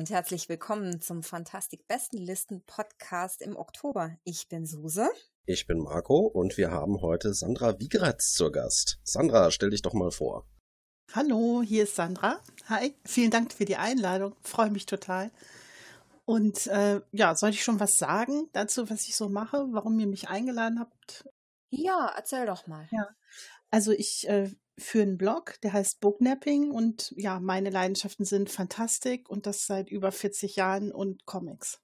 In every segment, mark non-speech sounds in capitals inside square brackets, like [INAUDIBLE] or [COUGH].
Und herzlich willkommen zum Fantastik Bestenlisten Podcast im Oktober. Ich bin Suse. Ich bin Marco und wir haben heute Sandra Wiegratz zur Gast. Sandra, stell dich doch mal vor. Hallo, hier ist Sandra. Hi, vielen Dank für die Einladung. Freue mich total. Und äh, ja, soll ich schon was sagen dazu, was ich so mache, warum ihr mich eingeladen habt? Ja, erzähl doch mal. Ja, also ich äh, für einen Blog, der heißt Booknapping und ja, meine Leidenschaften sind Fantastik und das seit über 40 Jahren und Comics.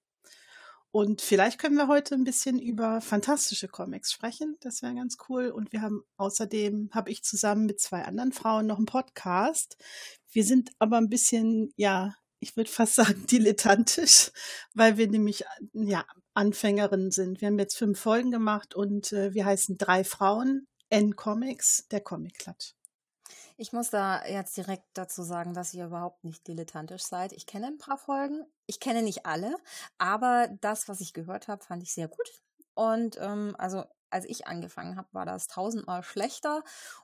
Und vielleicht können wir heute ein bisschen über fantastische Comics sprechen. Das wäre ganz cool. Und wir haben außerdem, habe ich zusammen mit zwei anderen Frauen noch einen Podcast. Wir sind aber ein bisschen, ja, ich würde fast sagen, [LAUGHS] dilettantisch, weil wir nämlich, ja, Anfängerinnen sind. Wir haben jetzt fünf Folgen gemacht und äh, wir heißen drei Frauen, N Comics, der Comic Klatsch. Ich muss da jetzt direkt dazu sagen, dass ihr überhaupt nicht dilettantisch seid. Ich kenne ein paar Folgen. Ich kenne nicht alle, aber das, was ich gehört habe, fand ich sehr gut. Und ähm, also als ich angefangen habe, war das tausendmal schlechter.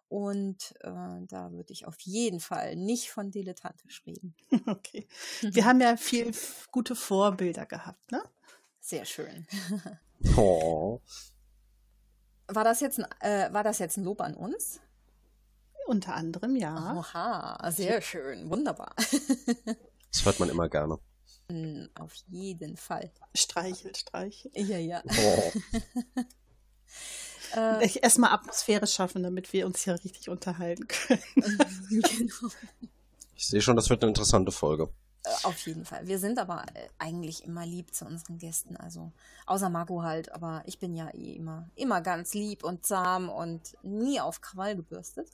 Und äh, da würde ich auf jeden Fall nicht von dilettantisch reden. [LAUGHS] Okay. Wir haben ja viel gute Vorbilder gehabt, ne? Sehr schön. Oh. War das jetzt ein, äh, war das jetzt ein Lob an uns? Unter anderem, ja. Oha, sehr schön, wunderbar. [LAUGHS] Das hört man immer gerne. Mm, Auf jeden Fall. Streichel, streichel. Ja, ja. Oh. [LAUGHS] Äh, Ich erstmal Atmosphäre schaffen, damit wir uns hier richtig unterhalten können. [LAUGHS] genau. Ich sehe schon, das wird eine interessante Folge. Äh, Auf jeden Fall. Wir sind aber äh, eigentlich immer lieb zu unseren Gästen. Also außer Marco halt, aber ich bin ja eh immer, immer ganz lieb und zahm und nie auf Krawall gebürstet.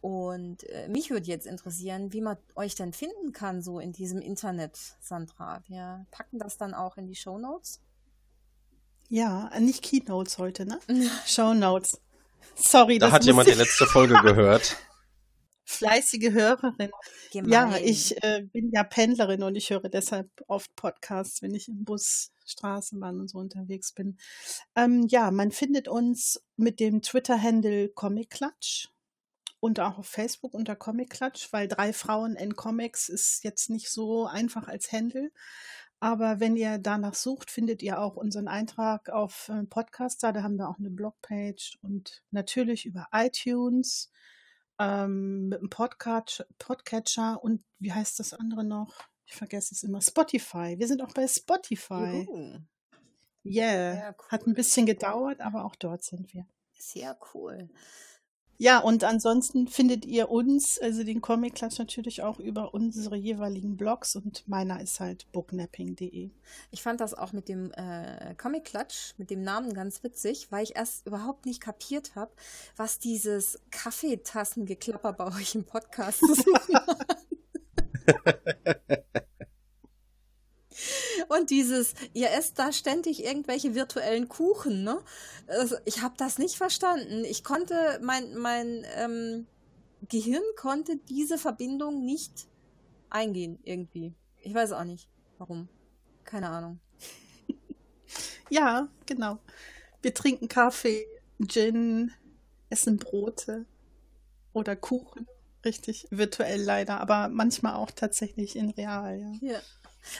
Und äh, mich würde jetzt interessieren, wie man euch denn finden kann, so in diesem Internet, Sandra. Wir packen das dann auch in die Show Notes. Ja, nicht Keynotes heute, ne? [LAUGHS] Shownotes. Sorry, Da das hat jemand die letzte Folge gehört. [LAUGHS] fleißige Hörerin. Ja, Gemein. ich äh, bin ja Pendlerin und ich höre deshalb oft Podcasts, wenn ich im Bus, Straßenbahn und so unterwegs bin. Ähm, ja, man findet uns mit dem Twitter-Handle Comic Klatsch und auch auf Facebook unter Comic Klatsch, weil drei Frauen in Comics ist jetzt nicht so einfach als Handle. Aber wenn ihr danach sucht, findet ihr auch unseren Eintrag auf äh, Podcaster. Da haben wir auch eine Blogpage und natürlich über iTunes ähm, mit einem Podcast, Podcatcher und wie heißt das andere noch? Ich vergesse es immer. Spotify. Wir sind auch bei Spotify. Juhu. Yeah. Sehr Hat cool. ein bisschen gedauert, aber auch dort sind wir. Sehr cool. Ja, und ansonsten findet ihr uns, also den Comic Klatsch natürlich auch über unsere jeweiligen Blogs und meiner ist halt booknapping.de. Ich fand das auch mit dem äh, Comic Klatsch, mit dem Namen ganz witzig, weil ich erst überhaupt nicht kapiert habe, was dieses Kaffeetassengeklapper bei euch im Podcast hat. [LAUGHS] [LAUGHS] [LAUGHS] Und dieses, ihr esst da ständig irgendwelche virtuellen Kuchen, ne? Also ich habe das nicht verstanden. Ich konnte, mein, mein ähm, Gehirn konnte diese Verbindung nicht eingehen irgendwie. Ich weiß auch nicht, warum. Keine Ahnung. [LAUGHS] Ja, genau. Wir trinken Kaffee, Gin, essen Brote oder Kuchen. Richtig, virtuell leider, aber manchmal auch tatsächlich in real, ja. Ja.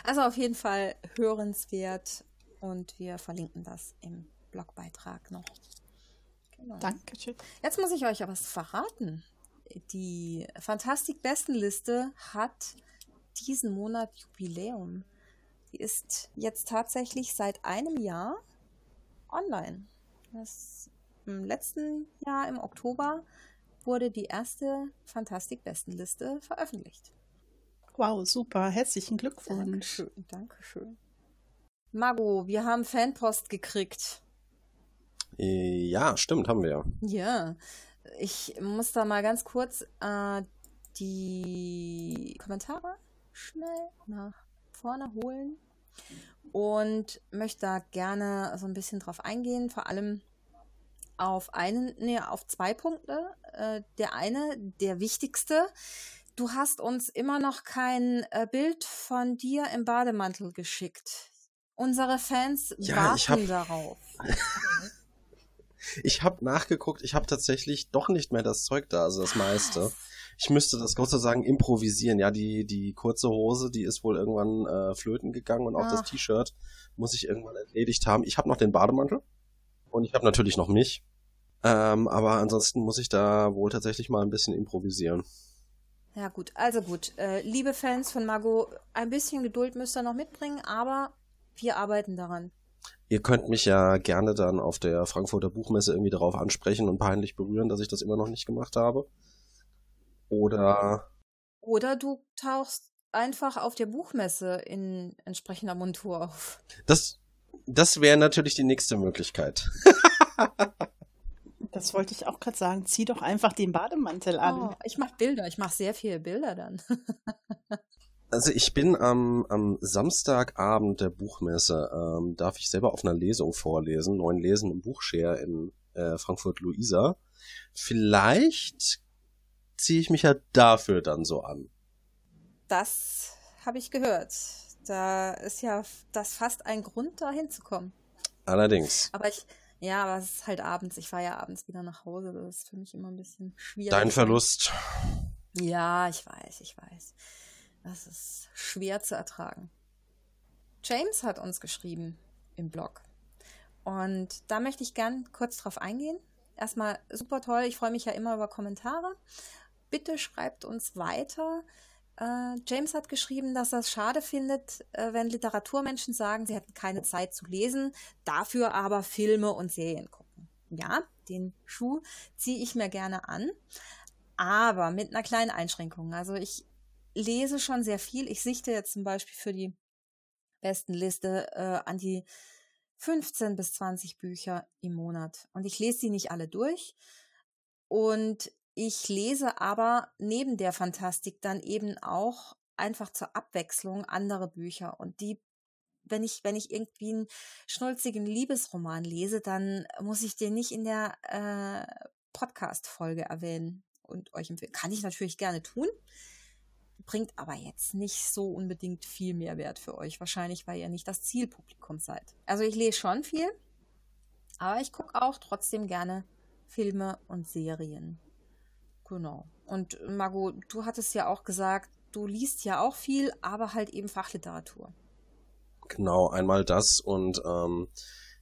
Also auf jeden Fall hörenswert und wir verlinken das im Blogbeitrag noch. Genau. Dankeschön. Jetzt muss ich euch aber was verraten. Die Fantastik-Bestenliste hat diesen Monat Jubiläum. Die ist jetzt tatsächlich seit einem Jahr online. Das, Im letzten Jahr im Oktober wurde die erste Fantastik-Bestenliste veröffentlicht. Wow, super. Herzlichen Glückwunsch. Dankeschön, Dankeschön. Mago, wir haben Fanpost gekriegt. Äh, Ja, stimmt, haben wir. Ja, ich muss da mal ganz kurz äh, die Kommentare schnell nach vorne holen und möchte da gerne so ein bisschen drauf eingehen, vor allem auf einen, nee, auf zwei Punkte. Äh, der eine, der wichtigste, du hast uns immer noch kein äh, Bild von dir im Bademantel geschickt. Unsere Fans Ja, ich warten hab- darauf. [LAUGHS] Ich habe nachgeguckt, ich habe tatsächlich doch nicht mehr das Zeug da, also das meiste. Ich müsste das sozusagen improvisieren. Ja, die, die kurze Hose, die ist wohl irgendwann äh, flöten gegangen und auch das Ach. T-Shirt muss ich irgendwann erledigt haben. Ich habe noch den Bademantel und ich habe natürlich noch mich. Ähm, aber ansonsten muss ich da wohl tatsächlich mal ein bisschen improvisieren. Ja, gut, also gut. Äh, liebe Fans von Margot, ein bisschen Geduld müsst ihr noch mitbringen, aber wir arbeiten daran. Ihr könnt mich ja gerne dann auf der Frankfurter Buchmesse irgendwie darauf ansprechen und peinlich berühren, dass ich das immer noch nicht gemacht habe. Oder Oder du tauchst einfach auf der Buchmesse in entsprechender Montur auf. das, das wäre natürlich die nächste Möglichkeit. [LAUGHS] Das wollte ich auch gerade sagen. Zieh doch einfach den Bademantel an. Oh, ich mache Bilder, ich mache sehr viele Bilder dann. [LAUGHS] Also ich bin am, am Samstagabend der Buchmesse, ähm, darf ich selber auf einer Lesung vorlesen, neuen Lesen im Buchshare in äh, Frankfurt-Luisa. Vielleicht ziehe ich mich ja dafür dann so an. Das habe ich gehört. Da ist ja das fast ein Grund, da hinzukommen. Allerdings. Aber ich, ja, aber es ist halt abends. Ich fahre ja abends wieder nach Hause. Das ist für mich immer ein bisschen schwierig. Dein Verlust. Ja, ich weiß, ich weiß. Das ist schwer zu ertragen. James hat uns geschrieben im Blog. Und da möchte ich gern kurz drauf eingehen. Erstmal super toll. Ich freue mich ja immer über Kommentare. Bitte schreibt uns weiter. Äh, James hat geschrieben, dass er es schade findet, äh, wenn Literaturmenschen sagen, sie hätten keine Zeit zu lesen, dafür aber Filme und Serien gucken. Ja, den Schuh ziehe ich mir gerne an aber mit einer kleinen Einschränkung. Also ich lese schon sehr viel. Ich sichte jetzt zum Beispiel für die besten Liste äh, an die 15 bis 20 Bücher im Monat. Und ich lese sie nicht alle durch. Und ich lese aber neben der Fantastik dann eben auch einfach zur Abwechslung andere Bücher. Und die, wenn ich, wenn ich irgendwie einen schnulzigen Liebesroman lese, dann muss ich den nicht in der äh, Podcast-Folge erwähnen und euch empfehlen. Kann ich natürlich gerne tun, bringt aber jetzt nicht so unbedingt viel Mehrwert für euch. Wahrscheinlich, weil ihr nicht das Zielpublikum seid. Also ich lese schon viel, aber ich gucke auch trotzdem gerne Filme und Serien. Genau. Und Margot, du hattest ja auch gesagt, du liest ja auch viel, aber halt eben Fachliteratur. Genau, einmal das und ähm,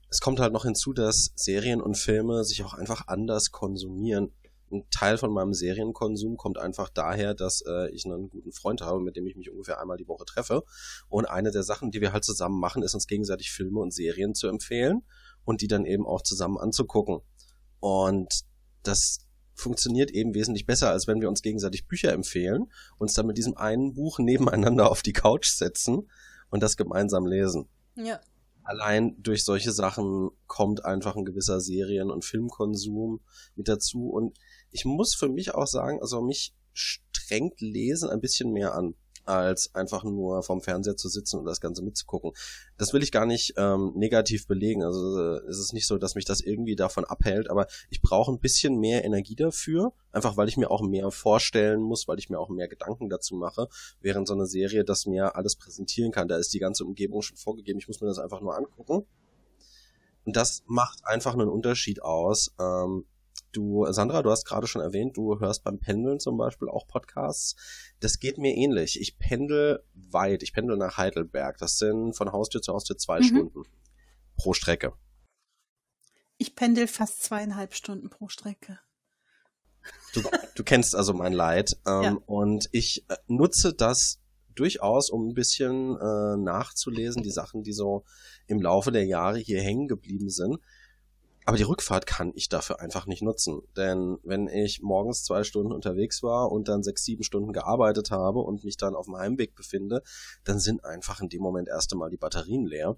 es kommt halt noch hinzu, dass Serien und Filme sich auch einfach anders konsumieren. Ein Teil von meinem Serienkonsum kommt einfach daher, dass äh, ich einen guten Freund habe, mit dem ich mich ungefähr einmal die Woche treffe. Und eine der Sachen, die wir halt zusammen machen, ist uns gegenseitig Filme und Serien zu empfehlen und die dann eben auch zusammen anzugucken. Und das funktioniert eben wesentlich besser, als wenn wir uns gegenseitig Bücher empfehlen, uns dann mit diesem einen Buch nebeneinander auf die Couch setzen und das gemeinsam lesen. Ja. Allein durch solche Sachen kommt einfach ein gewisser Serien- und Filmkonsum mit dazu. Und ich muss für mich auch sagen, also mich strengt Lesen ein bisschen mehr an, als einfach nur vorm Fernseher zu sitzen und das Ganze mitzugucken. Das will ich gar nicht ähm, negativ belegen. Also äh, es ist nicht so, dass mich das irgendwie davon abhält, aber ich brauche ein bisschen mehr Energie dafür, einfach weil ich mir auch mehr vorstellen muss, weil ich mir auch mehr Gedanken dazu mache, während so eine Serie das mir alles präsentieren kann. Da ist die ganze Umgebung schon vorgegeben, ich muss mir das einfach nur angucken. Und das macht einfach einen Unterschied aus. Ähm, Du, Sandra, du hast gerade schon erwähnt, du hörst beim Pendeln zum Beispiel auch Podcasts. Das geht mir ähnlich. Ich pendel weit. Ich pendel nach Heidelberg. Das sind von Haustür zu Haustür zwei Mhm. Stunden pro Strecke. Ich pendel fast zweieinhalb Stunden pro Strecke. Du, du kennst also mein Leid. Ähm, Ja. Und ich äh, nutze das durchaus, um ein bisschen äh, nachzulesen, die Sachen, die so im Laufe der Jahre hier hängen geblieben sind. Aber die Rückfahrt kann ich dafür einfach nicht nutzen. Denn wenn ich morgens zwei Stunden unterwegs war und dann sechs, sieben Stunden gearbeitet habe und mich dann auf dem Heimweg befinde, dann sind einfach in dem Moment erst einmal die Batterien leer.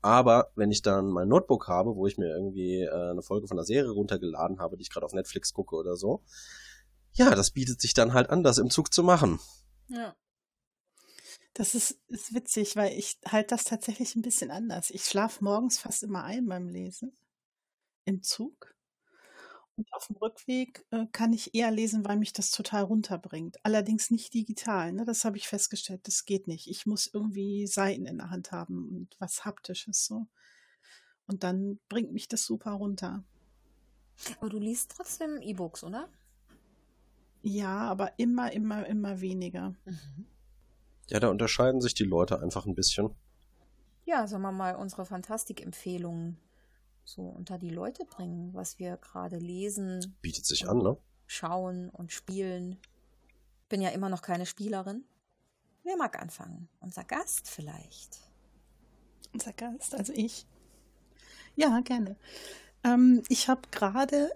Aber wenn ich dann mein Notebook habe, wo ich mir irgendwie äh, eine Folge von der Serie runtergeladen habe, die ich gerade auf Netflix gucke oder so, ja, das bietet sich dann halt an, das im Zug zu machen. Ja. Das ist, ist witzig, weil ich halte das tatsächlich ein bisschen anders. Ich schlafe morgens fast immer ein beim Lesen im Zug. Und auf dem Rückweg äh, kann ich eher lesen, weil mich das total runterbringt. Allerdings nicht digital. Ne? Das habe ich festgestellt. Das geht nicht. Ich muss irgendwie Seiten in der Hand haben und was Haptisches so. Und dann bringt mich das super runter. Aber du liest trotzdem E-Books, oder? Ja, aber immer, immer, immer weniger. Mhm. Ja, da unterscheiden sich die Leute einfach ein bisschen. Ja, sagen wir mal unsere Fantastik-Empfehlungen so unter die Leute bringen, was wir gerade lesen. Bietet sich an, ne? Schauen und spielen. Bin ja immer noch keine Spielerin. Wer mag anfangen? Unser Gast vielleicht. Unser Gast, also ich. Ja, gerne. Ähm, ich habe gerade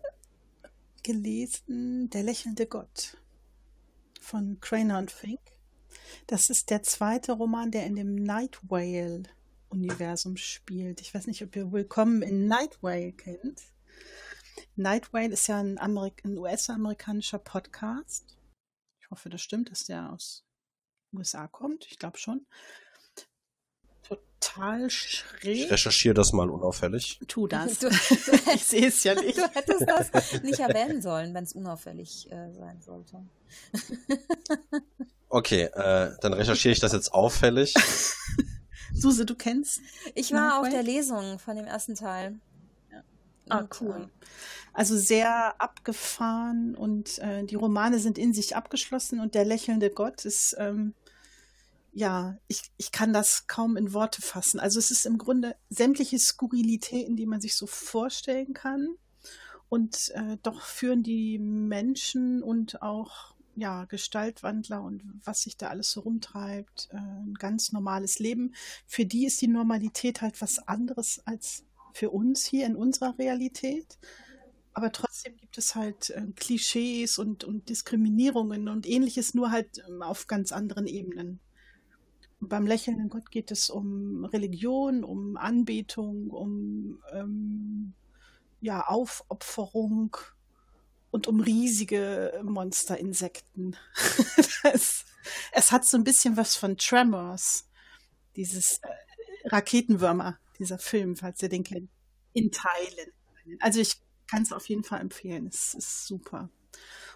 gelesen Der lächelnde Gott von Craner und Fink. Das ist der zweite Roman, der in dem Night Whale Universum spielt. Ich weiß nicht, ob ihr Willkommen in Night Whale kennt. Night Whale ist ja ein, Amerik ein US-amerikanischer Podcast. Ich hoffe, das stimmt, dass der aus USA kommt. Ich glaube schon. Total schräg. Ich recherchiere das mal unauffällig. Tu [LAUGHS] das. Du, du, [LAUGHS] ich sehe es ja nicht. Du hättest das nicht [LAUGHS] erwähnen sollen, wenn es unauffällig äh, sein sollte. okay, äh, dann recherchiere ich das jetzt auffällig. Suse, du kennst? Ich war auf der Lesung von dem ersten Teil. Ja. Ah, und, cool. Äh, also sehr abgefahren und äh, die Romane sind in sich abgeschlossen und der lächelnde Gott ist, ähm, ja, ich, ich kann das kaum in Worte fassen. Also es ist im Grunde sämtliche Skurrilitäten, die man sich so vorstellen kann. Und äh, doch führen die Menschen und auch ja, Gestaltwandler und was sich da alles so rumtreibt, äh, ein ganz normales Leben. Für die ist die Normalität halt was anderes als für uns hier in unserer Realität. Aber trotzdem gibt es halt äh, Klischees und, und Diskriminierungen und ähnliches, nur halt ähm, auf ganz anderen Ebenen. Und beim lächelnden Gott geht es um Religion, um Anbetung, um ähm, ja, Aufopferung, und um riesige Monsterinsekten. [LAUGHS] das, es hat so ein bisschen was von Tremors, dieses äh, Raketenwürmer, dieser Film, falls ihr den kennt, in Teilen. Also ich kann es auf jeden Fall empfehlen, es ist super.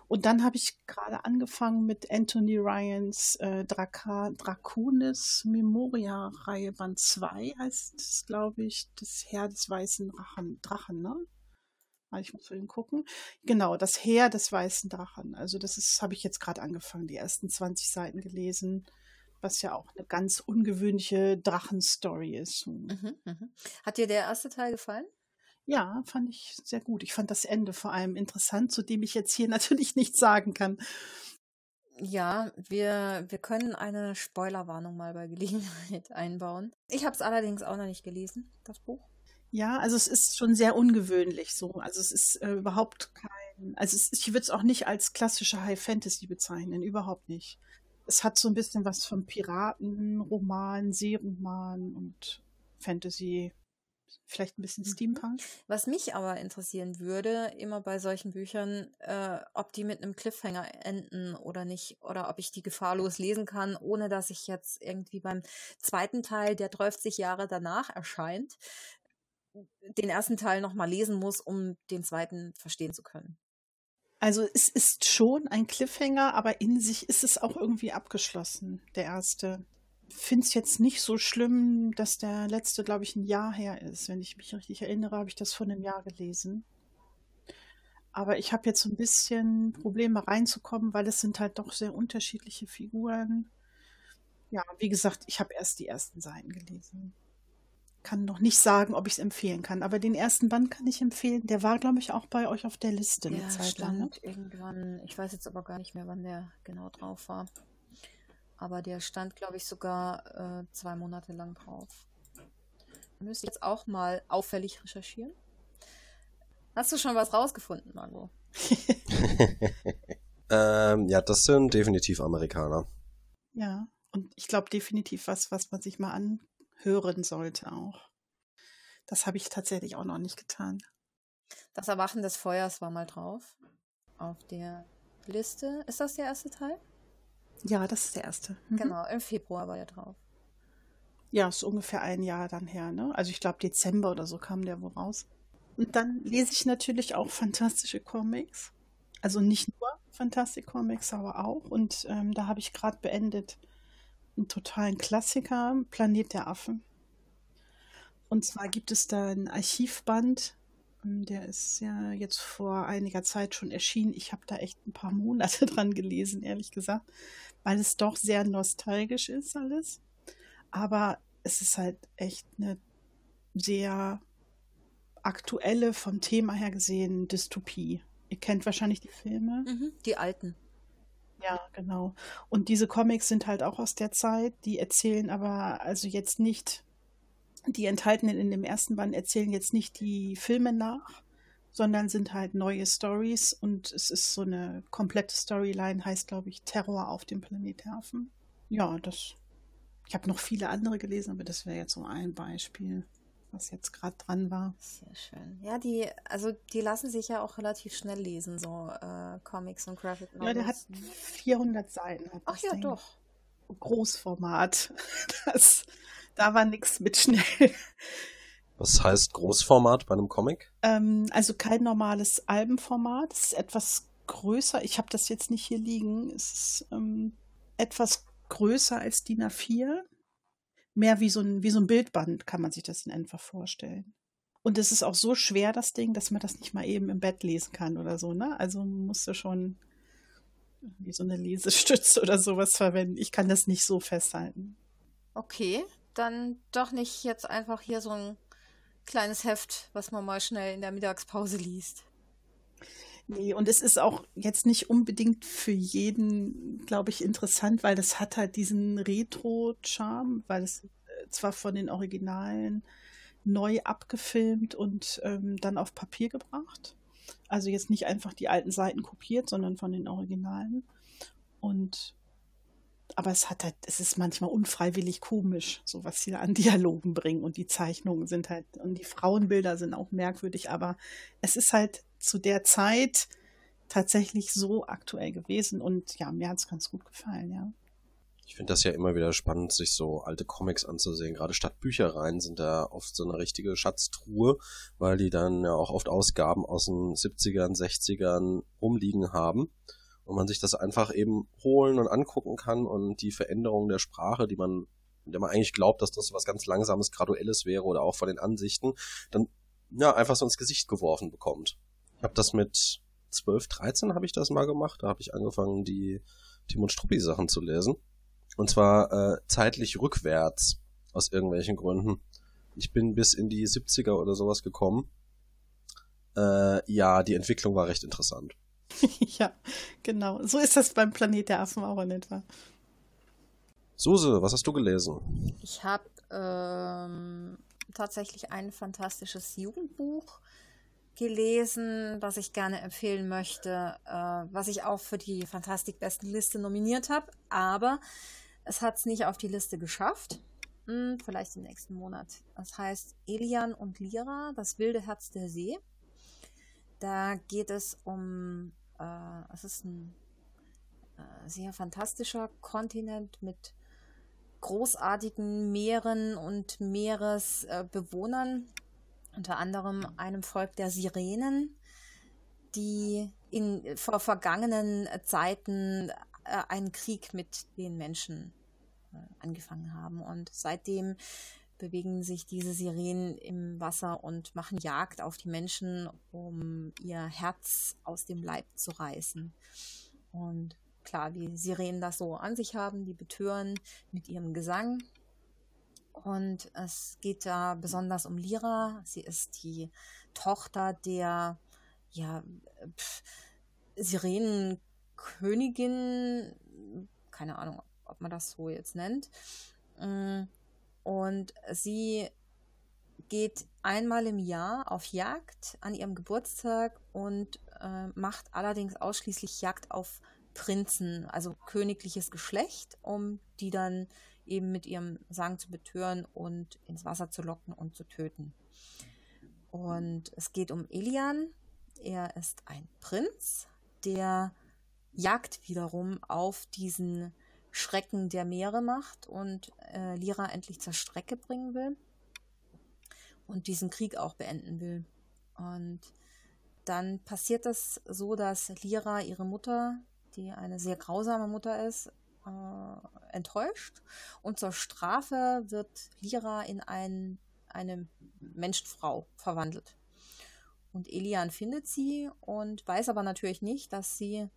Und dann habe ich gerade angefangen mit Anthony Ryans äh, Draka, Draconis Memoria-Reihe Band 2 heißt es, glaube ich, das Herr des weißen Drachen ne? Ah, ich muss vorhin gucken. Genau, das Heer des weißen Drachen. Also das ist, habe ich jetzt gerade angefangen, die ersten 20 Seiten gelesen, was ja auch eine ganz ungewöhnliche Drachenstory ist. Mhm, mhm. Hat dir der erste Teil gefallen? Ja, fand ich sehr gut. Ich fand das Ende vor allem interessant, zu dem ich jetzt hier [LAUGHS] natürlich nichts sagen kann. Ja, wir, wir können eine Spoilerwarnung mal bei Gelegenheit [LAUGHS] einbauen. Ich habe es allerdings auch noch nicht gelesen, das Buch. Ja, also es ist schon sehr ungewöhnlich so. Also es ist äh, überhaupt kein, also es, ich würde es auch nicht als klassische High Fantasy bezeichnen, überhaupt nicht. Es hat so ein bisschen was von Piratenroman, Seeroman und Fantasy, vielleicht ein bisschen mhm. Steampunk. Was mich aber interessieren würde, immer bei solchen Büchern, äh, ob die mit einem Cliffhanger enden oder nicht, oder ob ich die gefahrlos lesen kann, ohne dass ich jetzt irgendwie beim zweiten Teil, der 30 Jahre danach erscheint, den ersten Teil nochmal lesen muss, um den zweiten verstehen zu können. Also es ist schon ein Cliffhanger, aber in sich ist es auch irgendwie abgeschlossen, der erste. Finde es jetzt nicht so schlimm, dass der letzte, glaube ich, ein Jahr her ist. Wenn ich mich richtig erinnere, habe ich das vor einem Jahr gelesen. Aber ich habe jetzt so ein bisschen Probleme reinzukommen, weil es sind halt doch sehr unterschiedliche Figuren. Ja, wie gesagt, ich habe erst die ersten Seiten gelesen kann noch nicht sagen, ob ich es empfehlen kann. Aber den ersten Band kann ich empfehlen. Der war, glaube ich, auch bei euch auf der Liste der Zeit stand lang. Ne? irgendwann, ich weiß jetzt aber gar nicht mehr, wann der genau drauf war. Aber der stand, glaube ich, sogar äh, zwei Monate lang drauf. Müsste jetzt auch mal auffällig recherchieren. Hast du schon was rausgefunden, Margot? [LAUGHS] [LAUGHS] ähm, ja, das sind definitiv Amerikaner. Ja, und ich glaube definitiv was, was man sich mal anhören sollte auch. Das habe ich tatsächlich auch noch nicht getan. Das Erwachen des Feuers war mal drauf. Auf der Liste. Ist das der erste Teil? Ja, das ist der erste. Mhm. Genau, im Februar war der drauf. Ja, ist ungefähr ein Jahr dann her, ne? Also ich glaube Dezember oder so kam der wo raus. Und dann lese ich natürlich auch fantastische Comics. Also nicht nur Fantastic Comics, aber auch. Und ähm, da habe ich gerade beendet einen totalen Klassiker, Planet der Affen. Und zwar gibt es da ein Archivband, ähm, der ist ja jetzt vor einiger Zeit schon erschienen. Ich habe da echt ein paar Monate [LAUGHS] dran gelesen, ehrlich gesagt, weil es doch sehr nostalgisch ist alles. Aber es ist halt echt eine sehr aktuelle, vom Thema her gesehen, Dystopie. Ihr kennt wahrscheinlich die Filme. Mhm, die alten. Ja, genau. Und diese Comics sind halt auch aus der Zeit, die erzählen aber also jetzt nicht, die enthaltenen in dem ersten Band erzählen jetzt nicht die Filme nach, sondern sind halt neue Stories und es ist so eine komplette Storyline, heißt glaube ich Terror auf dem Planet Hafen. Ja, das. Ich habe noch viele andere gelesen, aber das wäre jetzt so ein Beispiel was jetzt gerade dran war. Sehr schön. Ja, die, also die lassen sich ja auch relativ schnell lesen, so äh, Comics und Graphic Novels. Ja, der hat 400 Seiten. Ach ja, Ding. doch. Großformat. [LAUGHS] Das, da war nichts mit schnell. Was heißt Großformat bei einem Comic? Ähm, also kein normales Albenformat. Es ist etwas größer. Ich habe das jetzt nicht hier liegen. Es ist ähm, etwas größer als DIN A4 mehr wie so ein, wie so ein Bildband kann man sich das in einfach vorstellen. Und es ist auch so schwer, das Ding, dass man das nicht mal eben im Bett lesen kann oder so, ne? Also musst du schon wie so eine Lesestütze oder sowas verwenden. Ich kann das nicht so festhalten. Okay, dann doch nicht jetzt einfach hier so ein kleines Heft, was man mal schnell in der Mittagspause liest. Nee, und es ist auch jetzt nicht unbedingt für jeden, glaube ich, interessant, weil das hat halt diesen Retro-Charme, weil es äh, zwar von den Originalen neu abgefilmt und ähm, dann auf Papier gebracht. Also jetzt nicht einfach die alten Seiten kopiert, sondern von den Originalen. Und aber es hat halt, es ist manchmal unfreiwillig komisch, so was sie an [LAUGHS] Dialogen bringen und die Zeichnungen sind halt und die Frauenbilder sind auch merkwürdig, aber es ist halt zu der Zeit tatsächlich so aktuell gewesen und ja, mir hat es ganz gut gefallen, ja. Ich finde das ja immer wieder spannend, sich so alte Comics anzusehen. Gerade statt Büchereien sind da oft so eine richtige Schatztruhe, weil die dann ja auch oft Ausgaben aus den 70ern, 60ern rumliegen haben und man sich das einfach eben holen und angucken kann und die Veränderung der Sprache, die man, der man eigentlich glaubt, dass das was ganz Langsames, Graduelles wäre oder auch von den Ansichten, dann ja einfach so ins Gesicht geworfen bekommt. Ich habe das mit 12, 13 habe ich das mal gemacht. Da habe ich angefangen, die Tim und Struppi Sachen zu lesen. Und zwar äh, zeitlich rückwärts aus irgendwelchen Gründen. Ich bin bis in die 70er oder sowas gekommen. Äh, ja, die Entwicklung war recht interessant. [LAUGHS] ja, genau. So ist das beim Planet der Affen auch in etwa. Suse, was hast du gelesen? Ich habe ähm, tatsächlich ein fantastisches Jugendbuch gelesen, was ich gerne empfehlen möchte, äh, was ich auch für die Fantastik-Besten-Liste nominiert habe, aber es hat es nicht auf die Liste geschafft. Hm, vielleicht im nächsten Monat. Das heißt Elian und Lira, das wilde Herz der See. Da geht es um, äh, es ist ein äh, sehr fantastischer Kontinent mit großartigen Meeren und Meeresbewohnern unter anderem einem Volk der Sirenen, die in vor vergangenen Zeiten äh, einen Krieg mit den Menschen äh, angefangen haben. Und seitdem bewegen sich diese Sirenen im Wasser und machen Jagd auf die Menschen, um ihr Herz aus dem Leib zu reißen. Und klar, wie Sirenen das so an sich haben, die betören mit ihrem Gesang und es geht da besonders um Lira. Sie ist die Tochter der ja, Sirenenkönigin, keine Ahnung, ob man das so jetzt nennt. Mm, und sie geht einmal im Jahr auf Jagd an ihrem Geburtstag und äh, macht allerdings ausschließlich Jagd auf Prinzen, also königliches Geschlecht, um die dann eben mit ihrem Sang zu betören und ins Wasser zu locken und zu töten. Und es geht um Elian. Er ist ein Prinz, der Jagd wiederum auf diesen Schrecken der Meere macht und äh, Lyra endlich zur Strecke bringen will und diesen Krieg auch beenden will. Und dann passiert es so, dass Lyra ihre Mutter, die eine sehr grausame Mutter ist, äh, enttäuscht und zur Strafe wird Lyra in ein, eine Menschenfrau verwandelt. Und Elian findet sie und weiß aber natürlich nicht, dass sie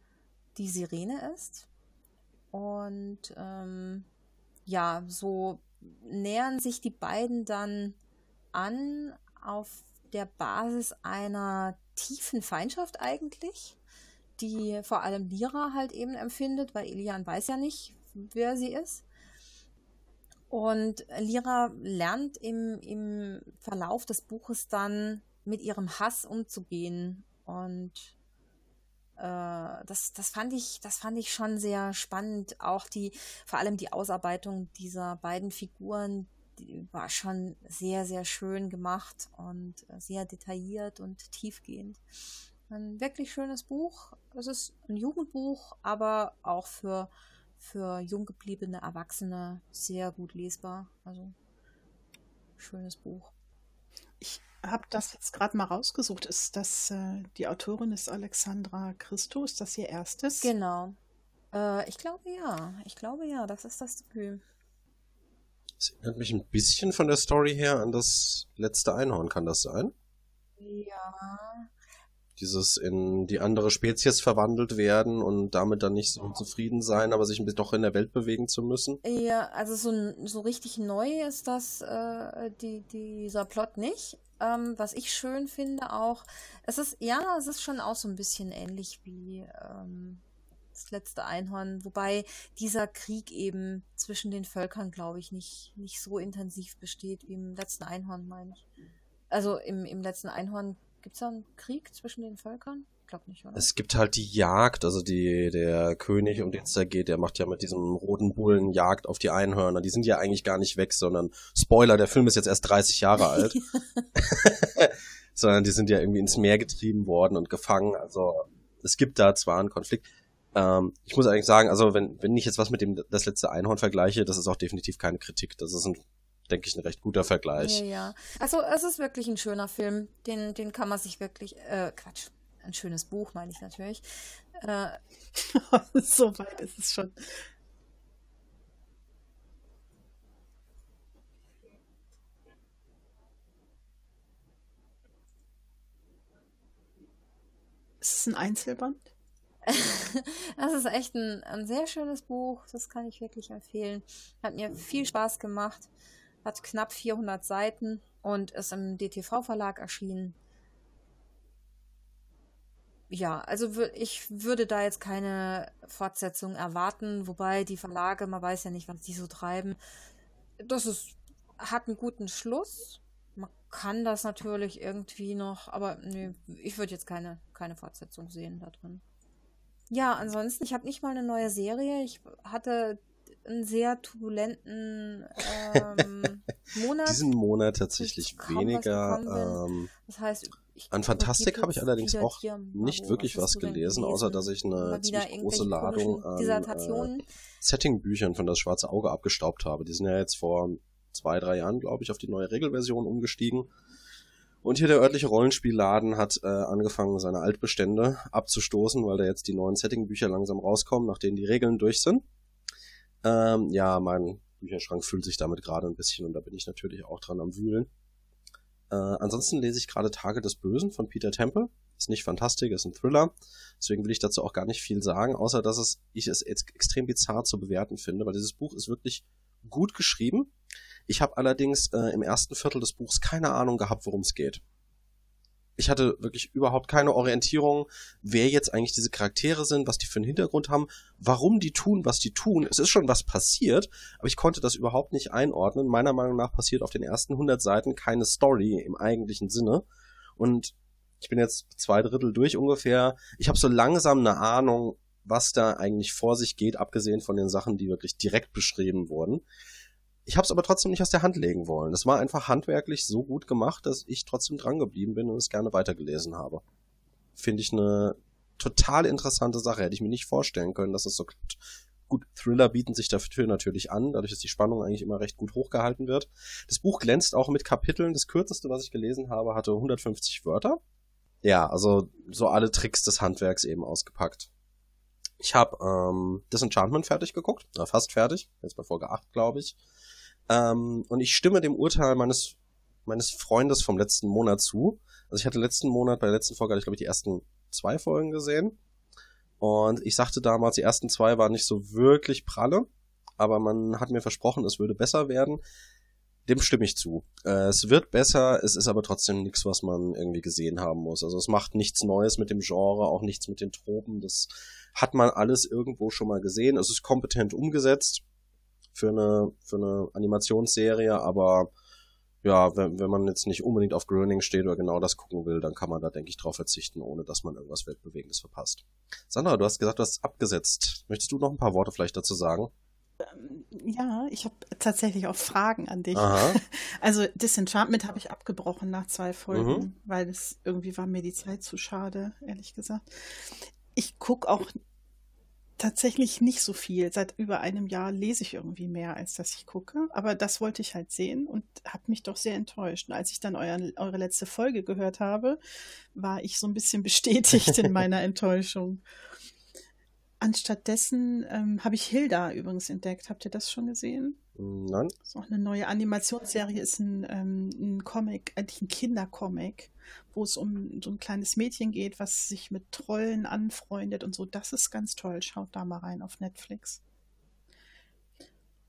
die Sirene ist. Und ähm, ja, so nähern sich die beiden dann an auf der Basis einer tiefen Feindschaft eigentlich, die vor allem Lira halt eben empfindet, weil Elian weiß ja nicht, wer sie ist. Und Lira lernt im, im Verlauf des Buches dann mit ihrem Hass umzugehen. Und äh, das, das, fand ich, das fand ich schon sehr spannend. Auch die, vor allem die Ausarbeitung dieser beiden Figuren, die war schon sehr, sehr schön gemacht und sehr detailliert und tiefgehend. Ein wirklich schönes Buch. Es ist ein Jugendbuch, aber auch für, für jung gebliebene Erwachsene sehr gut lesbar. Also schönes Buch. Ich habe das jetzt gerade mal rausgesucht. Ist das äh, die Autorin ist Alexandra Christo? Ist das ihr erstes? Genau. Äh, ich glaube ja. Ich glaube ja, das ist das Debüt. Das erinnert mich ein bisschen von der Story her an das letzte Einhorn, kann das sein? Ja. Dieses in die andere Spezies verwandelt werden und damit dann nicht so zufrieden sein, aber sich ein bisschen doch in der Welt bewegen zu müssen. Ja, also so, so richtig neu ist das, äh, die, dieser Plot nicht. Ähm, was ich schön finde auch, es ist, ja, es ist schon auch so ein bisschen ähnlich wie ähm, das letzte Einhorn, wobei dieser Krieg eben zwischen den Völkern, glaube ich, nicht, nicht so intensiv besteht wie im letzten Einhorn, meine ich. Also im, im letzten Einhorn gibt es da einen Krieg zwischen den Völkern? Ich glaube nicht, oder? Es gibt halt die Jagd, also die, der König, um den es da geht, der macht ja mit diesem roten Bullen Jagd auf die Einhörner. Die sind ja eigentlich gar nicht weg, sondern Spoiler, der Film ist jetzt erst 30 Jahre [LAUGHS] alt. [LAUGHS] sondern die sind ja irgendwie ins Meer getrieben worden und gefangen. Also es gibt da zwar einen Konflikt. Ähm, ich muss eigentlich sagen, also wenn, wenn ich jetzt was mit dem das letzte Einhorn vergleiche, das ist auch definitiv keine Kritik. Das ist ein denke ich, ein recht guter Vergleich. Ja, ja. Also es ist wirklich ein schöner Film. Den, den kann man sich wirklich, äh, Quatsch, ein schönes Buch, meine ich natürlich. Äh, [LAUGHS] so weit ist es schon. Ist es ein Einzelband? [LAUGHS] das ist echt ein, ein sehr schönes Buch. Das kann ich wirklich empfehlen. Hat mir viel Spaß gemacht. Hat knapp 400 Seiten und ist im DTV-Verlag erschienen. Ja, also ich würde da jetzt keine Fortsetzung erwarten, wobei die Verlage, man weiß ja nicht, was die so treiben. Das ist, hat einen guten Schluss. Man kann das natürlich irgendwie noch, aber nee, ich würde jetzt keine, keine Fortsetzung sehen da drin. Ja, ansonsten, ich habe nicht mal eine neue Serie. Ich hatte einen sehr turbulenten ähm, [LAUGHS] Monat. Diesen Monat tatsächlich weniger. Ähm, das heißt, an Fantastik habe ich allerdings auch nicht wirklich was gelesen, außer dass ich eine ziemlich große Ladung an äh, Setting-Büchern von das Schwarze Auge abgestaubt habe. Die sind ja jetzt vor zwei, drei Jahren, glaube ich, auf die neue Regelversion umgestiegen. Und hier der örtliche Rollenspielladen hat äh, angefangen, seine Altbestände abzustoßen, weil da jetzt die neuen Setting-Bücher langsam rauskommen, nachdem die Regeln durch sind. Ähm, ja, mein Bücherschrank füllt sich damit gerade ein bisschen und da bin ich natürlich auch dran am Wühlen. Äh, ansonsten lese ich gerade Tage des Bösen von Peter Temple. Ist nicht fantastisch, ist ein Thriller. Deswegen will ich dazu auch gar nicht viel sagen, außer dass es, ich es extrem bizarr zu bewerten finde, weil dieses Buch ist wirklich gut geschrieben. Ich habe allerdings äh, im ersten Viertel des Buchs keine Ahnung gehabt, worum es geht. Ich hatte wirklich überhaupt keine Orientierung, wer jetzt eigentlich diese Charaktere sind, was die für einen Hintergrund haben, warum die tun, was die tun. Es ist schon was passiert, aber ich konnte das überhaupt nicht einordnen. Meiner Meinung nach passiert auf den ersten 100 Seiten keine Story im eigentlichen Sinne. Und ich bin jetzt zwei Drittel durch ungefähr. Ich habe so langsam eine Ahnung, was da eigentlich vor sich geht, abgesehen von den Sachen, die wirklich direkt beschrieben wurden. Ich habe es aber trotzdem nicht aus der Hand legen wollen. Das war einfach handwerklich so gut gemacht, dass ich trotzdem dran geblieben bin und es gerne weitergelesen habe. Finde ich eine total interessante Sache. Hätte ich mir nicht vorstellen können, dass es so klappt. Gut, Thriller bieten sich dafür natürlich an, dadurch, dass die Spannung eigentlich immer recht gut hochgehalten wird. Das Buch glänzt auch mit Kapiteln. Das kürzeste, was ich gelesen habe, hatte 150 Wörter. Ja, also so alle Tricks des Handwerks eben ausgepackt. Ich habe ähm, Disenchantment fertig geguckt, äh, fast fertig, jetzt bei Folge 8, glaube ich. Ähm, und ich stimme dem Urteil meines, meines Freundes vom letzten Monat zu. Also ich hatte letzten Monat, bei der letzten Folge hatte ich glaube ich die ersten zwei Folgen gesehen. Und ich sagte damals, die ersten zwei waren nicht so wirklich pralle, aber man hat mir versprochen, es würde besser werden. Dem stimme ich zu. Äh, es wird besser, es ist aber trotzdem nichts, was man irgendwie gesehen haben muss. Also es macht nichts Neues mit dem Genre, auch nichts mit den Tropen. Das hat man alles irgendwo schon mal gesehen. Es ist kompetent umgesetzt für eine, für eine Animationsserie, aber ja, wenn, wenn man jetzt nicht unbedingt auf Groening steht oder genau das gucken will, dann kann man da, denke ich, drauf verzichten, ohne dass man irgendwas Weltbewegendes verpasst. Sandra, du hast gesagt, du hast es abgesetzt. Möchtest du noch ein paar Worte vielleicht dazu sagen? Ähm, ja, ich habe tatsächlich auch Fragen an dich. Aha. [LAUGHS] Also Disenchantment habe ich abgebrochen nach zwei Folgen, mhm. weil es irgendwie war mir die Zeit zu schade, ehrlich gesagt. Ich gucke auch tatsächlich nicht so viel. Seit über einem Jahr lese ich irgendwie mehr, als dass ich gucke. Aber das wollte ich halt sehen und habe mich doch sehr enttäuscht. Und als ich dann euer, eure letzte Folge gehört habe, war ich so ein bisschen [LAUGHS] bestätigt in meiner Enttäuschung. Anstattdessen ähm, habe ich Hilda übrigens entdeckt. Habt ihr das schon gesehen? Nein. Das ist auch eine neue Animationsserie, ist ein, ähm, ein Comic, eigentlich ein Kindercomic, wo es um so ein kleines Mädchen geht, was sich mit Trollen anfreundet und so. Das ist ganz toll. Schaut da mal rein auf Netflix.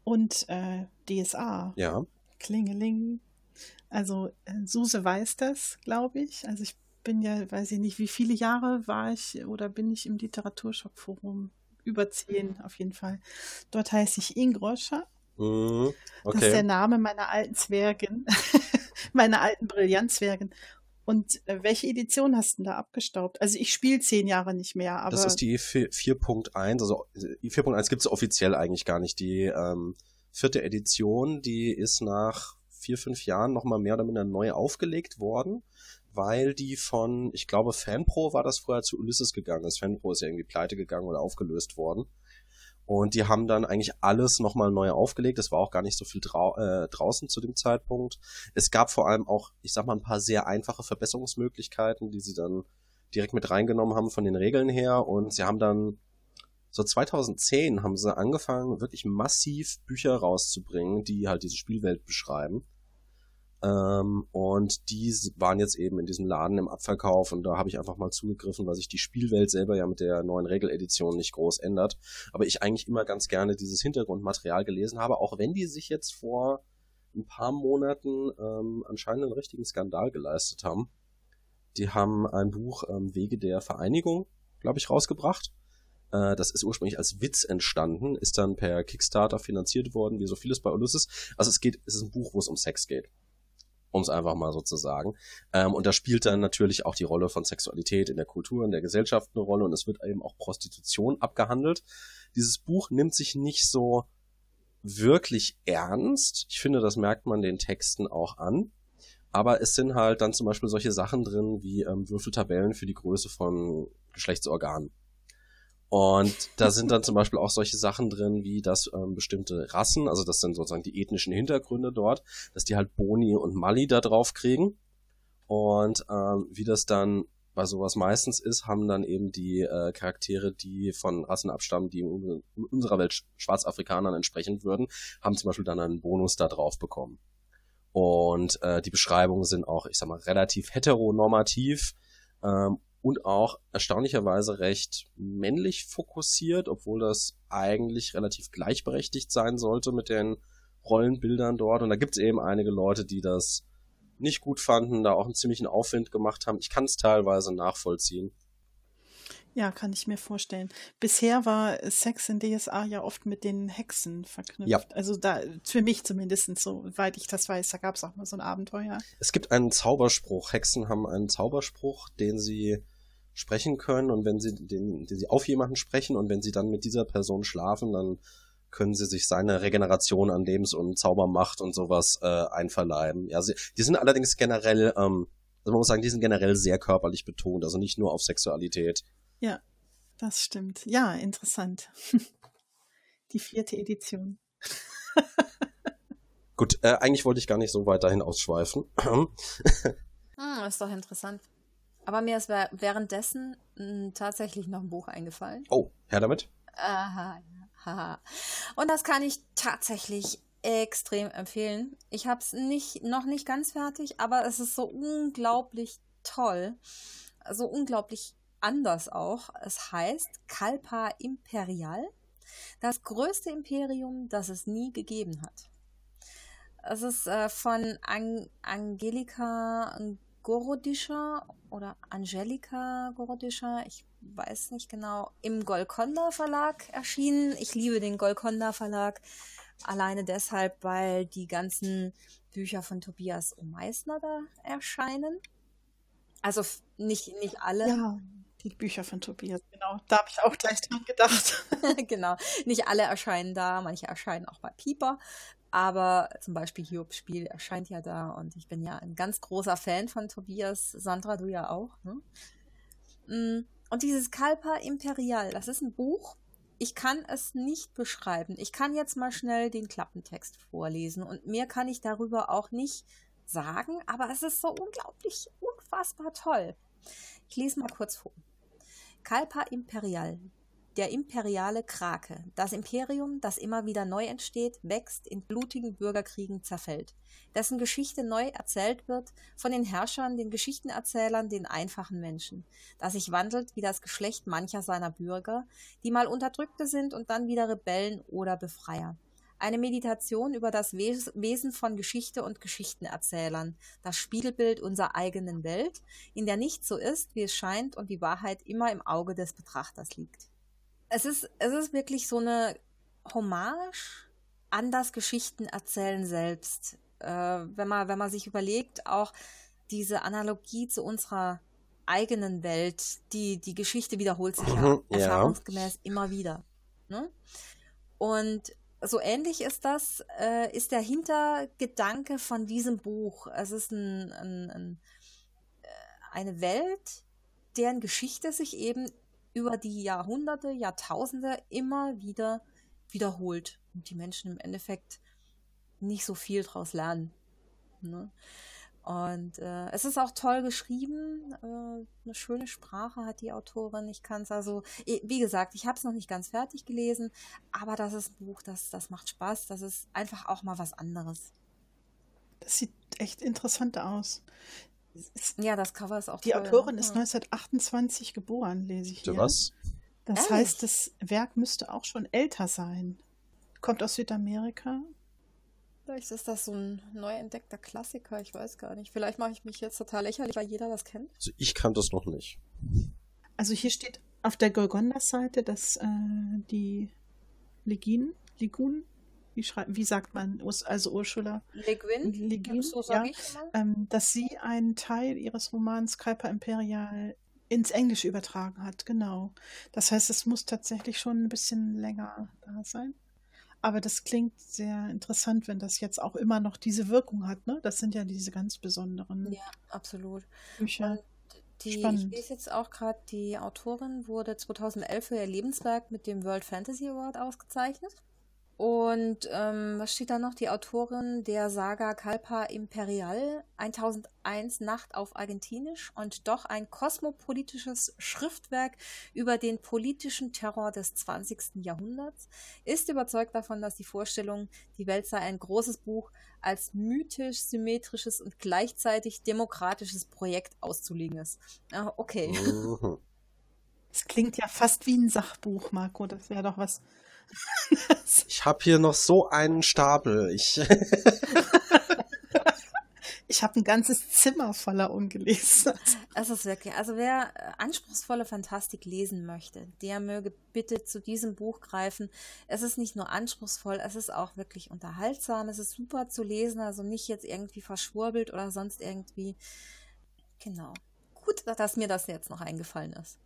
Und äh, DSA. Ja. Klingeling. Also äh, Suse weiß das, glaube ich. Also ich bin ja, weiß ich nicht, wie viele Jahre war ich oder bin ich im Literaturschockforum? Über zehn auf jeden Fall. Dort heiße ich Ingroscher. Mm, okay. Das ist der Name meiner alten Zwergen, [LAUGHS] meiner alten Brillanzwergen. Und äh, welche Edition hast du denn da abgestaubt? Also ich spiele zehn Jahre nicht mehr, aber. Das ist die 4.1, also die 4.1 gibt es offiziell eigentlich gar nicht. Die ähm, vierte Edition, die ist nach vier, fünf Jahren nochmal mehr oder minder neu aufgelegt worden weil die von, ich glaube, Fanpro war das vorher zu Ulysses gegangen ist. Fanpro ist ja irgendwie pleite gegangen oder aufgelöst worden. Und die haben dann eigentlich alles nochmal neu aufgelegt. Es war auch gar nicht so viel drau äh, draußen zu dem Zeitpunkt. Es gab vor allem auch, ich sag mal, ein paar sehr einfache Verbesserungsmöglichkeiten, die sie dann direkt mit reingenommen haben von den Regeln her. Und sie haben dann so 2010 haben sie angefangen, wirklich massiv Bücher rauszubringen, die halt diese Spielwelt beschreiben. Ähm, und die waren jetzt eben in diesem Laden im Abverkauf und da habe ich einfach mal zugegriffen, weil sich die Spielwelt selber ja mit der neuen Regeledition nicht groß ändert. Aber ich eigentlich immer ganz gerne dieses Hintergrundmaterial gelesen habe, auch wenn die sich jetzt vor ein paar Monaten ähm, anscheinend einen richtigen Skandal geleistet haben. Die haben ein Buch ähm, Wege der Vereinigung, glaube ich, rausgebracht. Äh, das ist ursprünglich als Witz entstanden, ist dann per Kickstarter finanziert worden, wie so vieles bei Ulysses. Also es geht, es ist ein Buch, wo es um Sex geht um es einfach mal so zu sagen. Ähm, und da spielt dann natürlich auch die Rolle von Sexualität in der Kultur, in der Gesellschaft eine Rolle und es wird eben auch Prostitution abgehandelt. Dieses Buch nimmt sich nicht so wirklich ernst. Ich finde, das merkt man den Texten auch an. Aber es sind halt dann zum Beispiel solche Sachen drin wie ähm, Würfeltabellen für die Größe von Geschlechtsorganen und da sind dann zum Beispiel auch solche Sachen drin, wie dass ähm, bestimmte Rassen, also das sind sozusagen die ethnischen Hintergründe dort, dass die halt Boni und Mali da drauf kriegen. Und ähm, wie das dann bei sowas meistens ist, haben dann eben die äh, Charaktere, die von Rassen abstammen, die in unserer Welt Schwarzafrikanern entsprechen würden, haben zum Beispiel dann einen Bonus da drauf bekommen. Und äh, die Beschreibungen sind auch, ich sag mal, relativ heteronormativ ähm, und auch erstaunlicherweise recht männlich fokussiert, obwohl das eigentlich relativ gleichberechtigt sein sollte mit den Rollenbildern dort. Und da gibt es eben einige Leute, die das nicht gut fanden, da auch einen ziemlichen Aufwind gemacht haben. Ich kann es teilweise nachvollziehen. Ja, kann ich mir vorstellen. Bisher war Sex in DSA ja oft mit den Hexen verknüpft. Ja. Also da, für mich zumindest, soweit ich das weiß, da gab es auch mal so ein Abenteuer. Es gibt einen Zauberspruch. Hexen haben einen Zauberspruch, den sie sprechen können und wenn sie den, den sie auf jemanden sprechen und wenn sie dann mit dieser Person schlafen, dann können sie sich seine Regeneration an Lebens- und Zaubermacht und sowas äh, einverleiben. Ja, sie, die sind allerdings generell, ähm, also man muss sagen, die sind generell sehr körperlich betont, also nicht nur auf Sexualität. Ja, das stimmt. Ja, interessant. [LAUGHS] Die vierte Edition. [LAUGHS] Gut, äh, eigentlich wollte ich gar nicht so weit dahin ausschweifen. hm, ist doch interessant. Aber mir ist währenddessen mh, hm, tatsächlich noch ein Buch eingefallen. Oh, her damit. Aha, haha. Und das kann ich tatsächlich extrem empfehlen. Ich habe es nicht, noch nicht ganz fertig, aber es ist so unglaublich toll. So unglaublich anders auch. Es heißt Kalpa Imperial, das größte Imperium, das es nie gegeben hat. Es ist äh, von An Angelika Gorodischer oder Angelika Gorodischer, ich weiß nicht genau, im Golconda Verlag erschienen. Ich liebe den Golconda Verlag. Alleine deshalb, weil die ganzen Bücher von Tobias O. Meissner da erscheinen. Also nicht, nicht alle. Ja. Die Bücher von Tobias, genau. Da habe ich auch gleich dran gedacht. [LAUGHS] genau. Nicht alle erscheinen da, manche erscheinen auch bei Pieper. Aber zum Beispiel Hiobs Spiel erscheint ja da und ich bin ja ein ganz großer Fan von Tobias. Sandra, du ja auch. Ne? Mm, und dieses Kalpa Imperial, das ist ein Buch. Ich kann es nicht beschreiben. Ich kann jetzt mal schnell den Klappentext vorlesen und mehr kann ich darüber auch nicht sagen, aber es ist so unglaublich, unfassbar toll. Ich lese mal kurz vor. Kalpa Imperial, der imperiale Krake, das Imperium, das immer wieder neu entsteht, wächst, in blutigen Bürgerkriegen zerfällt, dessen Geschichte neu erzählt wird von den Herrschern, den Geschichtenerzählern, den einfachen Menschen, das sich wandelt wie das Geschlecht mancher seiner Bürger, die mal Unterdrückte sind und dann wieder Rebellen oder Befreier. Eine Meditation über das Wesen von Geschichte und Geschichtenerzählern, das Spiegelbild unserer eigenen Welt, in der nicht so ist, wie es scheint und die Wahrheit immer im Auge des Betrachters liegt. Es ist, es ist wirklich so eine Hommage an das Geschichtenerzählen selbst. Äh, wenn, man, wenn man sich überlegt, auch diese Analogie zu unserer eigenen Welt, die, die Geschichte wiederholt sich ja, ja. erfahrungsgemäß immer wieder. Ne? Und so ähnlich ist das, äh, ist der Hintergedanke von diesem Buch. Es ist ein, ein, ein, äh, eine Welt, deren Geschichte sich eben über die Jahrhunderte, Jahrtausende immer wieder wiederholt und die Menschen im Endeffekt nicht so viel daraus lernen. Ne? Und äh, es ist auch toll geschrieben. Äh, eine schöne Sprache hat die Autorin. Ich kann es also, wie gesagt, ich habe es noch nicht ganz fertig gelesen, aber das ist ein Buch, das, das macht Spaß. Das ist einfach auch mal was anderes. Das sieht echt interessant aus. Ja, das Cover ist auch Die toll, Autorin ne? ist 1928 geboren, lese ich hier. Was? Das Ehrlich? heißt, das Werk müsste auch schon älter sein. Kommt aus Südamerika Vielleicht ist das so ein neu entdeckter Klassiker, ich weiß gar nicht. Vielleicht mache ich mich jetzt total lächerlich, weil jeder das kennt. Also ich kann das noch nicht. Also hier steht auf der Golgonda-Seite, dass äh, die Leginen, Ligunen, wie, schreibt, wie sagt man, also Ursula? Leguin, Leguin so ja, ähm, dass sie einen Teil ihres Romans Kuiper Imperial ins Englische übertragen hat, genau. Das heißt, es muss tatsächlich schon ein bisschen länger da sein. Aber das klingt sehr interessant, wenn das jetzt auch immer noch diese Wirkung hat. Ne? Das sind ja diese ganz besonderen. Ja, absolut. Bücher. Die, Spannend. Ich lese jetzt auch gerade, die Autorin wurde 2011 für ihr Lebenswerk mit dem World Fantasy Award ausgezeichnet. Und ähm, was steht da noch? Die Autorin der Saga Kalpa Imperial 1001 Nacht auf Argentinisch und doch ein kosmopolitisches Schriftwerk über den politischen Terror des 20. Jahrhunderts, ist überzeugt davon, dass die Vorstellung, die Welt sei ein großes Buch, als mythisch, symmetrisches und gleichzeitig demokratisches Projekt auszulegen ist. Ah, okay. [LAUGHS] Es klingt ja fast wie ein Sachbuch, Marco. Das wäre doch was ich habe hier noch so einen Stapel. Ich, [LAUGHS] Ich habe ein ganzes Zimmer voller ungelesen. Es ist wirklich, also wer äh, anspruchsvolle Fantastik lesen möchte, der möge bitte zu diesem Buch greifen. Es ist nicht nur anspruchsvoll, es ist auch wirklich unterhaltsam, es ist super zu lesen, also nicht jetzt irgendwie verschwurbelt oder sonst irgendwie. Genau. Gut, dass mir das jetzt noch eingefallen ist.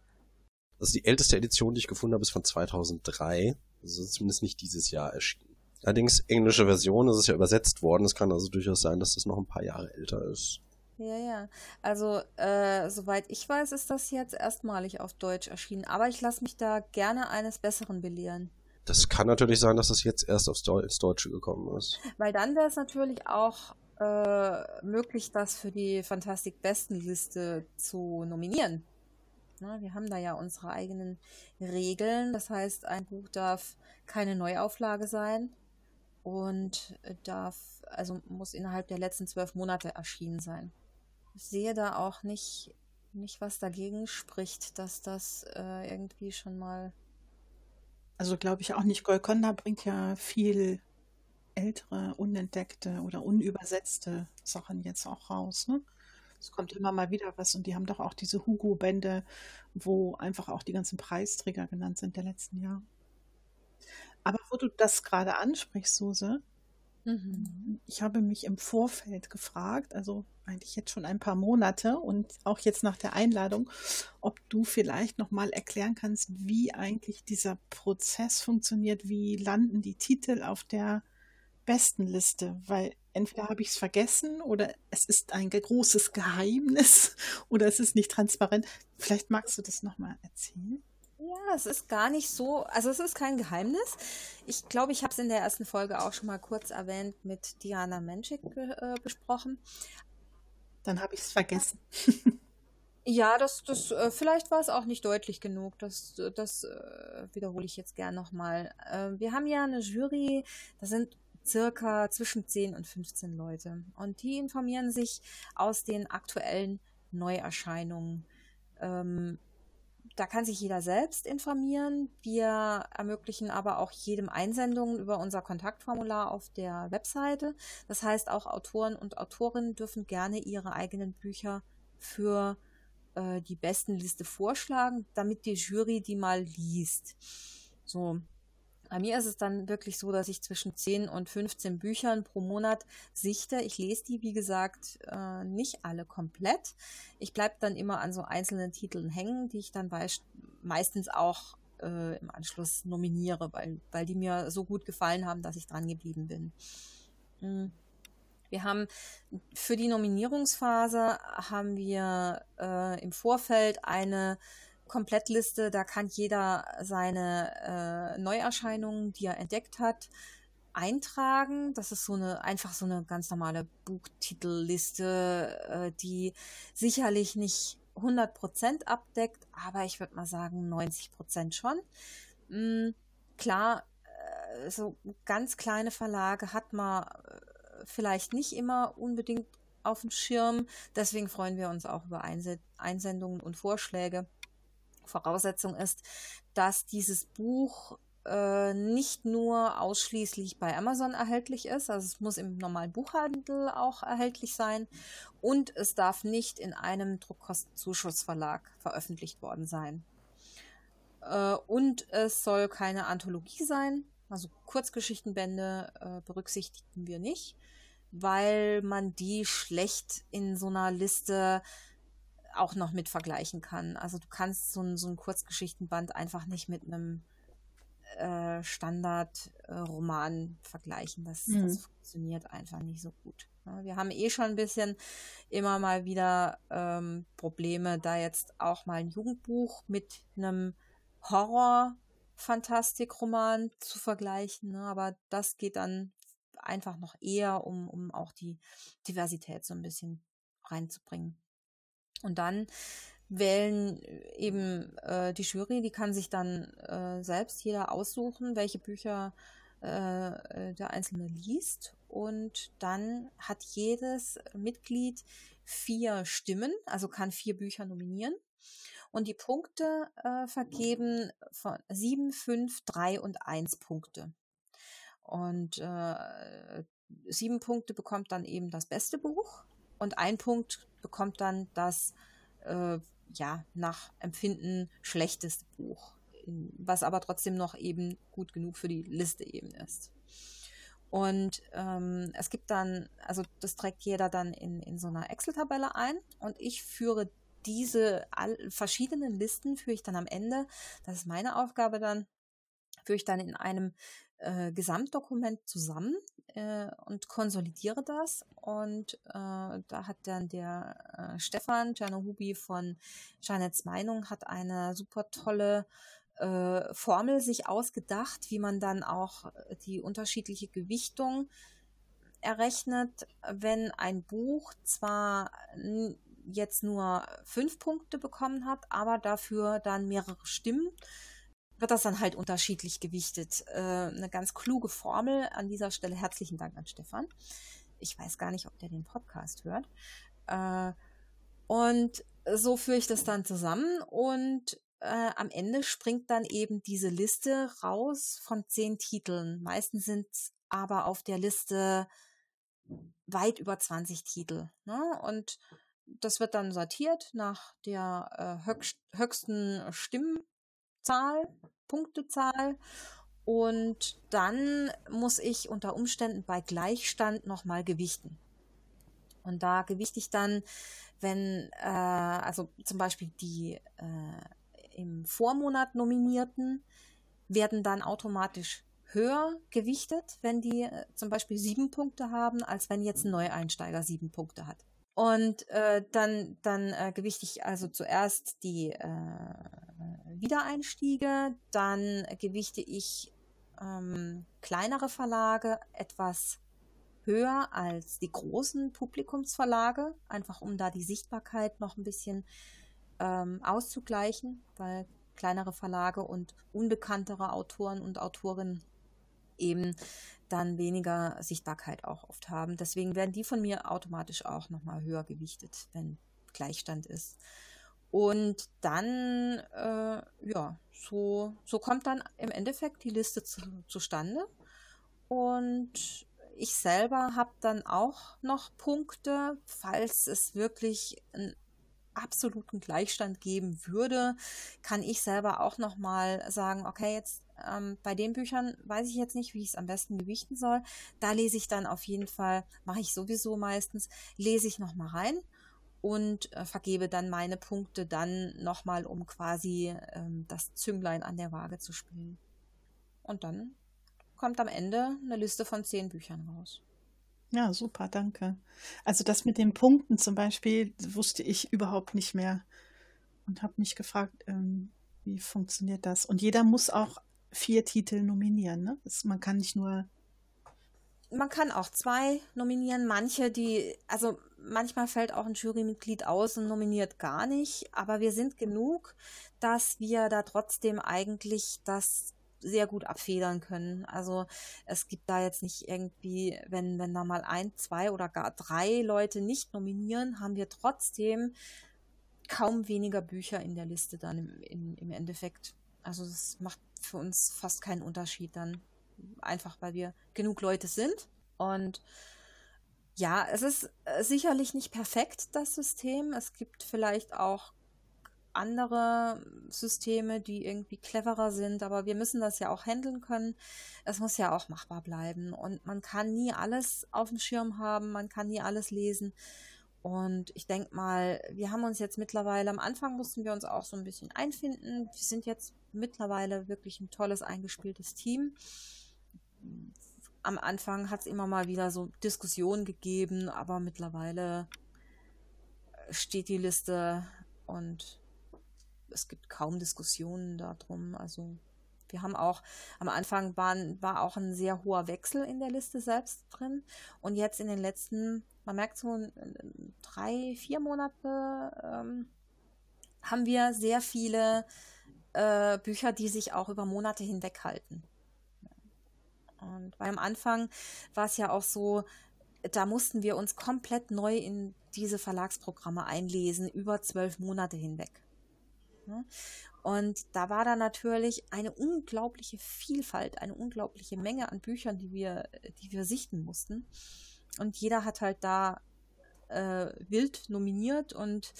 Also die älteste Edition, die ich gefunden habe, ist von 2003. Also zumindest nicht dieses Jahr erschienen. Allerdings englische Version, ist ja übersetzt worden. Es kann also durchaus sein, dass das noch ein paar Jahre älter ist. Ja, ja. Also, äh, soweit ich weiß, ist das jetzt erstmalig auf Deutsch erschienen. Aber ich lasse mich da gerne eines Besseren belehren. Das kann natürlich sein, dass das jetzt erst aufs Deu ins Deutsche gekommen ist. Weil dann wäre es natürlich auch äh, möglich, das für die Fantastik-Bestenliste zu nominieren. Na, wir haben da ja unsere eigenen Regeln. Das heißt, ein Buch darf keine Neuauflage sein und darf, also muss innerhalb der letzten zwölf Monate erschienen sein. Ich sehe da auch nicht, nicht was dagegen spricht, dass das äh, irgendwie schon mal. Also glaube ich auch nicht. Golconda bringt ja viel ältere, unentdeckte oder unübersetzte Sachen jetzt auch raus. Ne? Es kommt immer mal wieder was und die haben doch auch diese Hugo-Bände, wo einfach auch die ganzen Preisträger genannt sind der letzten Jahre. Aber wo du das gerade ansprichst, Suse, mhm. ich habe mich im Vorfeld gefragt, also eigentlich jetzt schon ein paar Monate und auch jetzt nach der Einladung, ob du vielleicht noch mal erklären kannst, wie eigentlich dieser Prozess funktioniert, wie landen die Titel auf der besten Liste, weil entweder habe ich es vergessen oder es ist ein großes Geheimnis [LAUGHS] oder es ist nicht transparent. Vielleicht magst du das noch mal erzählen? Ja, es ist gar nicht so, also es ist kein Geheimnis. Ich glaube, ich habe es in der ersten Folge auch schon mal kurz erwähnt mit Diana Menschik äh, besprochen. Dann habe ich es vergessen. [LAUGHS] ja, das, das, äh, vielleicht war es auch nicht deutlich genug. Das, das äh, wiederhole ich jetzt gern nochmal. Äh, wir haben ja eine Jury, da sind circa zwischen 10 und 15 Leute. Und die informieren sich aus den aktuellen Neuerscheinungen. Ähm, da kann sich jeder selbst informieren. Wir ermöglichen aber auch jedem Einsendungen über unser Kontaktformular auf der Webseite. Das heißt, auch Autoren und Autorinnen dürfen gerne ihre eigenen Bücher für äh, die besten Liste vorschlagen, damit die Jury die mal liest. So, bei mir ist es dann wirklich so, dass ich zwischen 10 und 15 Büchern pro Monat sichte. Ich lese die, wie gesagt, äh, nicht alle komplett. Ich bleibe dann immer an so einzelnen Titeln hängen, die ich dann meistens auch äh, im Anschluss nominiere, weil, weil die mir so gut gefallen haben, dass ich dran geblieben bin. Mhm. Wir haben für die Nominierungsphase haben wir äh, im Vorfeld eine Komplettliste, da kann jeder seine äh, Neuerscheinungen, die er entdeckt hat, eintragen. Das ist so eine einfach so eine ganz normale Buchtitelliste, äh, die sicherlich nicht 100% abdeckt, aber ich würde mal sagen 90% schon. Mhm, klar, äh, so ganz kleine Verlage hat man äh, vielleicht nicht immer unbedingt auf dem Schirm. Deswegen freuen wir uns auch über Einsendungen und Vorschläge. Voraussetzung ist, dass dieses Buch äh, nicht nur ausschließlich bei Amazon erhältlich ist, also es muss im normalen Buchhandel auch erhältlich sein und es darf nicht in einem Druckkostenzuschussverlag veröffentlicht worden sein. Äh, und es soll keine Anthologie sein, also Kurzgeschichtenbände äh, berücksichtigen wir nicht, weil man die schlecht in so einer Liste auch noch mit vergleichen kann. Also du kannst so ein, so ein Kurzgeschichtenband einfach nicht mit einem äh, Standardroman äh, vergleichen. Das, mhm. das funktioniert einfach nicht so gut. Ja, wir haben eh schon ein bisschen immer mal wieder ähm, Probleme, da jetzt auch mal ein Jugendbuch mit einem Horror-Fantastik-Roman zu vergleichen. Ne? Aber das geht dann einfach noch eher, um, um auch die Diversität so ein bisschen reinzubringen. Und dann wählen äh, eben äh, die Jury, die kann sich dann äh, selbst jeder aussuchen, welche Bücher äh, äh, der Einzelne liest. Und dann hat jedes Mitglied vier Stimmen, also kann vier Bücher nominieren. Und die Punkte äh, vergeben von sieben, fünf, drei und eins Punkte. Und äh, sieben Punkte bekommt dann eben das beste Buch und ein Punkt bekommt dann das äh, ja nach Empfinden schlechteste Buch, was aber trotzdem noch eben gut genug für die Liste eben ist. Und ähm, es gibt dann, also das trägt jeder dann in, in so einer Excel-Tabelle ein. Und ich führe diese all, verschiedenen Listen, führe ich dann am Ende, das ist meine Aufgabe dann, führe ich dann in einem äh, Gesamtdokument zusammen äh, und konsolidiere das. Und äh, da hat dann der äh, Stefan Czernohubi von Janets Meinung hat eine super tolle äh, Formel sich ausgedacht, wie man dann auch die unterschiedliche Gewichtung errechnet, wenn ein Buch zwar jetzt nur fünf Punkte bekommen hat, aber dafür dann mehrere Stimmen, wird das dann halt unterschiedlich gewichtet. Äh, eine ganz kluge Formel. An dieser Stelle herzlichen Dank an Stefan. Ich weiß gar nicht, ob der den Podcast hört. Äh, und so führe ich das dann zusammen und äh, am Ende springt dann eben diese Liste raus von zehn Titeln. Meistens sind aber auf der Liste weit über 20 Titel. Ne? Und das wird dann sortiert nach der äh, höchst, höchsten Stimmzahl, Punktezahl. Und dann muss ich unter Umständen bei Gleichstand nochmal gewichten. Und da gewichte ich dann, wenn, äh, also zum Beispiel die äh, im Vormonat Nominierten werden dann automatisch höher gewichtet, wenn die äh, zum Beispiel sieben Punkte haben, als wenn jetzt ein Neueinsteiger sieben Punkte hat. Und äh, dann, dann äh, gewichte ich also zuerst die äh, Wiedereinstiege, dann gewichte ich ähm, kleinere Verlage etwas höher als die großen Publikumsverlage, einfach um da die Sichtbarkeit noch ein bisschen ähm, auszugleichen, weil kleinere Verlage und unbekanntere Autoren und Autorinnen eben dann weniger Sichtbarkeit auch oft haben. Deswegen werden die von mir automatisch auch nochmal höher gewichtet, wenn Gleichstand ist. Und dann, äh, ja, so, so kommt dann im Endeffekt die Liste zu, zustande. Und ich selber habe dann auch noch Punkte, falls es wirklich ein absoluten Gleichstand geben würde, kann ich selber auch nochmal sagen, okay, jetzt ähm, bei den Büchern weiß ich jetzt nicht, wie ich es am besten gewichten soll. Da lese ich dann auf jeden Fall, mache ich sowieso meistens, lese ich nochmal rein und äh, vergebe dann meine Punkte dann nochmal, um quasi ähm, das Zünglein an der Waage zu spielen. Und dann kommt am Ende eine Liste von zehn Büchern raus. Ja, super, danke. Also das mit den Punkten zum Beispiel wusste ich überhaupt nicht mehr und habe mich gefragt, ähm, wie funktioniert das? Und jeder muss auch vier Titel nominieren, ne? Das, man kann nicht nur. Man kann auch zwei nominieren. Manche, die, also manchmal fällt auch ein Jurymitglied aus und nominiert gar nicht. Aber wir sind genug, dass wir da trotzdem eigentlich das sehr gut abfedern können. Also es gibt da jetzt nicht irgendwie, wenn, wenn da mal ein, zwei oder gar drei Leute nicht nominieren, haben wir trotzdem kaum weniger Bücher in der Liste dann im, in, im Endeffekt. Also es macht für uns fast keinen Unterschied dann. Einfach weil wir genug Leute sind. Und ja, es ist sicherlich nicht perfekt, das System. Es gibt vielleicht auch andere Systeme, die irgendwie cleverer sind, aber wir müssen das ja auch handeln können. Es muss ja auch machbar bleiben und man kann nie alles auf dem Schirm haben, man kann nie alles lesen. Und ich denke mal, wir haben uns jetzt mittlerweile, am Anfang mussten wir uns auch so ein bisschen einfinden. Wir sind jetzt mittlerweile wirklich ein tolles, eingespieltes Team. Am Anfang hat es immer mal wieder so Diskussionen gegeben, aber mittlerweile steht die Liste und es gibt kaum Diskussionen darum. Also wir haben auch, am Anfang waren, war auch ein sehr hoher Wechsel in der Liste selbst drin. Und jetzt in den letzten, man merkt so drei, vier Monate, ähm, haben wir sehr viele äh, Bücher, die sich auch über Monate hinweg halten. Und weil am Anfang war es ja auch so, da mussten wir uns komplett neu in diese Verlagsprogramme einlesen, über zwölf Monate hinweg. Und da war da natürlich eine unglaubliche Vielfalt, eine unglaubliche Menge an Büchern, die wir, die wir sichten mussten. Und jeder hat halt da äh, wild nominiert und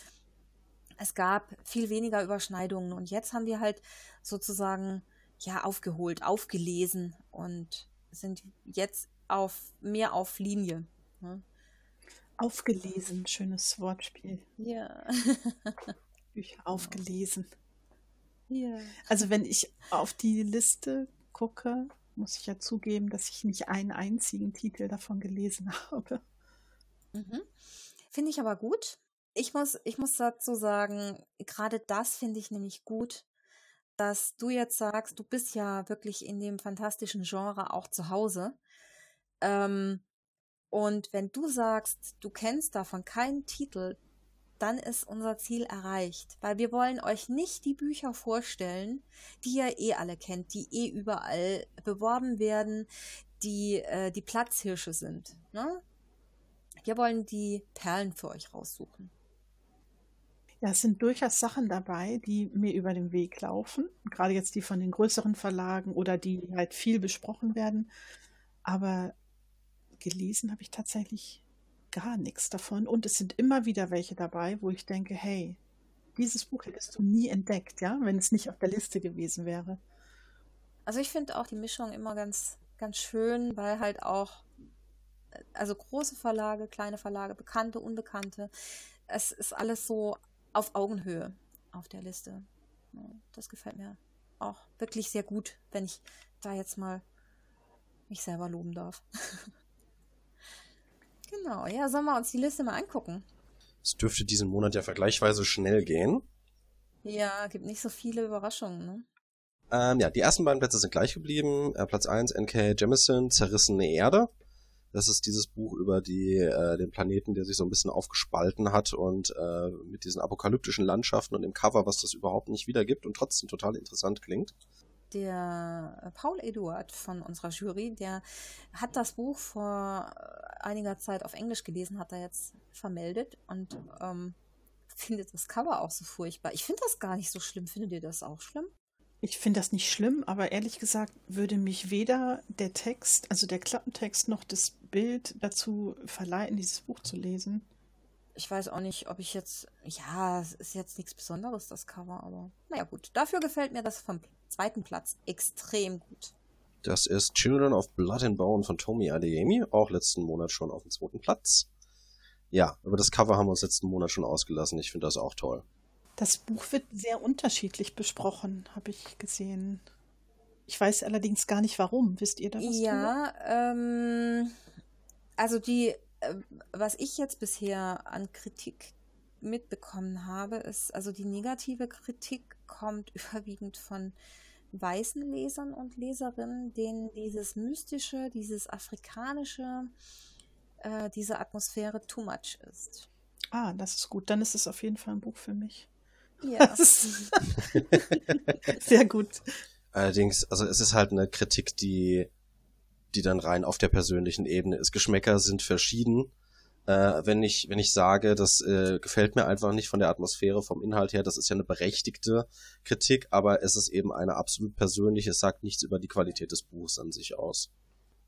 es gab viel weniger Überschneidungen. Und jetzt haben wir halt sozusagen ja aufgeholt, aufgelesen und sind jetzt auf mehr auf Linie. Ne? Aufgelesen, schönes Wortspiel. Ja. [LAUGHS] Bücher aufgelesen. Ja. Also wenn ich auf die Liste gucke, muss ich ja zugeben, dass ich nicht einen einzigen Titel davon gelesen [LAUGHS] habe. Mhm. Finde ich aber gut. Ich muss, ich muss dazu sagen, gerade das finde ich nämlich gut, dass du jetzt sagst, du bist ja wirklich in dem fantastischen Genre auch zu Hause. Ähm, und wenn du sagst, du kennst davon keinen Titel, dann ist unser Ziel erreicht. Weil wir wollen euch nicht die Bücher vorstellen, die ihr eh alle kennt, die eh überall beworben werden, die äh, die Platzhirsche sind. Ne? Wir wollen die Perlen für euch raussuchen. Ja, es sind durchaus Sachen dabei, die mir über den Weg laufen. Gerade jetzt die von den größeren Verlagen oder die halt viel besprochen werden. Aber gelesen habe ich tatsächlich gar nichts davon. Und es sind immer wieder welche dabei, wo ich denke, hey, dieses Buch hättest du nie entdeckt, ja, wenn es nicht auf der Liste gewesen wäre. Also ich finde auch die Mischung immer ganz, ganz schön, weil halt auch, also große Verlage, kleine Verlage, bekannte, unbekannte, es ist alles so auf Augenhöhe auf der Liste. Das gefällt mir auch wirklich sehr gut, wenn ich da jetzt mal mich selber loben darf. [LAUGHS] Genau, ja, sollen wir uns die Liste mal angucken? Es dürfte diesen Monat ja vergleichsweise schnell gehen. Ja, gibt nicht so viele Überraschungen, ne? Ähm, ja, die ersten beiden Plätze sind gleich geblieben. Äh, Platz 1, N.K. Jemisin, Zerrissene Erde. Das ist dieses Buch über die, äh, den Planeten, der sich so ein bisschen aufgespalten hat und äh, mit diesen apokalyptischen Landschaften und dem Cover, was das überhaupt nicht wiedergibt und trotzdem total interessant klingt der äh, Paul Eduard von unserer Jury, der hat das Buch vor äh, einiger Zeit auf Englisch gelesen, hat er jetzt vermeldet und ähm, findet das Cover auch so furchtbar. Ich finde das gar nicht so schlimm. Findet ihr das auch schlimm? Ich finde das nicht schlimm, aber ehrlich gesagt würde mich weder der Text, also der Klappentext, noch das Bild dazu verleiten, dieses Buch zu lesen. Ich weiß auch nicht, ob ich jetzt, ja, es ist jetzt nichts Besonderes, das Cover, aber naja gut. Dafür gefällt mir das vom zweiten Platz extrem gut. Das ist Children of Blood and Bone von Tomi Adeyemi, auch letzten Monat schon auf dem zweiten Platz. Ja, über das Cover haben wir uns letzten Monat schon ausgelassen. Ich finde das auch toll. Das Buch wird sehr unterschiedlich besprochen, habe ich gesehen. Ich weiß allerdings gar nicht warum. Wisst ihr da was? Ja, ähm, also die, äh, was ich jetzt bisher an Kritik mitbekommen habe, ist, also die negative Kritik kommt [LAUGHS] überwiegend von weißen Lesern und Leserinnen, denen dieses Mystische, dieses Afrikanische, äh, diese Atmosphäre too much ist. Ah, das ist gut. Dann ist es auf jeden Fall ein Buch für mich. Ja. [LAUGHS] [LAUGHS] Sehr gut. Allerdings, also es ist halt eine Kritik, die, die dann rein auf der persönlichen Ebene ist. Geschmäcker sind verschieden äh, wenn ich wenn ich sage, das äh, gefällt mir einfach nicht von der Atmosphäre, vom Inhalt her, das ist ja eine berechtigte Kritik, aber es ist eben eine absolut persönliche, es sagt nichts über die Qualität des Buchs an sich aus.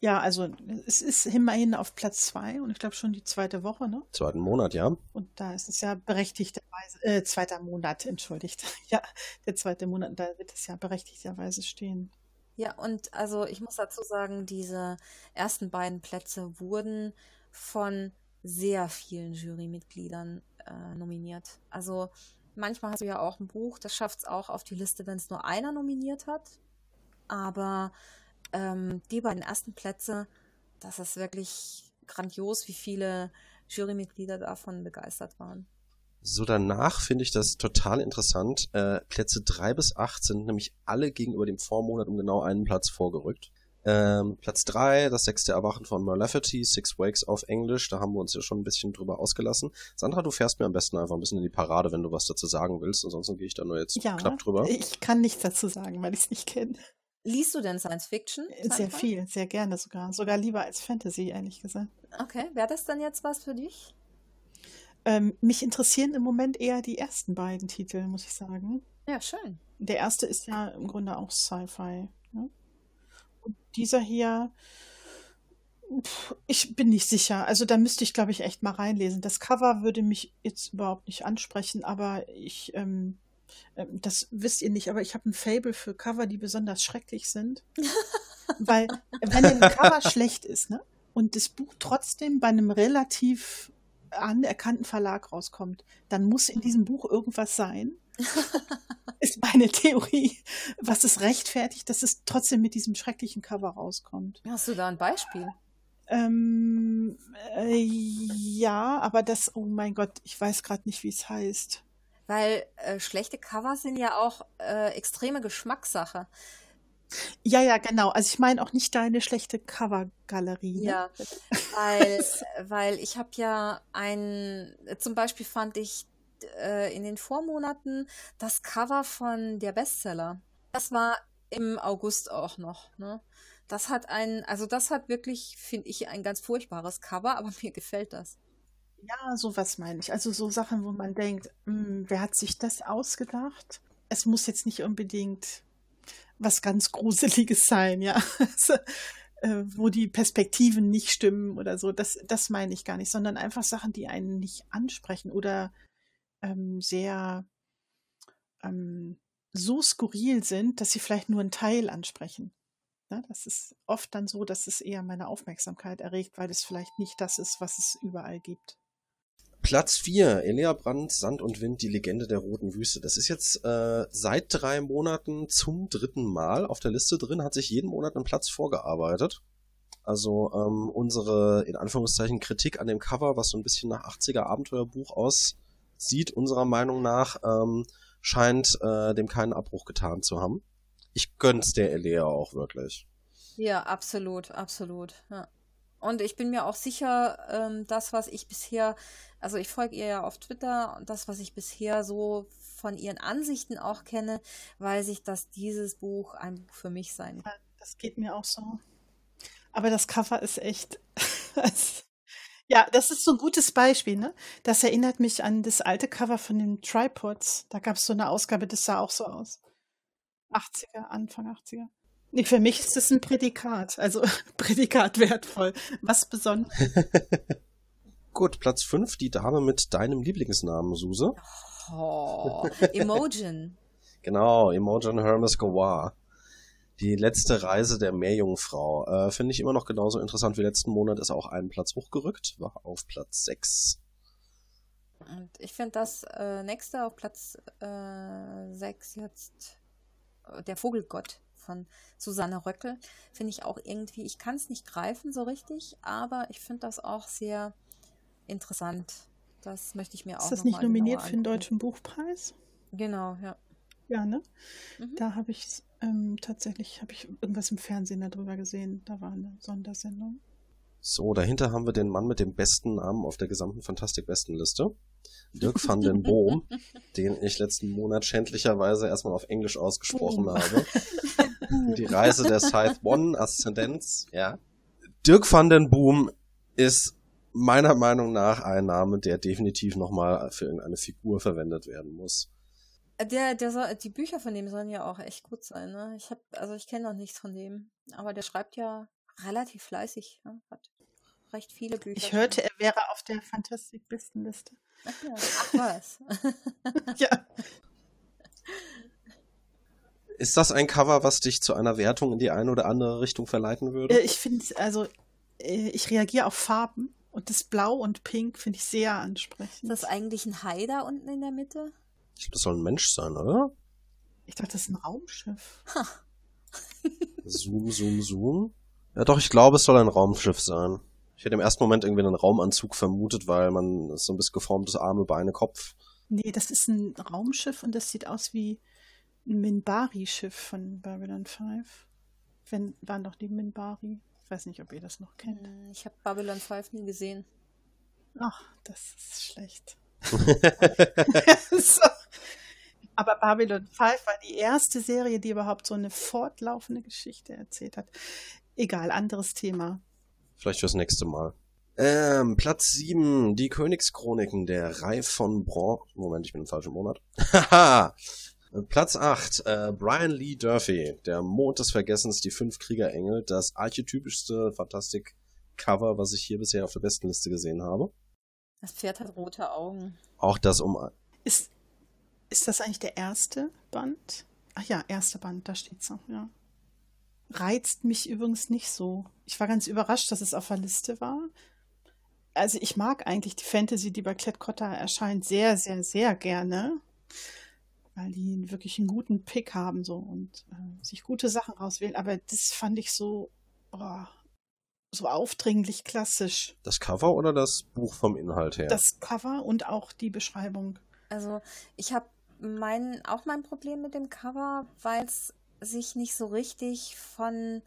Ja, also es ist immerhin auf Platz zwei und ich glaube schon die zweite Woche, ne? Zweiten Monat, ja. Und da ist es ja berechtigterweise, äh, zweiter Monat, entschuldigt. [LAUGHS] Ja, der zweite Monat, da wird es ja berechtigterweise stehen. Ja, und also ich muss dazu sagen, diese ersten beiden Plätze wurden von sehr vielen Jurymitgliedern äh, nominiert. Also manchmal hast du ja auch ein Buch, das schafft es auch auf die Liste, wenn es nur einer nominiert hat. Aber ähm, die beiden ersten Plätze, das ist wirklich grandios, wie viele Jurymitglieder davon begeistert waren. So danach finde ich das total interessant. Äh, Plätze drei bis acht sind nämlich alle gegenüber dem Vormonat um genau einen Platz vorgerückt. Ähm, Platz 3, das sechste Erwachen von Merlafferty, Six Wakes auf Englisch, da haben wir uns ja schon ein bisschen drüber ausgelassen. Sandra, du fährst mir am besten einfach ein bisschen in die Parade, wenn du was dazu sagen willst, ansonsten gehe ich da nur jetzt ja, knapp drüber. Ich kann nichts dazu sagen, weil ich es nicht kenne. Liest du denn Science Fiction? Sandra? Sehr viel, sehr gerne sogar. Sogar lieber als Fantasy, ehrlich gesagt. Okay, wäre das dann jetzt was für dich? Ähm, mich interessieren im Moment eher die ersten beiden Titel, muss ich sagen. Ja, schön. Der erste ist ja im Grunde auch Sci-Fi. Ne? Und dieser hier Ich bin nicht sicher. Also da müsste ich, glaube ich, echt mal reinlesen. Das Cover würde mich jetzt überhaupt nicht ansprechen, aber ich, ähm, ähm, das wisst ihr nicht, aber ich habe ein Fable für Cover, die besonders schrecklich sind. [LAUGHS] Weil, wenn ein Cover schlecht ist, ne? Und das Buch trotzdem bei einem relativ anerkannten Verlag rauskommt, dann muss in diesem Buch irgendwas sein. [LAUGHS] ist meine Theorie, was es rechtfertigt, dass es trotzdem mit diesem schrecklichen Cover rauskommt. Hast du da ein Beispiel? Ähm, äh, ja, aber das, oh mein Gott, ich weiß gerade nicht, wie es heißt. Weil äh, schlechte Cover sind ja auch äh, extreme Geschmackssache. Ja, ja, genau. Also ich meine auch nicht deine schlechte Covergalerie. Ne? Ja, [LAUGHS] weil, weil ich habe ja ein, zum Beispiel fand ich äh, in den Vormonaten das Cover von der Bestseller. Das war im August auch noch. Ne? Das hat ein, also das hat wirklich, finde ich, ein ganz furchtbares Cover, aber [LAUGHS] mir gefällt das. Ja, sowas meine ich. Also so Sachen, wo man denkt, mh, hm, wer hat sich das ausgedacht? Es muss jetzt nicht unbedingt was ganz Gruseliges sein, ja. [LAUGHS] Also, äh, wo die Perspektiven nicht stimmen oder so. Das, das meine ich gar nicht, sondern einfach Sachen, die einen nicht ansprechen oder ähm, sehr ähm, so skurril sind, dass sie vielleicht nur einen Teil ansprechen. Ja, das ist oft dann so, dass es eher meine Aufmerksamkeit erregt, weil es vielleicht nicht das ist, was es überall gibt. Platz 4, Elea Brandt, Sand und Wind, die Legende der Roten Wüste. Das ist jetzt äh, seit drei Monaten zum dritten Mal auf der Liste drin, hat sich jeden Monat einen Platz vorgearbeitet. Also ähm, unsere, in Anführungszeichen, Kritik an dem Cover, was so ein bisschen nach 80er Abenteuerbuch aussieht, unserer Meinung nach, ähm, scheint äh, dem keinen Abbruch getan zu haben. Ich gönn's der Elea auch wirklich. Ja, absolut, absolut. Ja. Und ich bin mir auch sicher, ähm, das, was ich bisher, also ich folge ihr ja auf Twitter und das, was ich bisher so von ihren Ansichten auch kenne, weiß ich, dass dieses Buch ein Buch für mich sein kann. Das geht mir auch so. Aber das Cover ist echt. [LAUGHS] ja, das ist so ein gutes Beispiel, ne? Das erinnert mich an das alte Cover von den Tripods. Da gab es so eine Ausgabe, das sah auch so aus. 80er, Anfang 80er. Nee, für mich ist das ein Prädikat, also [LAUGHS] Prädikat wertvoll. Was besonders. [LAUGHS] Gut, Platz 5, die Dame mit deinem Lieblingsnamen, Suse. Oh, Imogen. [LAUGHS] genau, Imogen Hermes Gowar. Die letzte Reise der Meerjungfrau. Äh, Finde ich immer noch genauso interessant wie letzten Monat, ist auch einen Platz hochgerückt, war auf Platz 6. Und ich finde das äh, nächste auf Platz äh, 6 jetzt äh, der Vogelgott von Susanne Röckel. Finde ich auch irgendwie, ich kann es nicht greifen so richtig, aber ich finde das auch sehr interessant. Das möchte ich mir auch Ist das nicht nominiert für den Deutschen Buchpreis? Genau, ja. Ja, ne? Mhm. Da habe ich ähm, tatsächlich, habe ich irgendwas im Fernsehen darüber gesehen. Da war eine Sondersendung. So, dahinter haben wir den Mann mit dem besten Namen auf der gesamten Fantastik-Bestenliste. Dirk van den Boom, [LAUGHS] den ich letzten Monat schändlicherweise erstmal auf Englisch ausgesprochen Boom. habe. [LAUGHS] Die Reise der Scythe One Aszendenz, ja. Dirk van den Boom ist meiner Meinung nach ein Name, der definitiv nochmal für irgendeine Figur verwendet werden muss. Der, der soll, die Bücher von dem sollen ja auch echt gut sein, ne? Ich hab, also ich kenne noch nichts von dem, aber der schreibt ja relativ fleißig, ne? hat recht viele Bücher. Ich hörte, er wäre auf der Fantastik-Bestenliste. Ach, ja. Ach was. [LAUGHS] ja. Ist das ein Cover, was dich zu einer Wertung in die eine oder andere Richtung verleiten würde? Äh, ich finde, also äh, ich reagiere auf Farben und das Blau und Pink finde ich sehr ansprechend. Ist das eigentlich ein Hai da unten in der Mitte? Ich glaube, das soll ein Mensch sein, oder? Ich dachte, das ist ein Raumschiff. zoom, zoom, zoom. Ja, doch, ich glaube, es soll ein Raumschiff sein. Ich hätte im ersten Moment irgendwie einen Raumanzug vermutet, weil man so ein bisschen geformtes Arme, Beine, Kopf. Nee, das ist ein Raumschiff und das sieht aus wie ein Minbari-Schiff von Babylon 5. Wenn, waren doch die Minbari. Ich weiß nicht, ob ihr das noch kennt. Hm, ich habe Babylon 5 nie gesehen. Ach, das ist schlecht. [LAUGHS] [LAUGHS] so. Aber Babylon 5 war die erste Serie, die überhaupt so eine fortlaufende Geschichte erzählt hat. Egal, anderes Thema. Vielleicht fürs nächste Mal. Ähm, Platz 7, die Königschroniken der Reif von Bron. Moment, ich bin im falschen Monat. Haha! [LAUGHS] Platz 8, äh, Brian Lee Durfee, der Mond des Vergessens, die fünf Kriegerengel, das archetypischste Fantastik Cover, was ich hier bisher auf der besten Liste gesehen habe. Das Pferd hat rote Augen. Auch das um. Ist, ist das eigentlich der erste Band? Ach ja, erster Band, da steht's noch, ja. Reizt mich übrigens nicht so. Ich war ganz überrascht, dass es auf der Liste war. Also ich mag eigentlich die Fantasy, die bei Klett-Cotta erscheint, sehr, sehr, sehr gerne. Weil die wirklich einen guten Pick haben so und äh, sich gute Sachen rauswählen. Aber das fand ich so, oh, so aufdringlich klassisch. Das Cover oder das Buch vom Inhalt her? Das Cover und auch die Beschreibung. Also ich habe mein, auch mein Problem mit dem Cover, weil es sich nicht so richtig von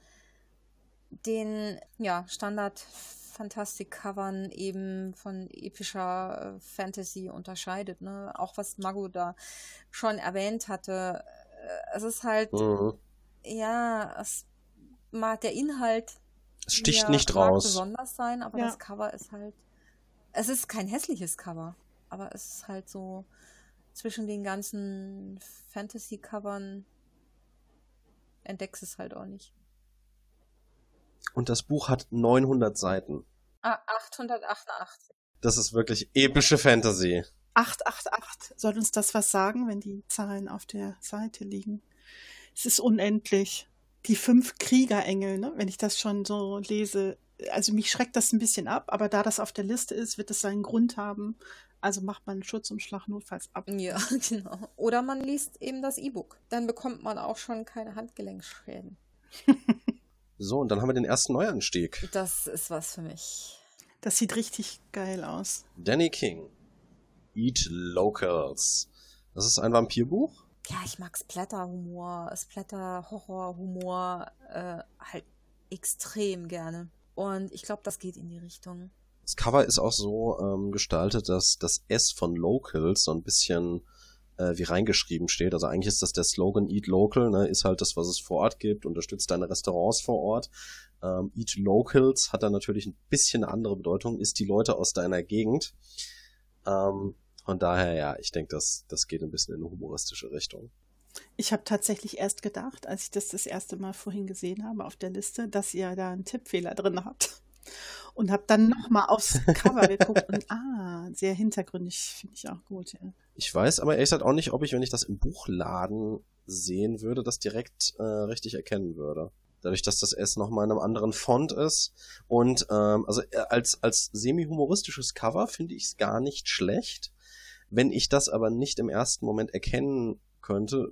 den ja, Standard-Fantastik-Covern eben von epischer äh, Fantasy unterscheidet. Ne? Auch was Mago da schon erwähnt hatte. Äh, es ist halt, mhm. ja, es mag der Inhalt es sticht nicht raus. besonders sein, aber ja. das Cover ist halt. Es ist kein hässliches Cover, aber es ist halt so zwischen den ganzen Fantasy-Covern entdeckst es halt auch nicht. Und das Buch hat 900 Seiten. Ah, 888. Das ist wirklich epische Fantasy. 888. Soll uns das was sagen, wenn die Zahlen auf der Seite liegen? Es ist unendlich. Die fünf Kriegerengel, ne? wenn ich das schon so lese. Also mich schreckt das ein bisschen ab, aber da das auf der Liste ist, wird es seinen Grund haben. Also macht man einen Schutzumschlag notfalls ab. Ja, [LAUGHS] genau. Oder man liest eben das E-Book. Dann bekommt man auch schon keine Handgelenkschäden. [LAUGHS] so, und dann haben wir den ersten Neuanstieg. Das ist was für mich. Das sieht richtig geil aus. Danny King. Eat Locals. Das ist ein Vampirbuch? Ja, ich mag Splatter-Humor, Splatter-Horror-Humor äh, halt extrem gerne. Und ich glaube, das geht in die Richtung. Das Cover ist auch so ähm, gestaltet, dass das S von Locals so ein bisschen äh, wie reingeschrieben steht. Also eigentlich ist das der Slogan Eat Local, ne, ist halt das, was es vor Ort gibt, unterstützt deine Restaurants vor Ort. Ähm, Eat Locals hat dann natürlich ein bisschen eine andere Bedeutung, ist die Leute aus deiner Gegend. Ähm, von daher, ja, ich denke, das, das geht ein bisschen in eine humoristische Richtung. Ich habe tatsächlich erst gedacht, als ich das das erste Mal vorhin gesehen habe auf der Liste, dass ihr da einen Tippfehler drin habt und habe dann nochmal aufs Cover geguckt und ah, sehr hintergründig, finde ich auch gut. Ja. Ich weiß aber ehrlich gesagt auch nicht, ob ich, wenn ich das im Buchladen sehen würde, das direkt äh, richtig erkennen würde. Dadurch, dass das S nochmal in einem anderen Font ist. Und ähm, also äh, als, als semi-humoristisches Cover finde ich es gar nicht schlecht. Wenn ich das aber nicht im ersten Moment erkennen könnte,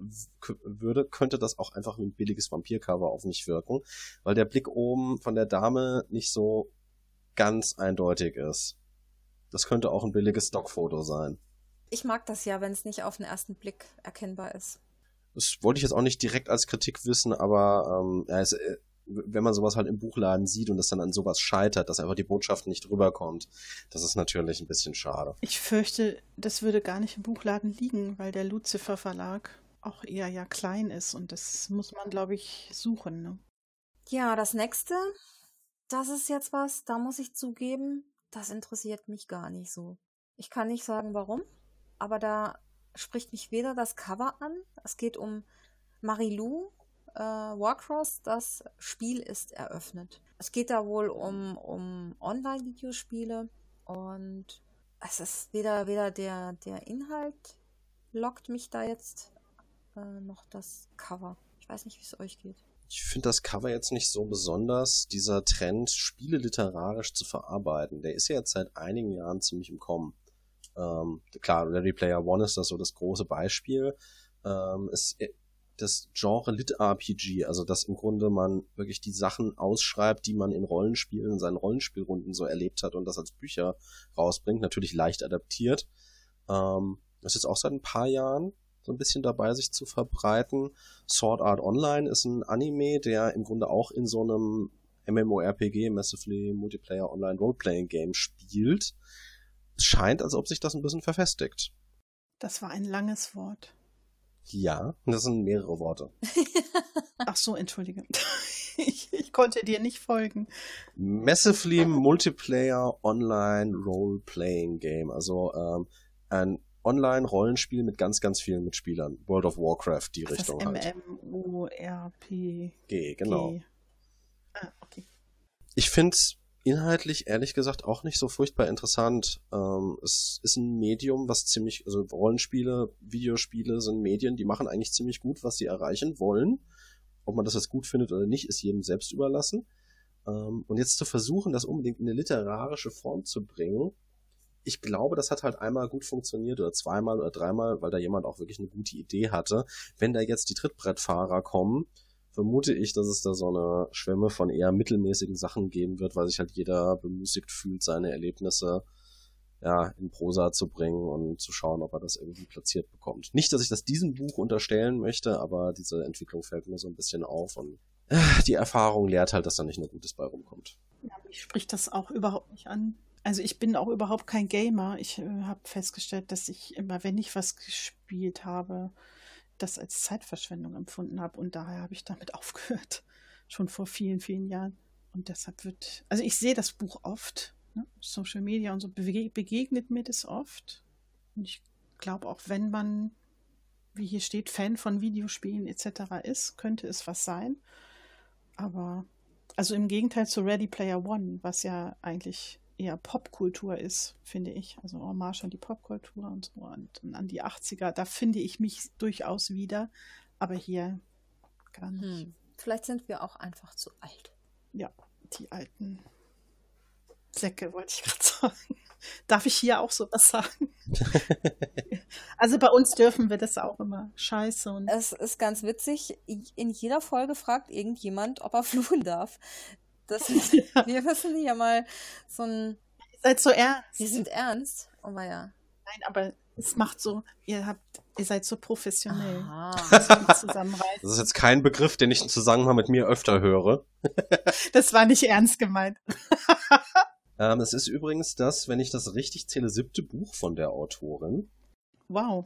würde, könnte das auch einfach wie ein billiges Vampircover auf mich wirken, weil der Blick oben von der Dame nicht so ganz eindeutig ist. Das könnte auch ein billiges Stockfoto sein. Ich mag das ja, wenn es nicht auf den ersten Blick erkennbar ist. Das wollte ich jetzt auch nicht direkt als Kritik wissen, aber ähm, ja, es, äh, wenn man sowas halt im Buchladen sieht und das dann an sowas scheitert, dass einfach die Botschaft nicht rüberkommt, das ist natürlich ein bisschen schade. Ich fürchte, das würde gar nicht im Buchladen liegen, weil der Lucifer Verlag auch eher ja klein ist und das muss man, glaube ich, suchen. Ne? Ja, das nächste, das ist jetzt was, da muss ich zugeben, das interessiert mich gar nicht so. Ich kann nicht sagen, warum, aber da spricht mich weder das Cover an, es geht um Marilou, äh, Warcross, das Spiel ist eröffnet. Es geht da wohl um, um Online-Videospiele und es ist weder, weder der, der Inhalt lockt mich da jetzt äh, noch das Cover. Ich weiß nicht, wie es euch geht. Ich finde das Cover jetzt nicht so besonders, dieser Trend, Spiele literarisch zu verarbeiten. Der ist ja jetzt seit einigen Jahren ziemlich im Kommen. Ähm, klar, Ready Player One ist das so das große Beispiel. Ähm, es das Genre Lit-RPG, also dass im Grunde man wirklich die Sachen ausschreibt, die man in Rollenspielen, in seinen Rollenspielrunden so erlebt hat und das als Bücher rausbringt, natürlich leicht adaptiert. Ähm, das ist jetzt auch seit ein paar Jahren so ein bisschen dabei, sich zu verbreiten. Sword Art Online ist ein Anime, der im Grunde auch in so einem MMORPG, Massively Multiplayer Online Roleplaying Game spielt. Es scheint, als ob sich das ein bisschen verfestigt. Das war ein langes Wort. Ja, das sind mehrere Worte. [LAUGHS] Ach so, entschuldige. [LAUGHS] Ich, ich, konnte dir nicht folgen. Massively Multiplayer Online Role Playing Game. Also ähm, ein Online-Rollenspiel mit ganz, ganz vielen Mitspielern. World of Warcraft, die Ach, Richtung das halt. MMORPG. G, genau. Ah, okay. Ich finde inhaltlich ehrlich gesagt auch nicht so furchtbar interessant. Ähm, es ist ein Medium, was ziemlich, also Rollenspiele, Videospiele sind Medien, die machen eigentlich ziemlich gut, was sie erreichen wollen. Ob man das jetzt gut findet oder nicht, ist jedem selbst überlassen. Ähm, und jetzt zu versuchen, das unbedingt in eine literarische Form zu bringen, ich glaube, das hat halt einmal gut funktioniert oder zweimal oder dreimal, weil da jemand auch wirklich eine gute Idee hatte. Wenn da jetzt die Trittbrettfahrer kommen, vermute ich, dass es da so eine Schwemme von eher mittelmäßigen Sachen geben wird, weil sich halt jeder bemüßigt fühlt, seine Erlebnisse ja, in Prosa zu bringen und zu schauen, ob er das irgendwie platziert bekommt. Nicht, dass ich das diesem Buch unterstellen möchte, aber diese Entwicklung fällt mir so ein bisschen auf und äh, die Erfahrung lehrt halt, dass da nicht nur Gutes bei rumkommt. Ja, mich spricht das auch überhaupt nicht an. Also ich bin auch überhaupt kein Gamer. Ich äh, habe festgestellt, dass ich immer, wenn ich was gespielt habe, das als Zeitverschwendung empfunden habe und daher habe ich damit [LAUGHS] aufgehört, schon vor vielen, vielen Jahren. Und deshalb wird, also ich sehe das Buch oft, ne? Social Media und so begegnet mir das oft. Und ich glaube auch, wenn man, wie hier steht, Fan von Videospielen etc. ist, könnte es was sein. Aber also im Gegenteil zu Ready Player One, was ja eigentlich eher Popkultur ist, finde ich. Also Hommage an die Popkultur und so und, und, an die 80er. Da finde ich mich durchaus wieder, aber hier gar nicht. Hm. Vielleicht sind wir auch einfach zu alt. Ja, die alten Säcke, wollte ich gerade [LAUGHS] sagen. Darf ich hier auch sowas sagen? [LAUGHS] also bei uns dürfen wir das auch immer. Scheiße. Und es ist ganz witzig. In jeder Folge fragt irgendjemand, ob er fluchen darf. Das [LAUGHS] ist, ja. Wir müssen ja mal so ein. Ihr seid so ernst. Sie sind ernst. Oh ja. Nein, aber es macht so, ihr habt, ihr seid so professionell. Das ist jetzt kein Begriff, den ich im Zusammenhang mit mir öfter höre. [LAUGHS] das war nicht ernst gemeint. [LAUGHS] ähm, es ist übrigens das, wenn ich das richtig zähle, siebte Buch von der Autorin. Wow.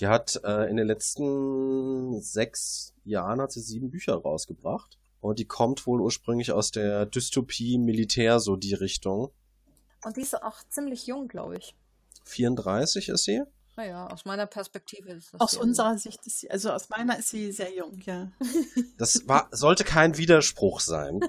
Die hat äh, in den letzten sechs Jahren hat sie sieben Bücher rausgebracht. Und die kommt wohl ursprünglich aus der Dystopie Militär, so die Richtung. Und die ist auch ziemlich jung, glaube ich. 34 ist sie? Naja, aus meiner Perspektive ist das. Aus unserer jung. Sicht ist sie, also aus meiner ist sie sehr jung, ja. [LAUGHS] Das war, sollte kein Widerspruch sein.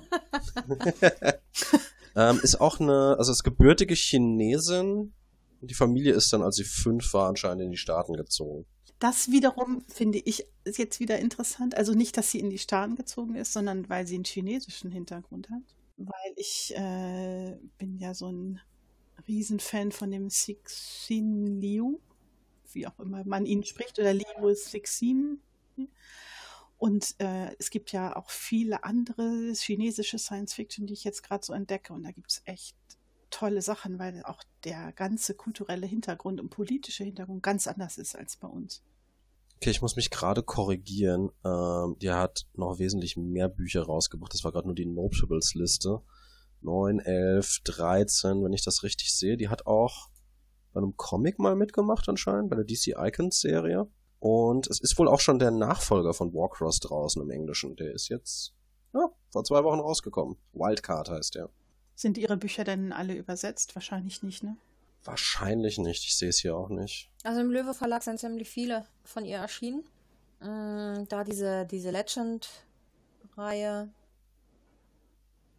[LAUGHS] ähm, ist auch eine, also ist gebürtige Chinesin. Die Familie ist dann, als sie fünf war, anscheinend in die Staaten gezogen. Das wiederum finde ich jetzt wieder interessant. Also nicht, dass sie in die Staaten gezogen ist, sondern weil sie einen chinesischen Hintergrund hat. Weil ich äh, bin ja so ein Riesenfan von dem Sixin Liu, wie auch immer man ihn spricht, oder Liu Sixin. Und äh, es gibt ja auch viele andere chinesische Science Fiction, die ich jetzt gerade so entdecke. Und da gibt es echt tolle Sachen, weil auch der ganze kulturelle Hintergrund und politische Hintergrund ganz anders ist als bei uns. Okay, ich muss mich gerade korrigieren. Ähm, die hat noch wesentlich mehr Bücher rausgebracht. Das war gerade nur die Notables-Liste. 9, 11, 13, wenn ich das richtig sehe. Die hat auch bei einem Comic mal mitgemacht anscheinend, bei der DC Icons Serie. Und es ist wohl auch schon der Nachfolger von Warcross draußen im Englischen. Der ist jetzt ja, vor zwei Wochen rausgekommen. Wildcard heißt der. Sind Ihre Bücher denn alle übersetzt? Wahrscheinlich nicht, ne? Wahrscheinlich nicht. Ich sehe es hier auch nicht. Also im Löwe Verlag sind ziemlich viele von ihr erschienen. Mm, da diese, diese Legend-Reihe.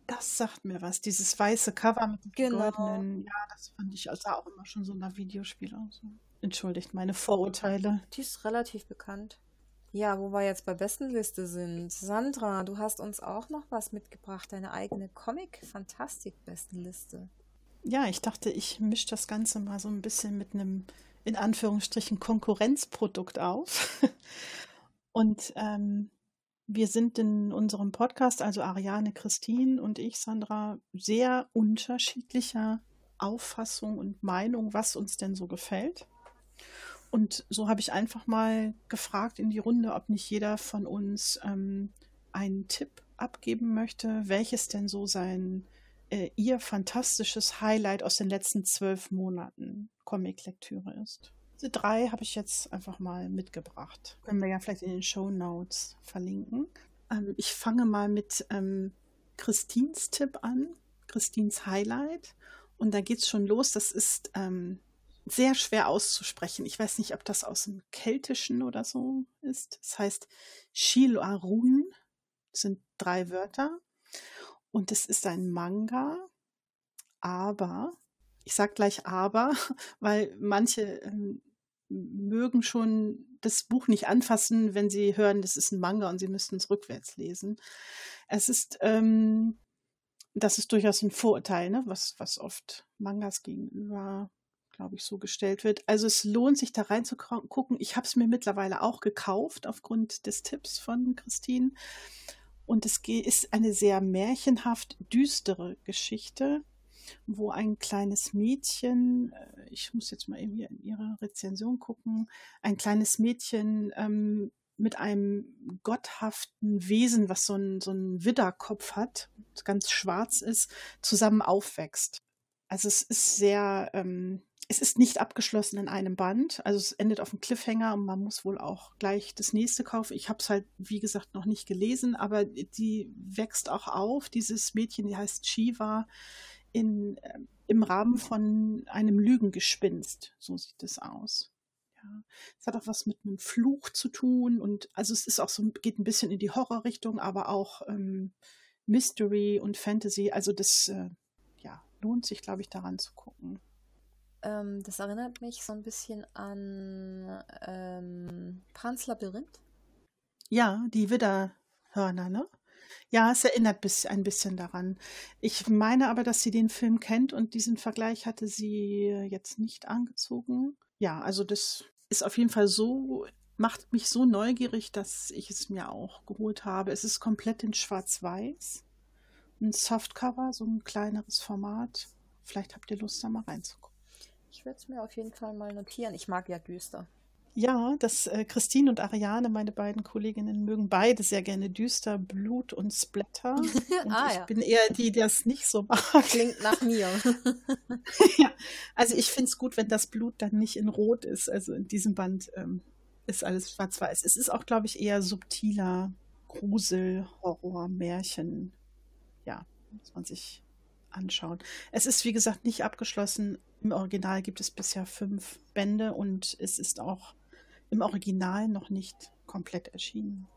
Das sagt mir was. Dieses weiße Cover mit dem genau. goldenen. Ja, das fand ich also auch immer schon so nach Videospiel aus. Entschuldigt meine Vorurteile. Die ist relativ bekannt. Ja, wo wir jetzt bei Bestenliste sind. Sandra, du hast uns auch noch was mitgebracht, deine eigene Comic-Fantastik-Bestenliste. Ja, ich dachte, ich mische das Ganze mal so ein bisschen mit einem, in Anführungsstrichen, Konkurrenzprodukt auf. [LAUGHS] Und ähm, wir sind in unserem Podcast, also Ariane, Christine und ich, Sandra, sehr unterschiedlicher Auffassung und Meinung, was uns denn so gefällt. Und so habe ich einfach mal gefragt in die Runde, ob nicht jeder von uns ähm, einen Tipp abgeben möchte, welches denn so sein äh, ihr fantastisches Highlight aus den letzten zwölf Monaten Comic-Lektüre ist. Diese drei habe ich jetzt einfach mal mitgebracht. Können wir ja vielleicht in den Show Notes verlinken. Ähm, ich fange mal mit ähm, Christins Tipp an, Christins Highlight. Und da geht es schon los. Das ist ähm, sehr schwer auszusprechen. Ich weiß nicht, ob das aus dem Keltischen oder so ist. Das heißt Shilarun, sind drei Wörter. Und es ist ein Manga. aber, ich sag gleich aber, [LAUGHS] weil manche ähm, mögen schon das Buch nicht anfassen, wenn sie hören, das ist ein Manga und sie müssten es rückwärts lesen. Es ist, ähm, das ist durchaus ein Vorurteil, ne? was, was oft Mangas gegenüber, glaube ich, so gestellt wird. Also es lohnt sich da reinzugucken. Ich habe es mir mittlerweile auch gekauft aufgrund des Tipps von Christine. Und es ist eine sehr märchenhaft düstere Geschichte wo ein kleines Mädchen, äh, ich muss jetzt mal eben hier in ihre Rezension gucken, ein kleines Mädchen ähm, mit einem gotthaften Wesen, was so einen so Widderkopf hat, ganz schwarz ist, zusammen aufwächst. Also es ist sehr, ähm, es ist nicht abgeschlossen in einem Band. Also es endet auf einem Cliffhanger und man muss wohl auch gleich das nächste kaufen. Ich habe es halt, wie gesagt, noch nicht gelesen, aber die wächst auch auf. Dieses Mädchen, die heißt Shiva, in, äh, im Rahmen von einem Lügengespinst. So sieht es aus. Ja. Es hat auch was mit einem Fluch zu tun und also es ist auch so, geht ein bisschen in die Horrorrichtung, aber auch ähm, Mystery und Fantasy. Also das äh, ja, lohnt sich, glaube ich, daran zu gucken. Ähm, das erinnert mich so ein bisschen an ähm, Pans Labyrinth. Ja, die Widderhörner, ne? Ja, es erinnert ein bisschen daran. Ich meine aber, dass sie den Film kennt und diesen Vergleich hatte sie jetzt nicht angezogen. Ja, also das ist auf jeden Fall so, macht mich so neugierig, dass ich es mir auch geholt habe. Es ist komplett in Schwarz-Weiß. Ein Softcover, so ein kleineres Format. Vielleicht habt ihr Lust, da mal reinzugucken. Ich werde es mir auf jeden Fall mal notieren. Ich mag ja düster. Ja, das äh, Christine und Ariane, meine beiden Kolleginnen, mögen beide sehr gerne düster, Blut und Splatter. [LAUGHS] Und ah, ich ja. bin eher die, die das nicht so mag. Klingt nach mir. [LAUGHS] ja, also ich finde es gut, wenn das Blut dann nicht in Rot ist. Also in diesem Band ähm, ist alles schwarz-weiß. Es ist auch, glaube ich, eher subtiler Grusel, Horror, Märchen. Ja, muss man sich anschauen. Es ist, wie gesagt, nicht abgeschlossen. Im Original gibt es bisher fünf Bände und es ist auch im Original noch nicht komplett erschienen.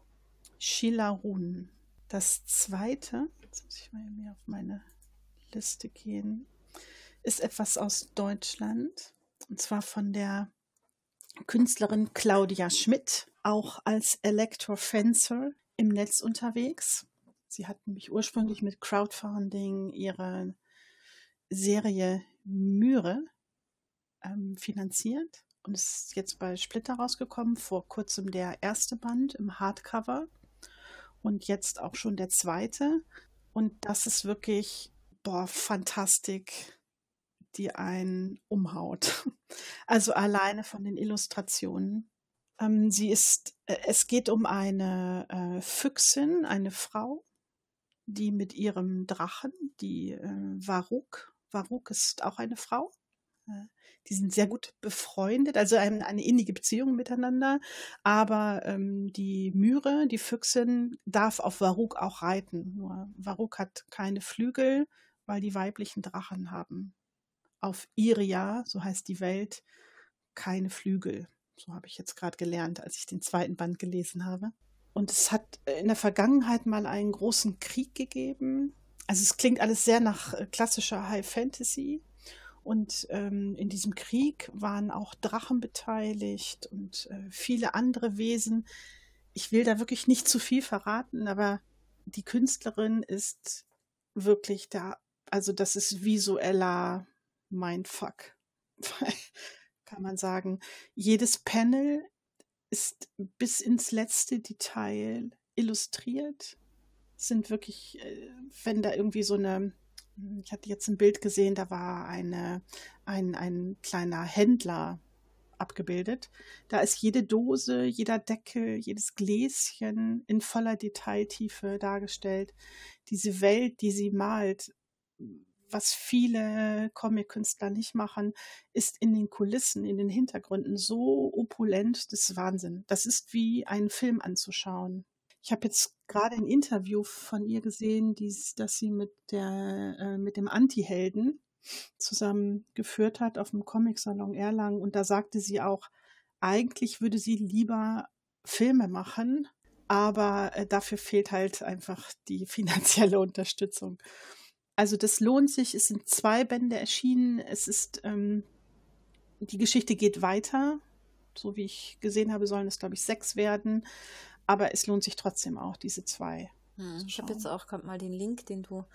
Shilarun. Das zweite, jetzt muss ich mal mehr auf meine Liste gehen, ist etwas aus Deutschland. Und zwar von der Künstlerin Claudia Schmidt, auch als Electrofencer im Netz unterwegs. Sie hat nämlich ursprünglich mit Crowdfunding ihre Serie Myre ähm, finanziert und ist jetzt bei Splitter rausgekommen. Vor kurzem der erste Band im Hardcover und jetzt auch schon der zweite. Und das ist wirklich, boah, Fantastik, die einen umhaut. [LAUGHS] Also alleine von den Illustrationen. Ähm, sie ist, äh, es geht um eine äh, Füchsin, eine Frau, die mit ihrem Drachen, die äh, Varuk, Varuk ist auch eine Frau, äh, die sind sehr gut befreundet, also eine, eine innige Beziehung miteinander. Aber ähm, die Myre, die Füchsin, darf auf Varuk auch reiten. Nur Varuk hat keine Flügel, weil die weiblichen Drachen haben auf Iria, so heißt die Welt, keine Flügel. So habe ich jetzt gerade gelernt, als ich den zweiten Band gelesen habe. Und es hat in der Vergangenheit mal einen großen Krieg gegeben. Also es klingt alles sehr nach äh, klassischer High Fantasy. Und ähm, in diesem Krieg waren auch Drachen beteiligt und äh, viele andere Wesen. Ich will da wirklich nicht zu viel verraten, aber die Künstlerin ist wirklich da. Also das ist visueller Mindfuck, [LAUGHS] kann man sagen. Jedes Panel ist bis ins letzte Detail illustriert. Sind wirklich, äh, wenn da irgendwie so eine hm, ich hatte jetzt ein Bild gesehen, da war eine, ein, ein kleiner Händler abgebildet. Da ist jede Dose, jeder Deckel, jedes Gläschen in voller Detailtiefe dargestellt. Diese Welt, die sie malt, was viele Comic-Künstler nicht machen, ist in den Kulissen, in den Hintergründen so opulent, das ist Wahnsinn. Das ist wie einen Film anzuschauen. Ich habe jetzt gerade ein Interview von ihr gesehen, das sie mit der äh, mit dem Anti-Helden zusammen geführt hat auf dem Comic-Salon Erlangen und da sagte sie auch, eigentlich würde sie lieber Filme machen, aber äh, dafür fehlt halt einfach die [LAUGHS] finanzielle Unterstützung. Also das lohnt sich. Es sind zwei Bände erschienen. Es ist ähm, die Geschichte geht weiter. So wie ich gesehen habe, sollen es glaube ich sechs werden. Aber es lohnt sich trotzdem auch diese zwei. Hm, ich habe jetzt auch gerade mal den Link, den du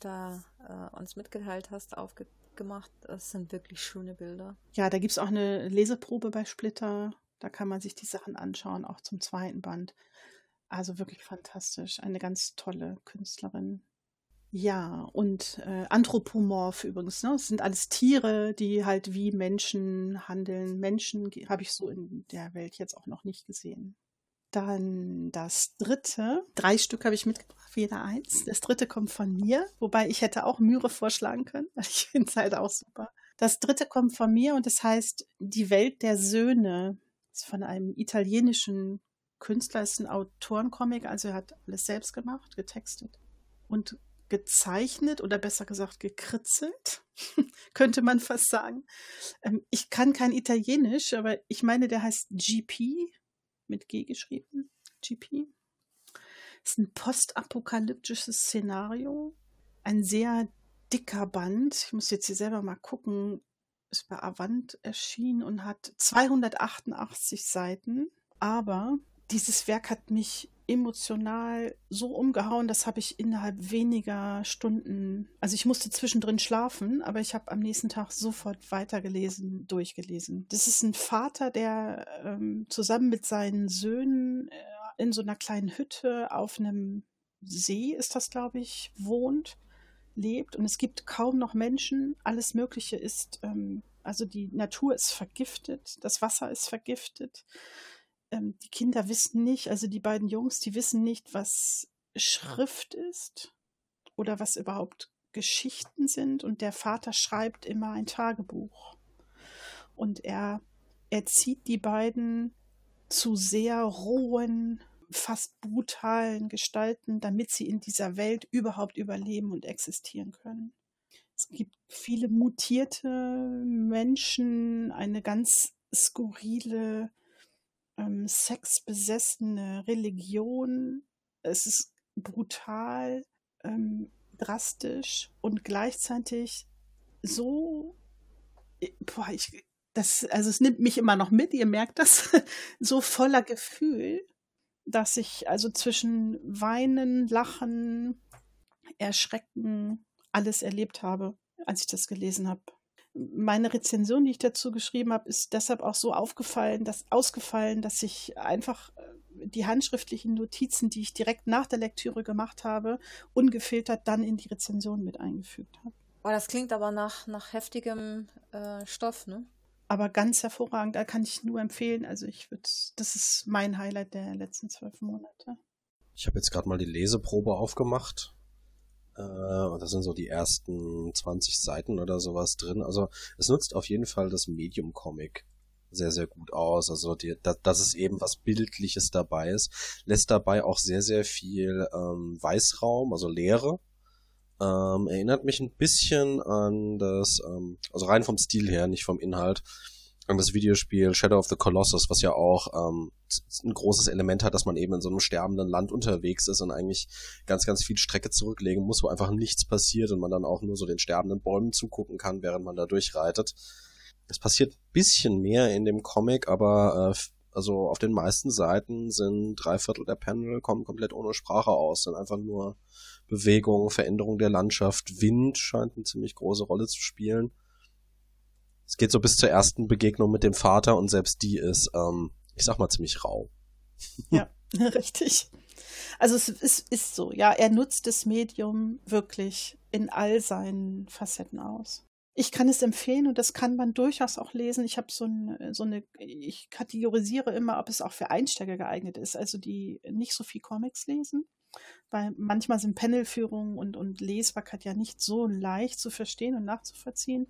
da äh, uns mitgeteilt hast, aufgemacht. Das sind wirklich schöne Bilder. Ja, da gibt es auch eine Leseprobe bei Splitter. Da kann man sich die Sachen anschauen, auch zum zweiten Band. Also wirklich fantastisch. Eine ganz tolle Künstlerin. Ja, und äh, anthropomorph übrigens. Ne? Es sind alles Tiere, die halt wie Menschen handeln. Menschen habe ich so in der Welt jetzt auch noch nicht gesehen. Dann das dritte. Drei Stück habe ich mitgebracht, jeder eins. Das dritte kommt von mir, wobei ich hätte auch Myre vorschlagen können. [LAUGHS] Ich finde es halt auch super. Das dritte kommt von mir und das heißt Die Welt der Söhne. Das ist von einem italienischen Künstler, ist ein Autorencomic, also er hat alles selbst gemacht, getextet und gezeichnet oder besser gesagt gekritzelt, [LAUGHS] könnte man fast sagen. Ähm, ich kann kein Italienisch, aber ich meine, der heißt GP, mit G geschrieben. GP. Ist ein postapokalyptisches Szenario. Ein sehr dicker Band. Ich muss jetzt hier selber mal gucken. Ist bei Avant erschienen und hat 288 Seiten. Aber dieses Werk hat mich emotional so umgehauen, das habe ich innerhalb weniger Stunden, also ich musste zwischendrin schlafen, aber ich habe am nächsten Tag sofort weitergelesen, durchgelesen. Das ist ein Vater, der ähm, zusammen mit seinen Söhnen äh, in so einer kleinen Hütte auf einem See, ist das, glaube ich, wohnt, lebt. Und es gibt kaum noch Menschen, alles Mögliche ist, ähm, also die Natur ist vergiftet, das Wasser ist vergiftet ähm, die Kinder wissen nicht, also die beiden Jungs, die wissen nicht, was Schrift ist oder was überhaupt Geschichten sind. Und der Vater schreibt immer ein Tagebuch. Und er erzieht die beiden zu sehr rohen, fast brutalen Gestalten, damit sie in dieser Welt überhaupt überleben und existieren können. Es gibt viele mutierte Menschen, eine ganz skurrile ähm, sexbesessene Religion. Es ist brutal, ähm, drastisch und gleichzeitig so, äh, boah, ich, das, also es nimmt mich immer noch mit, ihr merkt das, [LAUGHS] so voller Gefühl, dass ich also zwischen Weinen, Lachen, Erschrecken alles erlebt habe, als ich das gelesen habe meine Rezension, die ich dazu geschrieben habe, ist deshalb auch so aufgefallen, dass ausgefallen, dass ich einfach äh, die handschriftlichen Notizen, die ich direkt nach der Lektüre gemacht habe, ungefiltert dann in die Rezension mit eingefügt habe. Oh, das klingt aber nach, nach heftigem äh, Stoff, ne? Aber ganz hervorragend, da kann ich nur empfehlen. Also ich würde, das ist mein Highlight der letzten zwölf Monate. Ich habe jetzt gerade mal die Leseprobe aufgemacht äh, da sind so die ersten 20 Seiten oder sowas drin. Also es nutzt auf jeden Fall das Medium-Comic sehr, sehr gut aus. Also die, da, dass es eben was Bildliches dabei ist, lässt dabei auch sehr, sehr viel ähm, Weißraum, also Leere. Ähm, erinnert mich ein bisschen an das, ähm, also rein vom Stil her, nicht vom Inhalt, das Videospiel Shadow of the Colossus, was ja auch ähm, ein großes Element hat, dass man eben in so einem sterbenden Land unterwegs ist und eigentlich ganz, ganz viel Strecke zurücklegen muss, wo einfach nichts passiert und man dann auch nur so den sterbenden Bäumen zugucken kann, während man da durchreitet. Es passiert bisschen mehr in dem Comic, aber äh, also auf den meisten Seiten sind drei Viertel der Panel kommen komplett ohne Sprache aus, sind einfach nur Bewegung, Veränderung der Landschaft, Wind scheint eine ziemlich große Rolle zu spielen es geht so bis zur ersten Begegnung mit dem Vater und selbst die ist, ähm, ich sag mal, ziemlich rau. [LAUGHS] Ja, [LAUGHS] richtig. Also es ist, ist so, ja, er nutzt das Medium wirklich in all seinen Facetten aus. Ich kann es empfehlen und das kann man durchaus auch lesen. Ich habe so, ein, so eine, ich kategorisiere immer, ob es auch für Einsteiger geeignet ist, also die nicht so viel Comics lesen weil manchmal sind Panelführungen und, und Lesbarkeit ja nicht so leicht zu verstehen und nachzuvollziehen.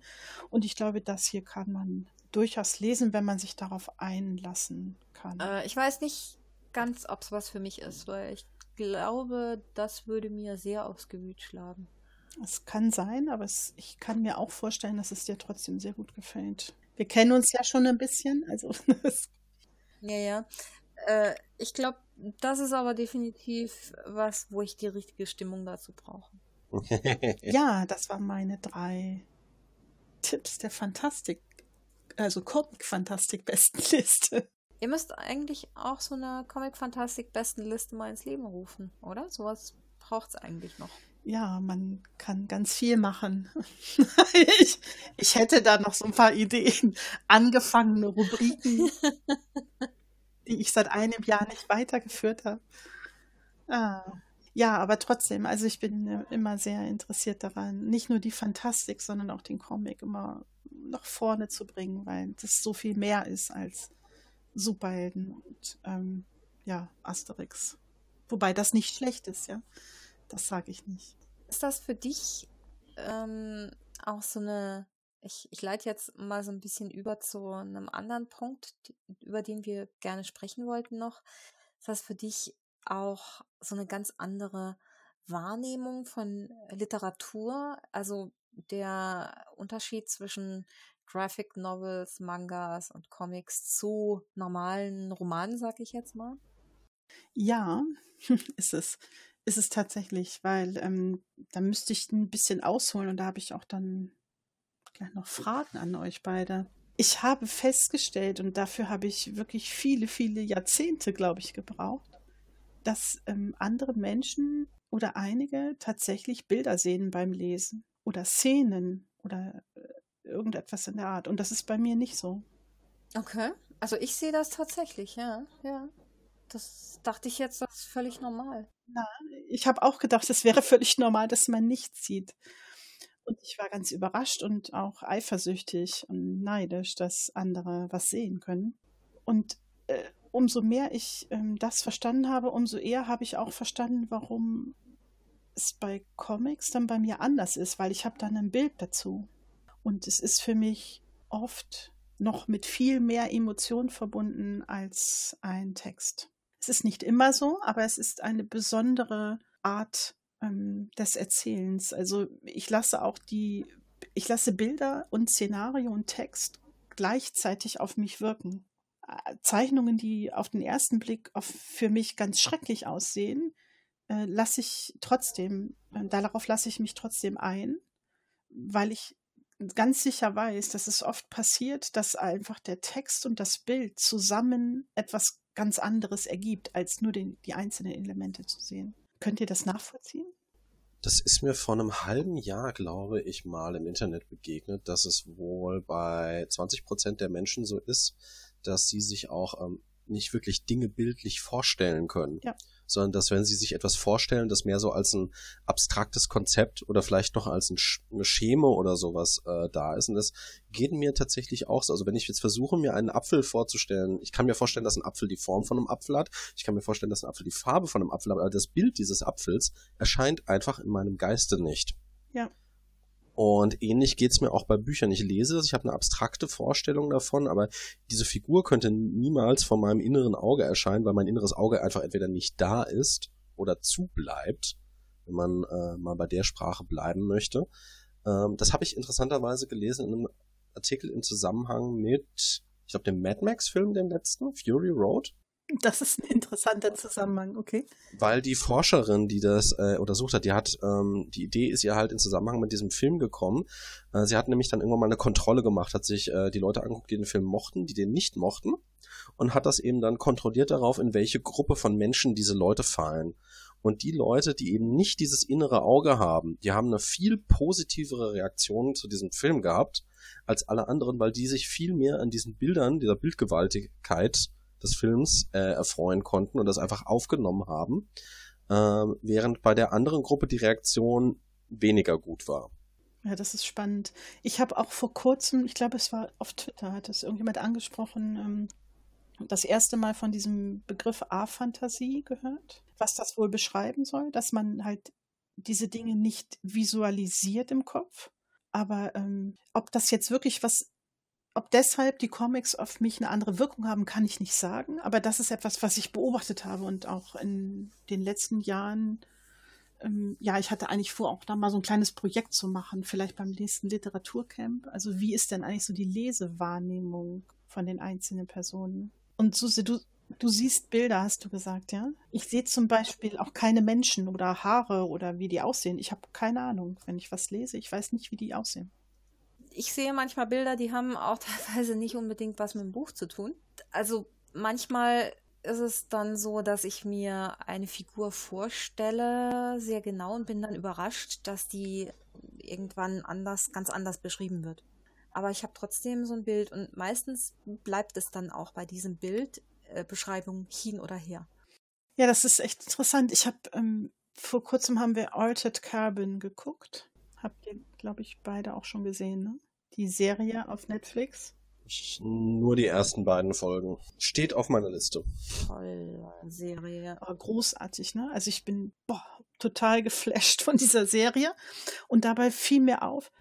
Und ich glaube, das hier kann man durchaus lesen, wenn man sich darauf einlassen kann. Äh, ich weiß nicht ganz, ob es was für mich ist, weil ich glaube, das würde mir sehr aufs Gemüt schlagen. Es kann sein, aber es, ich kann mir auch vorstellen, dass es dir trotzdem sehr gut gefällt. Wir kennen uns ja schon ein bisschen, also. [LAUGHS] ja, ja. Äh, ich glaube, das ist aber definitiv was, wo ich die richtige Stimmung dazu brauche. [LAUGHS] ja, das waren meine drei Tipps der Fantastik, also Comic-Fantastik-Bestenliste. Ihr müsst eigentlich auch so eine Comic-Fantastik-Bestenliste mal ins Leben rufen, oder? Sowas braucht es eigentlich noch. Ja, man kann ganz viel machen. [LAUGHS] ich, ich hätte da noch so ein paar Ideen, angefangene Rubriken, [LAUGHS] die ich seit einem Jahr nicht weitergeführt habe. Ah. Ja, aber trotzdem, also ich bin äh, immer sehr interessiert daran, nicht nur die Fantastik, sondern auch den Comic immer nach vorne zu bringen, weil das so viel mehr ist als Superhelden und ähm, ja, Asterix. Wobei das nicht schlecht ist, ja. Das sage ich nicht. Ist das für dich ähm, auch so eine, ich, ich leite jetzt mal so ein bisschen über zu einem anderen Punkt, über den wir gerne sprechen wollten noch. Ist das für dich auch so eine ganz andere Wahrnehmung von Literatur? Also der Unterschied zwischen Graphic Novels, Mangas und Comics zu normalen Romanen, sag ich jetzt mal? Ja, [LAUGHS] ist es. Ist es tatsächlich, weil ähm, da müsste ich ein bisschen ausholen und da habe ich auch dann gleich noch Fragen an euch beide. Ich habe festgestellt, und dafür habe ich wirklich viele, viele Jahrzehnte, glaube ich, gebraucht, dass ähm, andere Menschen oder einige tatsächlich Bilder sehen beim Lesen oder Szenen oder äh, irgendetwas in der Art. Und das ist bei mir nicht so. Okay. Also ich sehe das tatsächlich, ja. Ja. Das dachte ich jetzt, das ist völlig normal. Na, ich habe auch gedacht, es wäre völlig normal, dass man nichts sieht. Und ich war ganz überrascht und auch eifersüchtig und neidisch, dass andere was sehen können. Und äh, umso mehr ich ähm, das verstanden habe, umso eher habe ich auch verstanden, warum es bei Comics dann bei mir anders ist, weil ich habe dann ein Bild dazu. Und es ist für mich oft noch mit viel mehr Emotion verbunden als ein Text. Es ist nicht immer so, aber es ist eine besondere Art ähm, des Erzählens. Also ich lasse auch die, ich lasse Bilder und Szenario und Text gleichzeitig auf mich wirken. Äh, Zeichnungen, die auf den ersten Blick auf, für mich ganz schrecklich aussehen, äh, lasse ich trotzdem, äh, darauf lasse ich mich trotzdem ein, weil ich ganz sicher weiß, dass es oft passiert, dass einfach der Text und das Bild zusammen etwas ganz anderes ergibt, als nur den, die einzelnen Elemente zu sehen. Könnt ihr das nachvollziehen? Das ist mir vor einem halben Jahr, glaube ich, mal im Internet begegnet, dass es wohl bei 20 Prozent der Menschen so ist, dass sie sich auch ähm, nicht wirklich Dinge bildlich vorstellen können. Ja sondern dass wenn sie sich etwas vorstellen, das mehr so als ein abstraktes Konzept oder vielleicht noch als ein Scheme oder sowas äh, da ist. Und das geht mir tatsächlich auch so. Also wenn ich jetzt versuche, mir einen Apfel vorzustellen, ich kann mir vorstellen, dass ein Apfel die Form von einem Apfel hat, ich kann mir vorstellen, dass ein Apfel die Farbe von einem Apfel hat, aber das Bild dieses Apfels erscheint einfach in meinem Geiste nicht. Ja. Und ähnlich geht's mir auch bei Büchern. Ich lese das, ich habe eine abstrakte Vorstellung davon, aber diese Figur könnte niemals vor meinem inneren Auge erscheinen, weil mein inneres Auge einfach entweder nicht da ist oder zubleibt, wenn man äh, mal bei der Sprache bleiben möchte. Ähm, das habe ich interessanterweise gelesen in einem Artikel im Zusammenhang mit, ich glaube, dem Mad Max-Film, den letzten, Fury Road. Das ist ein interessanter Zusammenhang, okay. Weil die Forscherin, die das äh, untersucht hat, die hat, ähm, die Idee ist ihr halt in Zusammenhang mit diesem Film gekommen. Äh, sie hat nämlich dann irgendwann mal eine Kontrolle gemacht, hat sich äh, die Leute angeguckt, die den Film mochten, die den nicht mochten und hat das eben dann kontrolliert darauf, in welche Gruppe von Menschen diese Leute fallen. Und die Leute, die eben nicht dieses innere Auge haben, die haben eine viel positivere Reaktion zu diesem Film gehabt als alle anderen, weil die sich viel mehr an diesen Bildern, dieser Bildgewaltigkeit des Films äh, erfreuen konnten und das einfach aufgenommen haben, äh, während bei der anderen Gruppe die Reaktion weniger gut war. Ja, das ist spannend. Ich habe auch vor kurzem, ich glaube, es war auf Twitter, hat es irgendjemand angesprochen, ähm, das erste Mal von diesem Begriff A-Fantasie gehört, was das wohl beschreiben soll, dass man halt diese Dinge nicht visualisiert im Kopf. Aber ähm, ob das jetzt wirklich was ob deshalb die Comics auf mich eine andere Wirkung haben, kann ich nicht sagen. Aber das ist etwas, was ich beobachtet habe und auch in den letzten Jahren. Ähm, ja, ich hatte eigentlich vor, auch da mal so ein kleines Projekt zu machen, vielleicht beim nächsten Literaturcamp. Also wie ist denn eigentlich so die Lesewahrnehmung von den einzelnen Personen? Und Susi, du, Du siehst Bilder, hast du gesagt, ja? Ich sehe zum Beispiel auch keine Menschen oder Haare oder wie die aussehen. Ich habe keine Ahnung, wenn ich was lese. Ich weiß nicht, wie die aussehen. Ich sehe manchmal Bilder, die haben auch [LAUGHS] teilweise nicht unbedingt was mit dem Buch zu tun. Also manchmal ist es dann so, dass ich mir eine Figur vorstelle, sehr genau und bin dann überrascht, dass die irgendwann anders, ganz anders beschrieben wird. Aber ich habe trotzdem so ein Bild und meistens bleibt es dann auch bei diesem Bildbeschreibung äh, hin oder her. Ja, das ist echt interessant. Ich habe ähm, vor kurzem haben wir Altered Carbon geguckt. Habt ihr, glaube ich, beide auch schon gesehen, ne? Die Serie auf Netflix. Nur die ersten beiden Folgen. Steht auf meiner Liste. Tolle Serie. Aber großartig, ne? Also ich bin boah, total geflasht von dieser Serie. Und dabei fiel mir auf,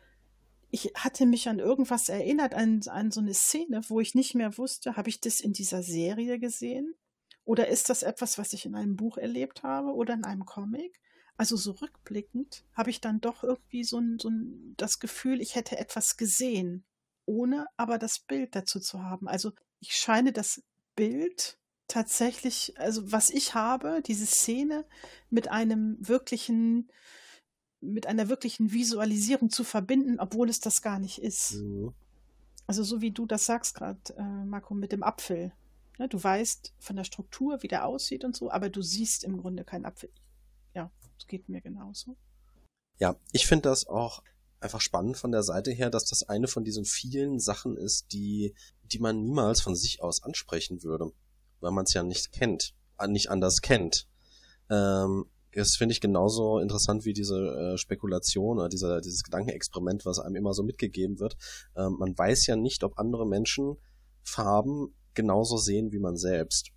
ich hatte mich an irgendwas erinnert, an, an so eine Szene, wo ich nicht mehr wusste, habe ich das in dieser Serie gesehen? Oder ist das etwas, was ich in einem Buch erlebt habe oder in einem Comic? Also so rückblickend habe ich dann doch irgendwie so, ein, so ein, das Gefühl, ich hätte etwas gesehen ohne aber das Bild dazu zu haben. Also ich scheine das Bild tatsächlich, also was ich habe, diese Szene mit einem wirklichen, mit einer wirklichen Visualisierung zu verbinden, obwohl es das gar nicht ist. Mhm. Also so wie du das sagst gerade, äh, Marco, mit dem Apfel. Ne, du weißt von der Struktur, wie der aussieht und so, aber du siehst im Grunde keinen Apfel. Geht mir genauso. Ja, ich finde das auch einfach spannend von der Seite her, dass das eine von diesen vielen Sachen ist, die, die man niemals von sich aus ansprechen würde, weil man es ja nicht kennt, äh, nicht anders kennt. Ähm, das finde ich genauso interessant wie diese äh, Spekulation oder dieser, dieses Gedankenexperiment, was einem immer so mitgegeben wird. Ähm, man weiß ja nicht, ob andere Menschen Farben genauso sehen wie man selbst.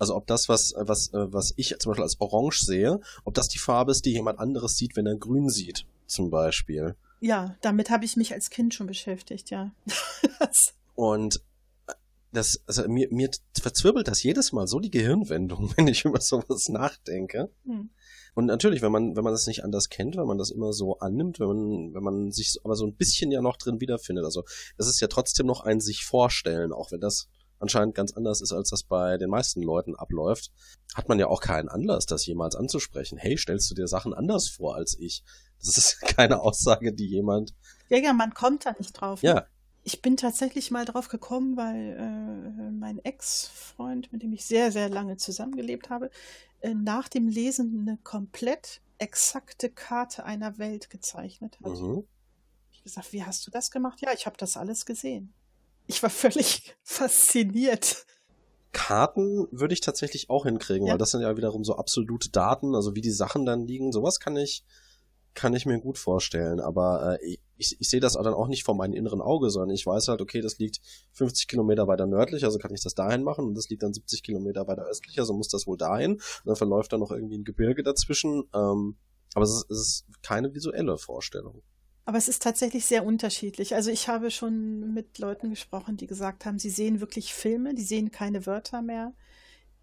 Also ob das, was, was, äh, was ich zum Beispiel als Orange sehe, ob das die Farbe ist, die jemand anderes sieht, wenn er grün sieht, zum Beispiel. Ja, damit habe ich mich als Kind schon beschäftigt, ja. [LAUGHS] und äh, das, also mir, mir verzwirbelt das jedes Mal so die Gehirnwendung, [LAUGHS] wenn ich über sowas nachdenke. Hm. Und natürlich, wenn man, wenn man das nicht anders kennt, wenn man das immer so annimmt, wenn man, wenn man sich aber so ein bisschen ja noch drin wiederfindet. Also, das ist ja trotzdem noch ein sich vorstellen, auch wenn das anscheinend ganz anders ist, als das bei den meisten Leuten abläuft, hat man ja auch keinen Anlass, das jemals anzusprechen. Hey, stellst du dir Sachen anders vor als ich? Das ist [LAUGHS] keine Aussage, die jemand. Ja, ja, man kommt da nicht drauf. Ne? Ja. Ich bin tatsächlich mal drauf gekommen, weil äh, mein Ex-Freund, mit dem ich sehr, sehr lange zusammengelebt habe, äh, nach dem Lesen eine komplett exakte Karte einer Welt gezeichnet hat. Mhm. Ich habe gesagt, wie hast du das gemacht? Ja, ich habe das alles gesehen. Ich war völlig [LAUGHS] fasziniert. Karten würde ich tatsächlich auch hinkriegen, ja. weil das sind ja wiederum so absolute Daten, also wie die Sachen dann liegen. Sowas kann ich, kann ich mir gut vorstellen. Aber äh, ich, ich sehe das dann auch nicht vor meinem inneren Auge, sondern ich weiß halt, okay, das liegt 50 Kilometer weiter nördlich, also kann ich das dahin machen und das liegt dann 70 Kilometer weiter östlich, also muss das wohl dahin. Und dann verläuft da noch irgendwie ein Gebirge dazwischen. Ähm, aber es ist, es ist keine visuelle Vorstellung. Aber es ist tatsächlich sehr unterschiedlich. Also ich habe schon mit Leuten gesprochen, die gesagt haben, sie sehen wirklich Filme, die sehen keine Wörter mehr.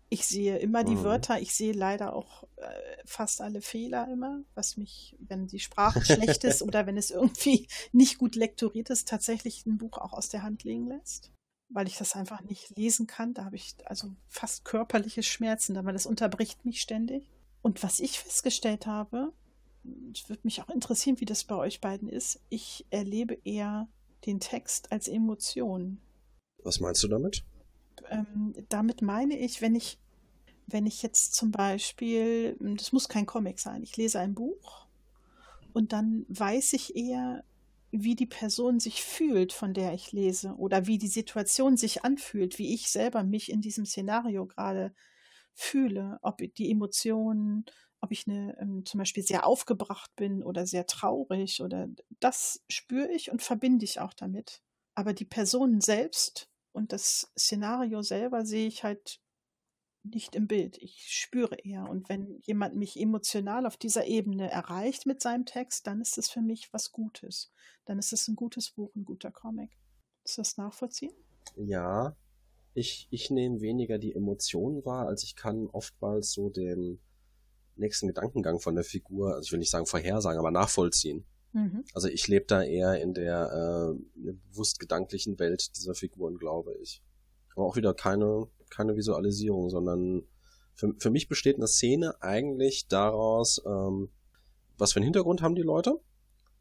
Ich sehe immer die mhm. Wörter, ich sehe leider auch äh, fast alle Fehler immer, was mich, wenn die Sprache schlecht ist [LAUGHS] oder wenn es irgendwie nicht gut lektoriert ist, tatsächlich ein Buch auch aus der Hand legen lässt. Weil ich das einfach nicht lesen kann. Da habe ich also fast körperliche Schmerzen, weil das unterbricht mich ständig. Und was ich festgestellt habe, es würde mich auch interessieren, wie das bei euch beiden ist. Ich erlebe eher den Text als Emotion. Was meinst du damit? Ähm, damit meine ich, wenn ich, wenn ich jetzt zum Beispiel, das muss kein Comic sein, ich lese ein Buch und dann weiß ich eher, wie die Person sich fühlt, von der ich lese, oder wie die Situation sich anfühlt, wie ich selber mich in diesem Szenario gerade fühle, ob die Emotionen, ob ich eine, ähm, zum Beispiel sehr aufgebracht bin oder sehr traurig oder das spüre ich und verbinde ich auch damit. Aber die Person selbst und das Szenario selber sehe ich halt nicht im Bild. Ich spüre eher. Und wenn jemand mich emotional auf dieser Ebene erreicht mit seinem Text, dann ist es für mich was Gutes. Dann ist es ein gutes Buch, ein guter Comic. Ist das nachvollziehen? Ja. Ich, ich nehme weniger die Emotionen wahr, als ich kann oftmals so den, nächsten Gedankengang von der Figur, also ich will nicht sagen vorhersagen, aber nachvollziehen. Mhm. Also ich lebe da eher in der äh, bewusst gedanklichen Welt dieser Figuren, glaube ich. Aber auch wieder keine, keine Visualisierung, sondern für, für mich besteht eine Szene eigentlich daraus, ähm, was für einen Hintergrund haben die Leute,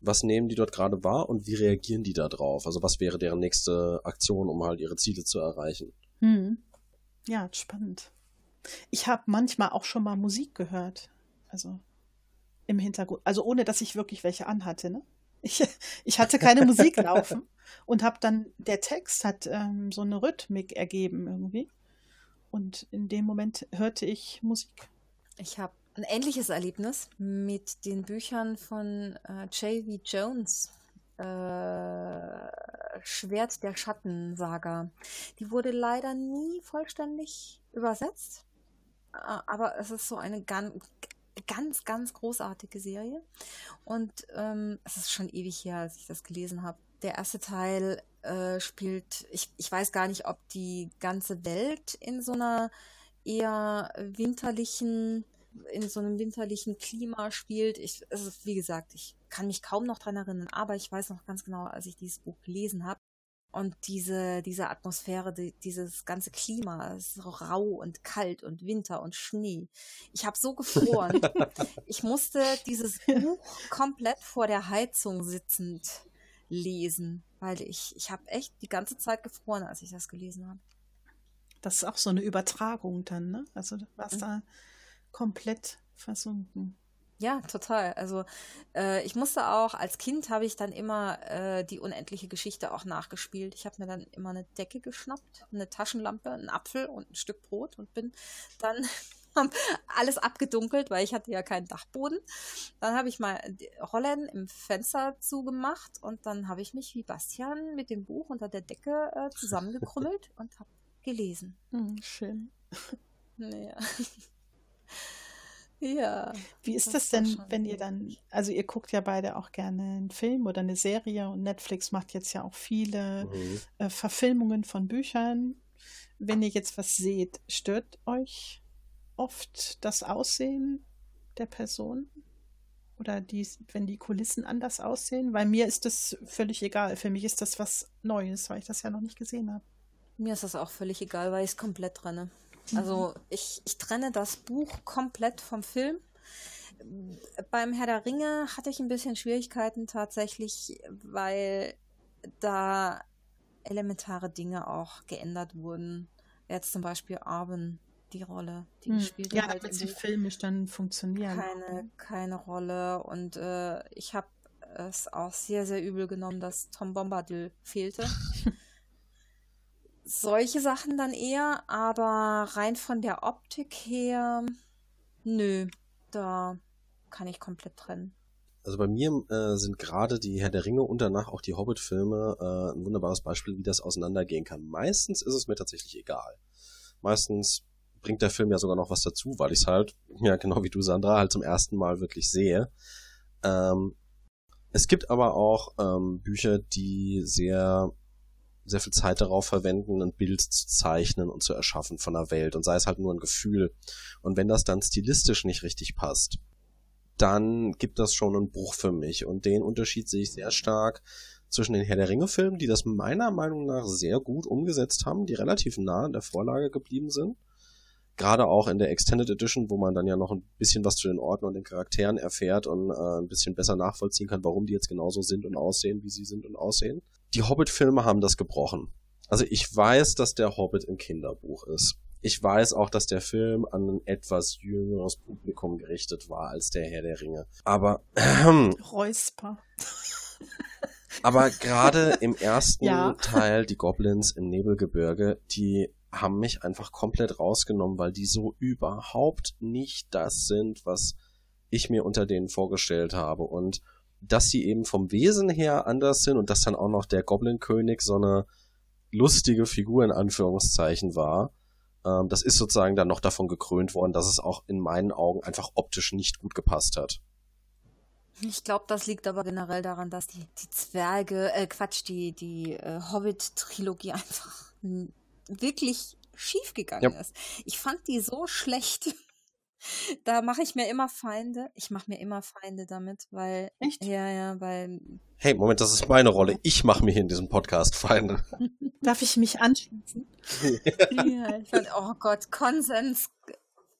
was nehmen die dort gerade wahr und wie reagieren die da drauf? Also was wäre deren nächste Aktion, um halt ihre Ziele zu erreichen? Hm. Ja, spannend. Ich habe manchmal auch schon mal Musik gehört. Also im Hintergrund. Also ohne, dass ich wirklich welche anhatte. Ne? Ich, [LAUGHS] ich hatte keine Musik [LAUGHS] laufen und habe dann, der Text hat ähm, so eine Rhythmik ergeben irgendwie. Und in dem Moment hörte ich Musik. Ich habe ein ähnliches Erlebnis mit den Büchern von äh, J.V. Jones. Äh, Schwert der Schattensaga. Die wurde leider nie vollständig übersetzt. Äh, aber es ist so eine ganz, ganz, ganz großartige Serie. Und ähm, es ist schon ewig her, als ich das gelesen habe. Der erste Teil äh, spielt, ich, ich weiß gar nicht, ob die ganze Welt in so einer eher winterlichen, in so einem winterlichen Klima spielt. Ich, ist, wie gesagt, ich kann mich kaum noch dran erinnern, aber ich weiß noch ganz genau, als ich dieses Buch gelesen habe, und diese, diese Atmosphäre, die, dieses ganze Klima, es ist so rau und kalt und Winter und Schnee. Ich habe so gefroren. [LAUGHS] ich musste dieses Buch komplett vor der Heizung sitzend lesen, weil ich, ich habe echt die ganze Zeit gefroren, als ich das gelesen habe. Das ist auch so eine Übertragung dann, ne? Also du warst mhm. da komplett versunken. Ja, total. Also äh, ich musste auch, als Kind habe ich dann immer äh, die unendliche Geschichte auch nachgespielt. Ich habe mir dann immer eine Decke geschnappt, eine Taschenlampe, einen Apfel und ein Stück Brot und bin dann [LAUGHS] alles abgedunkelt, weil ich hatte ja keinen Dachboden. Dann habe ich mal Rollen im Fenster zugemacht und dann habe ich mich wie Bastian mit dem Buch unter der Decke äh, zusammengekrümmelt [LAUGHS] und habe gelesen. Hm, schön. [LAUGHS] Naja. Ja. Wie ist das, das denn, wenn ihr dann, also ihr guckt ja beide auch gerne einen Film oder eine Serie und Netflix macht jetzt ja auch viele mhm. äh, Verfilmungen von Büchern. Wenn ihr jetzt was seht, stört euch oft das Aussehen der Person? Oder die, wenn die Kulissen anders aussehen? Weil mir ist das völlig egal. Für mich ist das was Neues, weil ich das ja noch nicht gesehen habe. Mir ist das auch völlig egal, weil ich es komplett trenne. Also mhm. ich, ich trenne das Buch komplett vom Film. Beim Herr der Ringe hatte ich ein bisschen Schwierigkeiten tatsächlich, weil da elementare Dinge auch geändert wurden. Jetzt zum Beispiel Arwen, die Rolle, die hm. spielt ja, halt damit sie filmisch dann funktionieren. Keine, keine Rolle und äh, ich habe es auch sehr, sehr übel genommen, dass Tom Bombadil fehlte. [LAUGHS] solche Sachen dann eher, aber rein von der Optik her, nö, da kann ich komplett trennen. Also bei mir äh, sind gerade die Herr der Ringe und danach auch die Hobbit-Filme äh, ein wunderbares Beispiel, wie das auseinandergehen kann. Meistens ist es mir tatsächlich egal. Meistens bringt der Film ja sogar noch was dazu, weil ich es halt, ja genau wie du Sandra, halt zum ersten Mal wirklich sehe. Ähm, es gibt aber auch ähm, Bücher, die sehr sehr viel Zeit darauf verwenden, ein Bild zu zeichnen und zu erschaffen von der Welt und sei es halt nur ein Gefühl. Und wenn das dann stilistisch nicht richtig passt, dann gibt das schon einen Bruch für mich. Und den Unterschied sehe ich sehr stark zwischen den Herr der Ringe Filmen, die das meiner Meinung nach sehr gut umgesetzt haben, die relativ nah an der Vorlage geblieben sind. Gerade auch in der Extended Edition, wo man dann ja noch ein bisschen was zu den Orten und den Charakteren erfährt und äh, ein bisschen besser nachvollziehen kann, warum die jetzt genauso sind und aussehen, wie sie sind und aussehen die Hobbit-Filme haben das gebrochen. Also ich weiß, dass der Hobbit ein Kinderbuch ist. Ich weiß auch, dass der Film an ein etwas jüngeres Publikum gerichtet war als der Herr der Ringe. Aber ähm, [CLEARS THROAT] Räusper. aber gerade [LAUGHS] im ersten ja. Teil, die Goblins im Nebelgebirge, die haben mich einfach komplett rausgenommen, weil die so überhaupt nicht das sind, was ich mir unter denen vorgestellt habe. Und dass sie eben vom Wesen her anders sind und dass dann auch noch der Goblin-König so eine lustige Figur in Anführungszeichen war. Ähm, das ist sozusagen dann noch davon gekrönt worden, dass es auch in meinen Augen einfach optisch nicht gut gepasst hat. Ich glaube, das liegt aber generell daran, dass die, die Zwerge, äh, Quatsch, die, die äh, Hobbit-Trilogie [LAUGHS] einfach wirklich schief gegangen ja. ist. Ich fand die so schlecht. Da mache ich mir immer Feinde. Ich mache mir immer Feinde damit, weil. Echt? Ja, ja, weil. Hey, Moment, das ist meine Rolle. Ich mache mir hier in diesem Podcast Feinde. [LAUGHS] Darf ich mich anschließen? ja, ich fand, oh Gott, Konsens.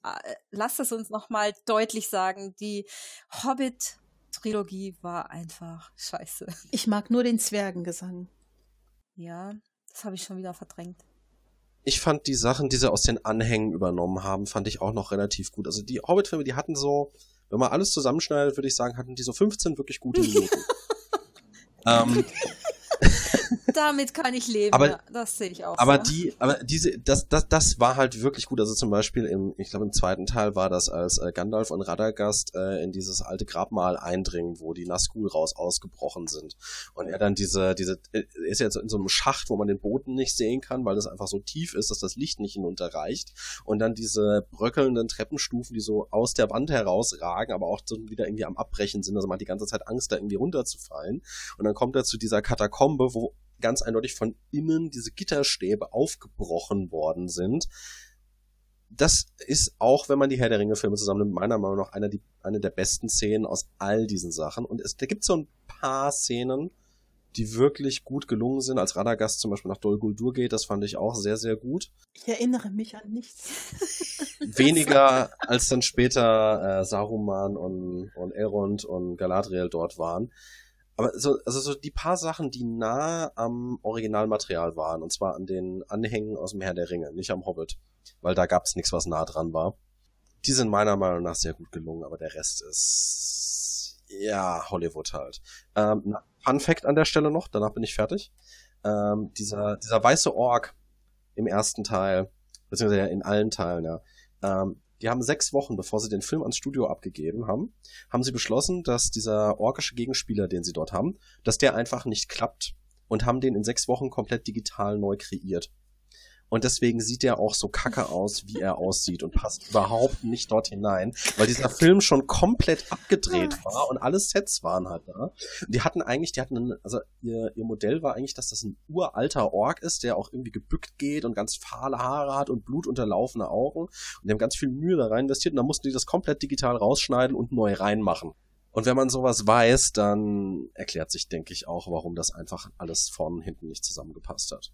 Äh, Lasst es uns nochmal deutlich sagen. Die Hobbit-Trilogie war einfach scheiße. Ich mag nur den Zwergengesang. Ja, das habe ich schon wieder verdrängt. Ich fand die Sachen, die sie aus den Anhängen übernommen haben, fand ich auch noch relativ gut. Also die Hobbit-Filme, die hatten so, wenn man alles zusammenschneidet, würde ich sagen, hatten die so 15 wirklich gute Minuten. [LAUGHS] ähm, [LAUGHS] Damit kann ich leben, Aber- ja, das sehe ich auch. Aber so. die, aber diese, das, das, das war halt wirklich gut. Also zum Beispiel im, ich glaube im zweiten Teil war das, als äh, Gandalf und Radagast äh, in dieses alte Grabmal eindringen, wo die Nazgul raus ausgebrochen sind. Und er dann diese, diese, äh, er ist jetzt in so einem Schacht, wo man den Boden nicht sehen kann, weil es einfach so tief ist, dass das Licht nicht hinunterreicht. Und dann diese bröckelnden Treppenstufen, die so aus der Wand herausragen, aber auch so wieder irgendwie am Abbrechen sind. Also man hat die ganze Zeit Angst, da irgendwie runterzufallen. Und dann kommt er zu dieser Katakombe, wo ganz eindeutig von innen diese Gitterstäbe aufgebrochen worden sind. Das ist auch, wenn man die Herr der Ringe Filme zusammennimmt, meiner Meinung nach einer, die, eine der besten Szenen aus all diesen Sachen. Und es, da gibt so ein paar Szenen, die wirklich gut gelungen sind. Als Radagast zum Beispiel nach Dol Guldur geht, das fand ich auch sehr, sehr gut. Ich erinnere mich an nichts. [LAUGHS] Weniger als dann später äh, Saruman und, und Elrond und Galadriel dort waren. Aber so, also so die paar Sachen, die nah am Originalmaterial waren, und zwar an den Anhängen aus dem Herr der Ringe, nicht am Hobbit, weil da gab's nichts, was nah dran war. Die sind meiner Meinung nach sehr gut gelungen, aber der Rest ist ja Hollywood halt. Ähm, Fun Fact an der Stelle noch, danach bin ich fertig. Ähm, dieser, dieser weiße Ork im ersten Teil, beziehungsweise in allen Teilen, ja, ähm, die haben sechs Wochen, bevor sie den Film ans Studio abgegeben haben, haben sie beschlossen, dass dieser orkische Gegenspieler, den sie dort haben, dass der einfach nicht klappt und haben den in sechs Wochen komplett digital neu kreiert. Und deswegen sieht er auch so kacke aus, wie er aussieht und passt überhaupt nicht dort hinein, weil dieser Film schon komplett abgedreht war und alle Sets waren halt da. Und die hatten eigentlich, die hatten, einen, also ihr, ihr Modell war eigentlich, dass das ein uralter Ork ist, der auch irgendwie gebückt geht und ganz fahle Haare hat und blutunterlaufene Augen. Und die haben ganz viel Mühe da rein investiert und dann mussten die das komplett digital rausschneiden und neu reinmachen. Und wenn man sowas weiß, dann erklärt sich, denke ich, auch, warum das einfach alles vorne und hinten nicht zusammengepasst hat.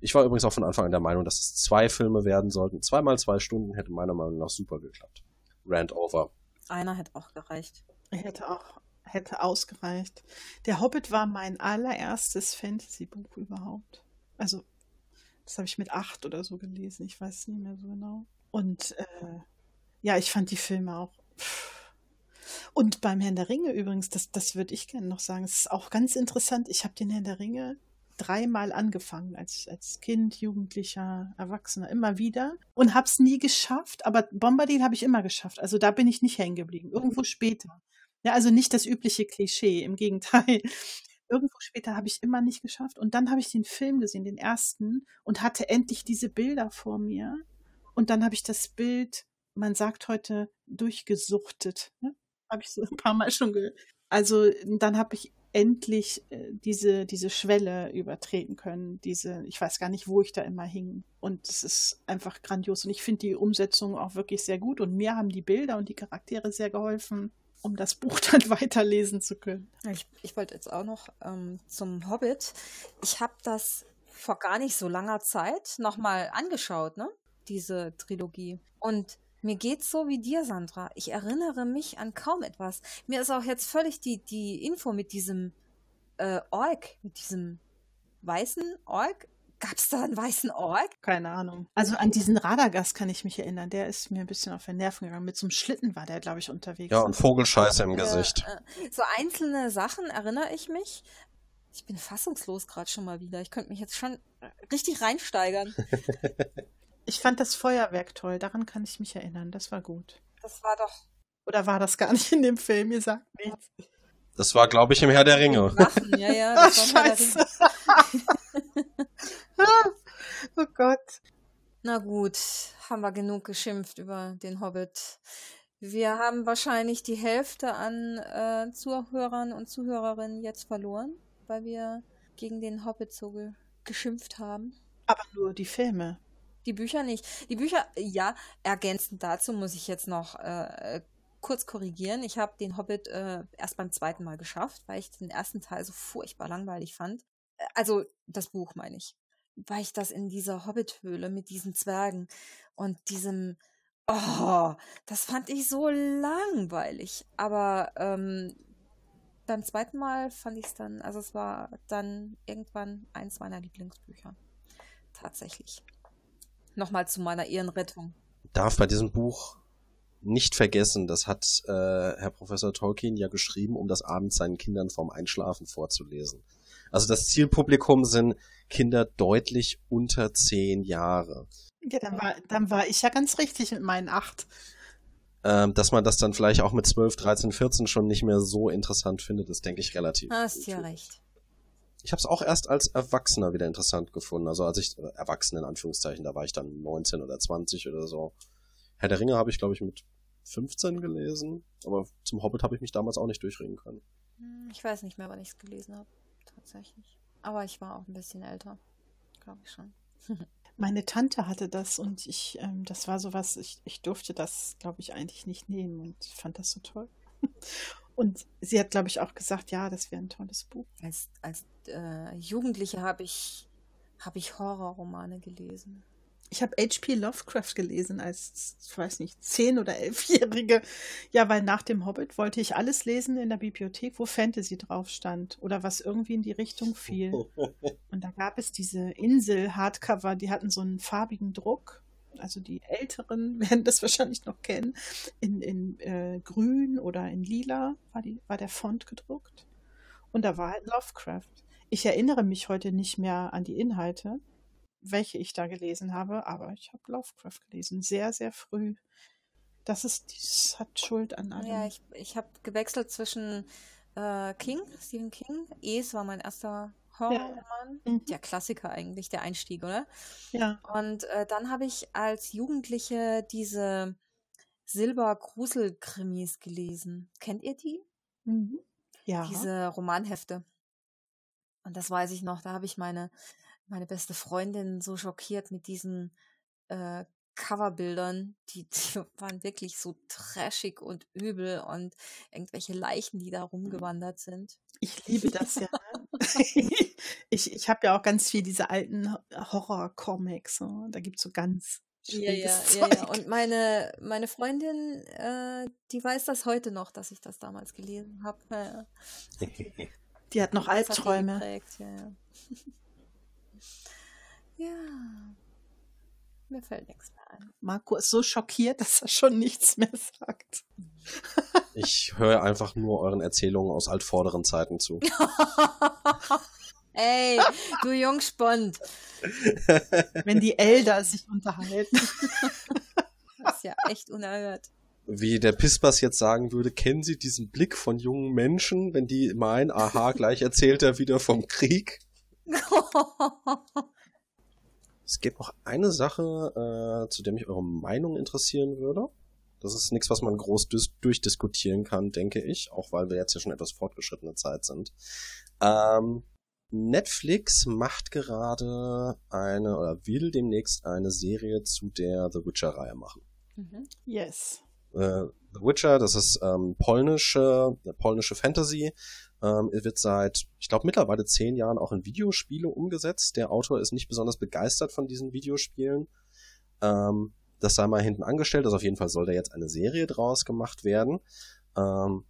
Ich war übrigens auch von Anfang an der Meinung, dass es zwei Filme werden sollten. Zweimal zwei Stunden hätte meiner Meinung nach super geklappt. Rand over. Einer hätte auch gereicht. Hätte auch, hätte ausgereicht. Der Hobbit war mein allererstes Fantasy-Buch überhaupt. Also, das habe ich mit acht oder so gelesen. Ich weiß es nicht mehr so genau. Und äh, ja, ich fand die Filme auch. Pff. Und beim Herrn der Ringe übrigens, das, das würde ich gerne noch sagen, es ist auch ganz interessant. Ich habe den Herrn der Ringe dreimal angefangen, als, als Kind, Jugendlicher, Erwachsener, immer wieder und habe es nie geschafft. Aber Bombadil habe ich immer geschafft. Also da bin ich nicht hängen geblieben. Irgendwo später. Ja, also nicht das übliche Klischee, im Gegenteil. [LAUGHS] Irgendwo später habe ich immer nicht geschafft. Und dann habe ich den Film gesehen, den ersten, und hatte endlich diese Bilder vor mir. Und dann habe ich das Bild, man sagt heute, durchgesuchtet. Ne? Habe ich so ein paar Mal schon gehört. Also dann habe ich endlich äh, diese, diese Schwelle übertreten können. Diese, ich weiß gar nicht, wo ich da immer hing. Und es ist einfach grandios. Und ich finde die Umsetzung auch wirklich sehr gut. Und mir haben die Bilder und die Charaktere sehr geholfen, um das Buch [LAUGHS] dann weiterlesen zu können. Ich, ich wollte jetzt auch noch ähm, zum Hobbit. Ich habe das vor gar nicht so langer Zeit nochmal angeschaut, ne? Diese Trilogie. Und mir geht's so wie dir, Sandra. Ich erinnere mich an kaum etwas. Mir ist auch jetzt völlig die, die Info mit diesem äh, Ork, mit diesem weißen Ork. Gab's da einen weißen Ork? Keine Ahnung. Also an diesen Radagast kann ich mich erinnern. Der ist mir ein bisschen auf den Nerven gegangen. Mit so einem Schlitten war der, glaube ich, unterwegs. Ja, und Vogelscheiße im Äh, Gesicht. äh, so einzelne Sachen erinnere ich mich. Ich bin fassungslos gerade schon mal wieder. Ich könnte mich jetzt schon äh, richtig reinsteigern. [LAUGHS] Ich fand das Feuerwerk toll. Daran kann ich mich erinnern. Das war gut. Das war doch Oder war das gar nicht in dem Film? Ihr sagt nichts. Das war, glaube ich, im Herr der Ringe. Waffen, ja, ja. Das war mal der scheiße. [LAUGHS] Oh Gott. Na gut, haben wir genug geschimpft über den Hobbit. Wir haben wahrscheinlich die Hälfte an äh, Zuhörern und Zuhörerinnen jetzt verloren, weil wir gegen den Hobbit so ge geschimpft haben. Aber nur die Filme. Die Bücher nicht. Die Bücher, ja, ergänzend dazu muss ich jetzt noch äh, kurz korrigieren. Ich habe den Hobbit äh, erst beim zweiten Mal geschafft, weil ich den ersten Teil so furchtbar langweilig fand. Äh, also das Buch meine ich. Weil ich das in dieser Hobbit-Höhle mit diesen Zwergen und diesem, oh, das fand ich so langweilig. Aber ähm, beim zweiten Mal fand ich es dann, also es war dann irgendwann eins meiner Lieblingsbücher. Tatsächlich. Nochmal zu meiner Ehrenrettung. Darf bei diesem Buch nicht vergessen, das hat äh, Herr Professor Tolkien ja geschrieben, um das abends seinen Kindern vorm Einschlafen vorzulesen. Also das Zielpublikum sind Kinder deutlich unter zehn Jahre. Ja, dann war, dann war ich ja ganz richtig mit meinen acht. Ähm, dass man das dann vielleicht auch mit 12, 13, 14 schon nicht mehr so interessant findet, ist, denke ich, relativ. Hast ja recht. Ich habe es auch erst als Erwachsener wieder interessant gefunden. Also als ich, äh, Erwachsene in Anführungszeichen, da war ich dann 19 oder 20 oder so. Herr der Ringe habe ich, glaube ich, mit 15 gelesen, aber zum Hobbit habe ich mich damals auch nicht durchringen können. Hm, ich weiß nicht mehr, wann ich es gelesen habe, tatsächlich. Aber ich war auch ein bisschen älter, glaube ich schon. [LAUGHS] Meine Tante hatte das und ich, ähm, das war sowas, ich, ich durfte das, glaube ich, eigentlich nicht nehmen und fand das so toll. [LAUGHS] Und sie hat, glaube ich, auch gesagt, ja, das wäre ein tolles Buch. Als, als äh, Jugendliche habe ich, hab ich Horrorromane gelesen. Ich habe H.P. Lovecraft gelesen als, ich weiß nicht, zehn- oder elfjährige. Ja, weil nach dem Hobbit wollte ich alles lesen in der Bibliothek, wo Fantasy drauf stand oder was irgendwie in die Richtung fiel. [LAUGHS] Und da gab es diese Insel-Hardcover, die hatten so einen farbigen Druck. Also die Älteren [LAUGHS] werden das wahrscheinlich noch kennen. In, in äh, grün oder in lila war, die, war der Font gedruckt. Und da war halt Lovecraft. Ich erinnere mich heute nicht mehr an die Inhalte welche ich da gelesen habe, aber ich habe Lovecraft gelesen, sehr, sehr früh. Das ist, das hat Schuld an allem. Ja, ich, ich habe gewechselt zwischen äh, King, Stephen King. Es war mein erster Horrorroman. Ja. Mhm. Der Klassiker eigentlich, der Einstieg, oder? Ja. Und äh, dann habe ich als Jugendliche diese Silber-Grusel-Krimis gelesen. Kennt ihr die? Mhm. Ja. Diese Romanhefte. Und das weiß ich noch, da habe ich meine meine beste Freundin so schockiert mit diesen äh, Coverbildern, die, [LAUGHS] die waren wirklich so trashig und übel und irgendwelche Leichen, die da rumgewandert sind. Ich liebe das ja. [LAUGHS] [LAUGHS] ich ich habe ja auch ganz viel diese alten Horror-Comics. So. Da gibt es so ganz ja, ja, ja, ja. Und meine, meine Freundin, äh, die weiß das heute noch, dass ich das damals gelesen habe. Ja. [LAUGHS] Die hat noch das Albträume. Hat ja, ja. [LAUGHS] Ja. Mir fällt nichts mehr ein. Marco ist so schockiert, [LAUGHS] dass er schon nichts mehr sagt. Ich höre einfach nur euren Erzählungen aus altvorderen Zeiten zu. Ey, du Jungspund. [LAUGHS] Wenn die Elder sich unterhalten. Das [LAUGHS] ist ja echt unerhört. Wie der Pispas jetzt sagen würde, kennen Sie diesen Blick von jungen Menschen, wenn die meinen, aha, [LAUGHS] gleich erzählt er wieder vom Krieg? Es gibt noch eine Sache, äh, zu der mich eure Meinung interessieren würde. Das ist nichts, was man groß durchdiskutieren kann, denke ich, auch weil wir jetzt ja schon etwas fortgeschrittene Zeit sind. Ähm, Netflix macht gerade eine oder will demnächst eine Serie zu der The Witcher-Reihe machen. Mhm. Yes. Äh, The Witcher, das ist ähm, polnische, polnische Fantasy, ähm, wird seit, ich glaube, mittlerweile zehn Jahren auch in Videospiele umgesetzt. Der Autor ist nicht besonders begeistert von diesen Videospielen. Ähm, das sei mal hinten angestellt. Also auf jeden Fall soll da jetzt eine Serie draus gemacht werden. Ähm,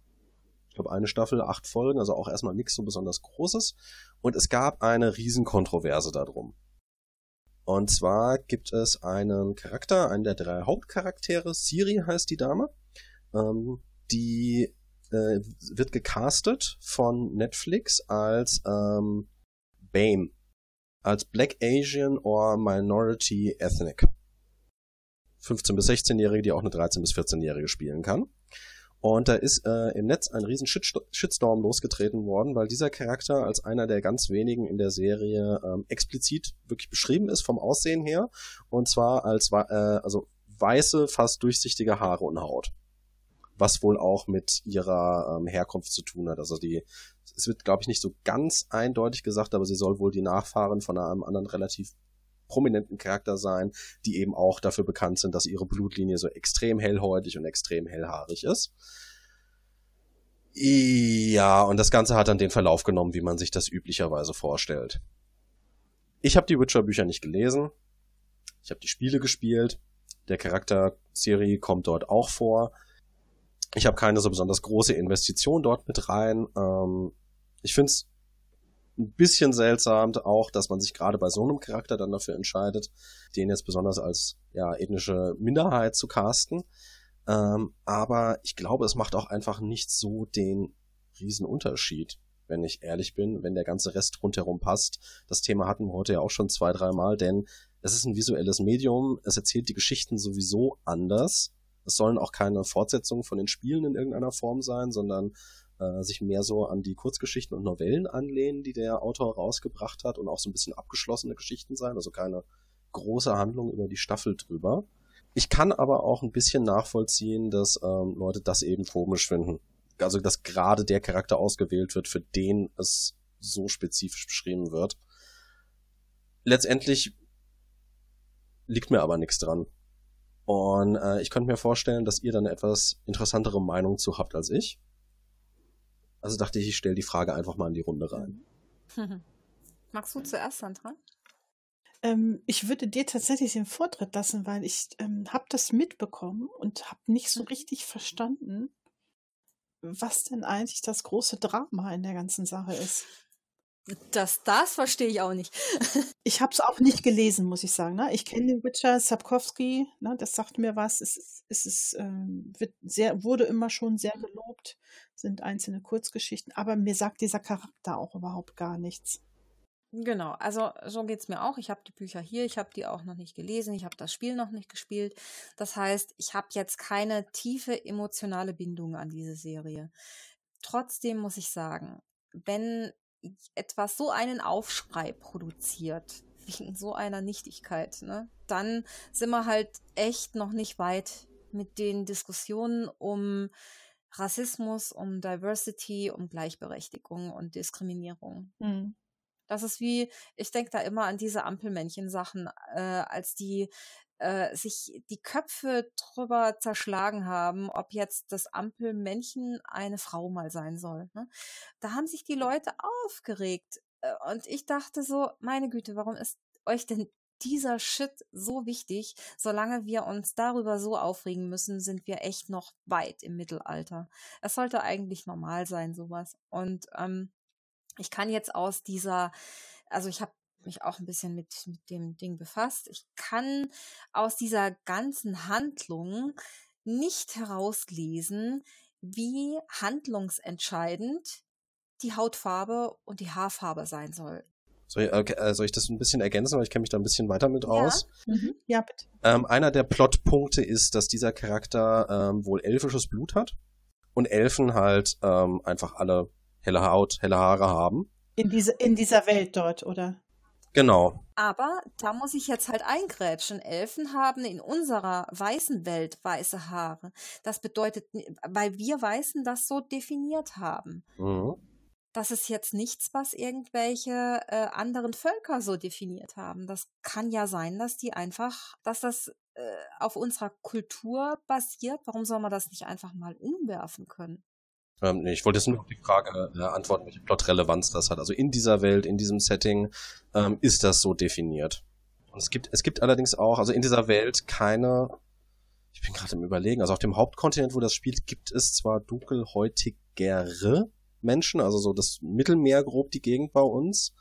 ich glaube, eine Staffel, acht Folgen, also auch erstmal nichts so besonders Großes. Und es gab eine Riesenkontroverse darum. Und zwar gibt es einen Charakter, einen der drei Hauptcharaktere, Siri heißt die Dame, ähm, die äh, wird gecastet von Netflix als ähm, BAME, als Black Asian or Minority Ethnic. 15 bis 16-Jährige, die auch eine 13 bis 14-Jährige spielen kann. Und da ist äh, im Netz ein riesen Shitstorm losgetreten worden, weil dieser Charakter als einer der ganz wenigen in der Serie ähm, explizit wirklich beschrieben ist vom Aussehen her. Und zwar als äh, also weiße, fast durchsichtige Haare und Haut was wohl auch mit ihrer ähm, Herkunft zu tun hat. Also die, es wird, glaube ich, nicht so ganz eindeutig gesagt, aber sie soll wohl die Nachfahren von einem anderen relativ prominenten Charakter sein, die eben auch dafür bekannt sind, dass ihre Blutlinie so extrem hellhäutig und extrem hellhaarig ist. Ja, und das Ganze hat dann den Verlauf genommen, wie man sich das üblicherweise vorstellt. Ich habe die Witcher-Bücher nicht gelesen. Ich habe die Spiele gespielt. Der Charakter-Serie kommt dort auch vor. Ich habe keine so besonders große Investition dort mit rein. Ähm, ich finde es ein bisschen seltsam auch, dass man sich gerade bei so einem Charakter dann dafür entscheidet, den jetzt besonders als ja, ethnische Minderheit zu casten. Ähm, aber ich glaube, es macht auch einfach nicht so den Riesenunterschied, wenn ich ehrlich bin, wenn der ganze Rest rundherum passt. Das Thema hatten wir heute ja auch schon zwei, dreimal, denn es ist ein visuelles Medium, es erzählt die Geschichten sowieso anders. Es sollen auch keine Fortsetzungen von den Spielen in irgendeiner Form sein, sondern äh, sich mehr so an die Kurzgeschichten und Novellen anlehnen, die der Autor rausgebracht hat und auch so ein bisschen abgeschlossene Geschichten sein, also keine große Handlung über die Staffel drüber. Ich kann aber auch ein bisschen nachvollziehen, dass ähm, Leute das eben komisch finden. Also, dass gerade der Charakter ausgewählt wird, für den es so spezifisch beschrieben wird. Letztendlich liegt mir aber nichts dran. Und äh, ich könnte mir vorstellen, dass ihr dann etwas interessantere Meinung zu habt als ich. Also dachte ich, ich stelle die Frage einfach mal in die Runde rein. [LAUGHS] Magst du zuerst, Sandra? Ähm, ich würde dir tatsächlich den Vortritt lassen, weil ich ähm, habe das mitbekommen und habe nicht so mhm. richtig verstanden, was denn eigentlich das große Drama in der ganzen Sache ist. Das, das verstehe ich auch nicht. [LAUGHS] ich habe es auch nicht gelesen, muss ich sagen. Ne? Ich kenne den Witcher Sapkowski, ne? das sagt mir was. Es, ist, es ist, ähm, wird sehr, wurde immer schon sehr gelobt, sind einzelne Kurzgeschichten, aber mir sagt dieser Charakter auch überhaupt gar nichts. Genau, also so geht es mir auch. Ich habe die Bücher hier, ich habe die auch noch nicht gelesen, ich habe das Spiel noch nicht gespielt. Das heißt, ich habe jetzt keine tiefe emotionale Bindung an diese Serie. Trotzdem muss ich sagen, wenn etwas so einen Aufschrei produziert, [LAUGHS] wegen so einer Nichtigkeit, ne, dann sind wir halt echt noch nicht weit mit den Diskussionen um Rassismus, um Diversity, um Gleichberechtigung und Diskriminierung. Mhm. Das ist wie, ich denke da immer an diese Ampelmännchen-Sachen, äh, als die äh, sich die Köpfe drüber zerschlagen haben, ob jetzt das Ampelmännchen eine Frau mal sein soll. Ne? Da haben sich die Leute aufgeregt. Äh, und ich dachte so, meine Güte, warum ist euch denn dieser Shit so wichtig? Solange wir uns darüber so aufregen müssen, sind wir echt noch weit im Mittelalter. Es sollte eigentlich normal sein, sowas. Und ähm, ich kann jetzt aus dieser, also ich habe mich auch ein bisschen mit, mit dem Ding befasst. Ich kann aus dieser ganzen Handlung nicht herauslesen, wie handlungsentscheidend die Hautfarbe und die Haarfarbe sein soll. Soll ich, okay, äh, soll ich das ein bisschen ergänzen, weil ich kenne mich da ein bisschen weiter mit aus? Ja, mhm. ja bitte. Ähm, einer der Plotpunkte ist, dass dieser Charakter ähm, wohl elfisches Blut hat und Elfen halt ähm, einfach alle helle Haut, helle Haare haben. In, diese, in dieser Welt dort, oder? Genau. Aber da muss ich jetzt halt eingrätschen. Elfen haben in unserer weißen Welt weiße Haare. Das bedeutet, weil wir Weißen das so definiert haben. Mhm. Das ist jetzt nichts, was irgendwelche äh, anderen Völker so definiert haben. Das kann ja sein, dass die einfach, dass das äh, auf unserer Kultur basiert. Warum soll man das nicht einfach mal umwerfen können? Ähm, nee, ich wollte jetzt nur auf die Frage äh, antworten, welche Plotrelevanz das hat. Also in dieser Welt, in diesem Setting ähm, ist das so definiert. Und es gibt, es gibt allerdings auch, also in dieser Welt keine, ich bin gerade im Überlegen, also auf dem Hauptkontinent, wo das spielt, gibt es zwar dunkelhäutigere Menschen, also so das Mittelmeer grob die Gegend bei uns,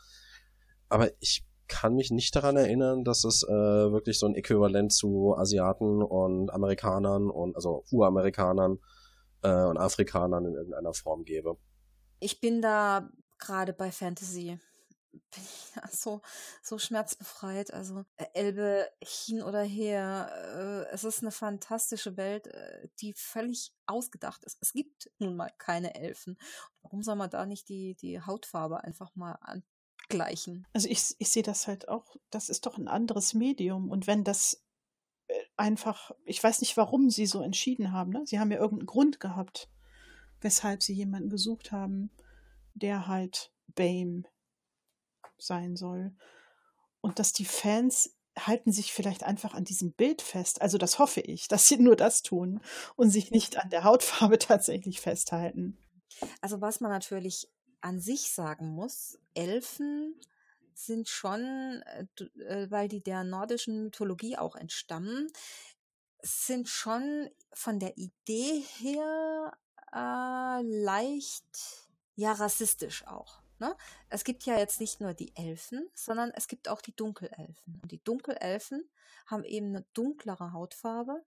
aber ich kann mich nicht daran erinnern, dass es äh, wirklich so ein Äquivalent zu Asiaten und Amerikanern und also Uramerikanern äh, und Afrikanern in irgendeiner Form gäbe. Ich bin da gerade bei Fantasy bin ich ja so, so schmerzbefreit. Also äh, Elbe hin oder her, äh, es ist eine fantastische Welt, äh, die völlig ausgedacht ist. Es gibt nun mal keine Elfen. Warum soll man da nicht die, die Hautfarbe einfach mal angleichen? Also ich, ich sehe das halt auch, das ist doch ein anderes Medium. Und wenn das einfach, ich weiß nicht, warum sie so entschieden haben. Ne? Sie haben ja irgendeinen Grund gehabt, weshalb sie jemanden gesucht haben, der halt BAME sein soll. Und dass die Fans halten sich vielleicht einfach an diesem Bild fest. Also das hoffe ich, dass sie nur das tun und sich nicht an der Hautfarbe [LAUGHS] tatsächlich festhalten. Also was man natürlich an sich sagen muss, Elfen sind schon, äh, äh, weil die der nordischen Mythologie auch entstammen, sind schon von der Idee her äh, leicht, ja, rassistisch auch. Ne? Es gibt ja jetzt nicht nur die Elfen, sondern es gibt auch die Dunkelelfen. Und die Dunkelelfen haben eben eine dunklere Hautfarbe,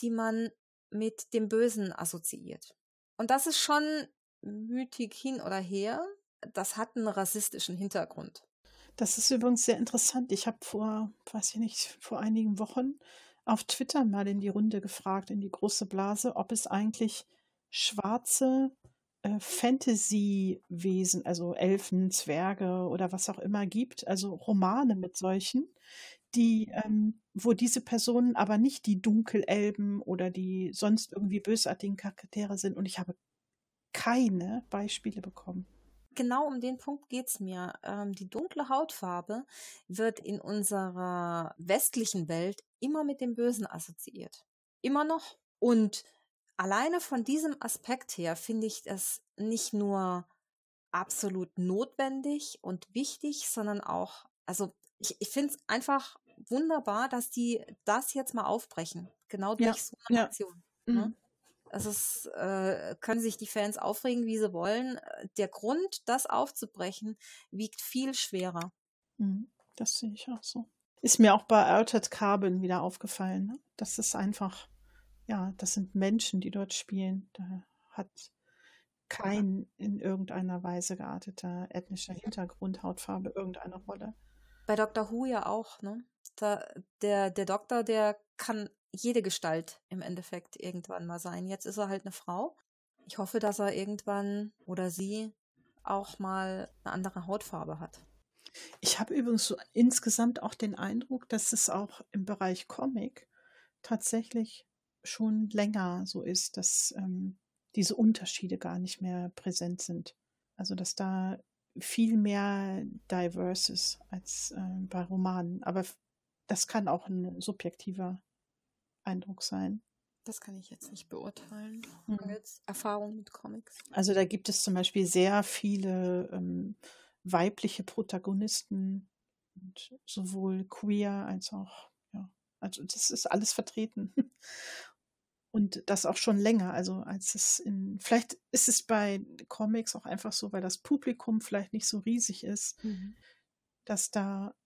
die man mit dem Bösen assoziiert. Und das ist schon mütig hin oder her. Das hat einen rassistischen Hintergrund. Das ist übrigens sehr interessant. Ich habe vor, weiß ich nicht, vor einigen Wochen auf Twitter mal in die Runde gefragt, in die große Blase, ob es eigentlich schwarze äh, Fantasy-Wesen, also Elfen, Zwerge oder was auch immer gibt, also Romane mit solchen, die, ähm, wo diese Personen aber nicht die Dunkelelben oder die sonst irgendwie bösartigen Charaktere sind. Und ich habe keine Beispiele bekommen genau um den Punkt geht's mir. Ähm, die dunkle Hautfarbe wird in unserer westlichen Welt immer mit dem Bösen assoziiert. Immer noch. Und alleine von diesem Aspekt her finde ich es nicht nur absolut notwendig und wichtig, sondern auch, also ich, ich finde es einfach wunderbar, dass die das jetzt mal aufbrechen. Genau durch ja, so eine ja. Aktion. Ne? Mhm. Es äh, können sich die Fans aufregen, wie sie wollen. Der Grund, das aufzubrechen, wiegt viel schwerer. Mhm, das sehe ich auch so. Ist mir auch bei Altered Carbon wieder aufgefallen. Ne? Das ist einfach, ja, das sind Menschen, die dort spielen. Da hat kein in irgendeiner Weise gearteter ethnischer Hintergrund, Hautfarbe irgendeine Rolle. Bei Dr. Who ja auch, ne? Da, der, der Doktor, der kann jede Gestalt im Endeffekt irgendwann mal sein. Jetzt ist er halt eine Frau. Ich hoffe, dass er irgendwann oder sie auch mal eine andere Hautfarbe hat. Ich habe übrigens so insgesamt auch den Eindruck, dass es auch im Bereich Comic tatsächlich schon länger so ist, dass ähm, diese Unterschiede gar nicht mehr präsent sind. Also dass da viel mehr diverse ist als äh, bei Romanen. Aber das kann auch ein subjektiver Eindruck sein. Das kann ich jetzt nicht beurteilen. Mhm. Jetzt Erfahrung mit Comics. Also da gibt es zum Beispiel sehr viele ähm, weibliche Protagonisten, und sowohl queer als auch, ja, also das ist alles vertreten. [LAUGHS] Und das auch schon länger, also als es in, vielleicht ist es bei Comics auch einfach so, weil das Publikum vielleicht nicht so riesig ist, mhm. dass da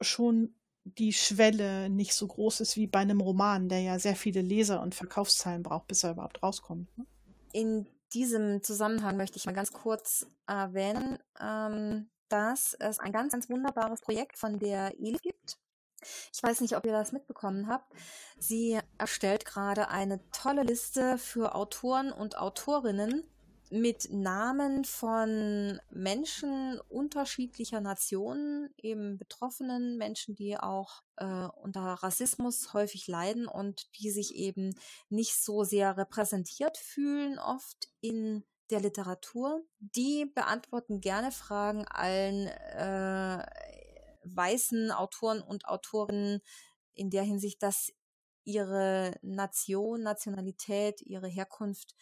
schon die Schwelle nicht so groß ist wie bei einem Roman, der ja sehr viele Leser und Verkaufszahlen braucht, bis er überhaupt rauskommt. Ne? In diesem Zusammenhang möchte ich mal ganz kurz erwähnen, ähm, dass es ein ganz, ganz wunderbares Projekt von der Eli gibt. Ich weiß nicht, ob ihr das mitbekommen habt. Sie erstellt gerade eine tolle Liste für Autoren und Autorinnen, mit Namen von Menschen unterschiedlicher Nationen, eben betroffenen Menschen, die auch äh, unter Rassismus häufig leiden und die sich eben nicht so sehr repräsentiert fühlen, oft in der Literatur. Die beantworten gerne Fragen allen äh, weißen Autoren und Autorinnen in der Hinsicht, dass ihre Nation, Nationalität, ihre Herkunft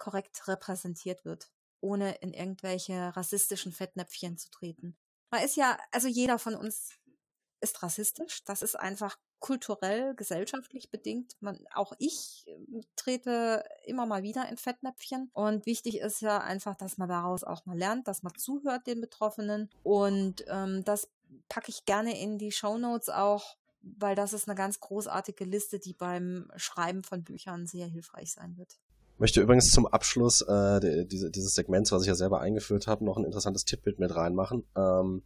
korrekt repräsentiert wird, ohne in irgendwelche rassistischen Fettnäpfchen zu treten. Man ist ja, also jeder von uns ist rassistisch. Das ist einfach kulturell, gesellschaftlich bedingt. Man, auch ich äh, trete immer mal wieder in Fettnäpfchen. Und wichtig ist ja einfach, dass man daraus auch mal lernt, dass man zuhört den Betroffenen. Und ähm, das packe ich gerne in die Show Notes auch, weil das ist eine ganz großartige Liste, die beim Schreiben von Büchern sehr hilfreich sein wird möchte übrigens zum Abschluss äh, die, diese, dieses Segments, was ich ja selber eingeführt habe, noch ein interessantes Tippbild mit reinmachen. Ähm,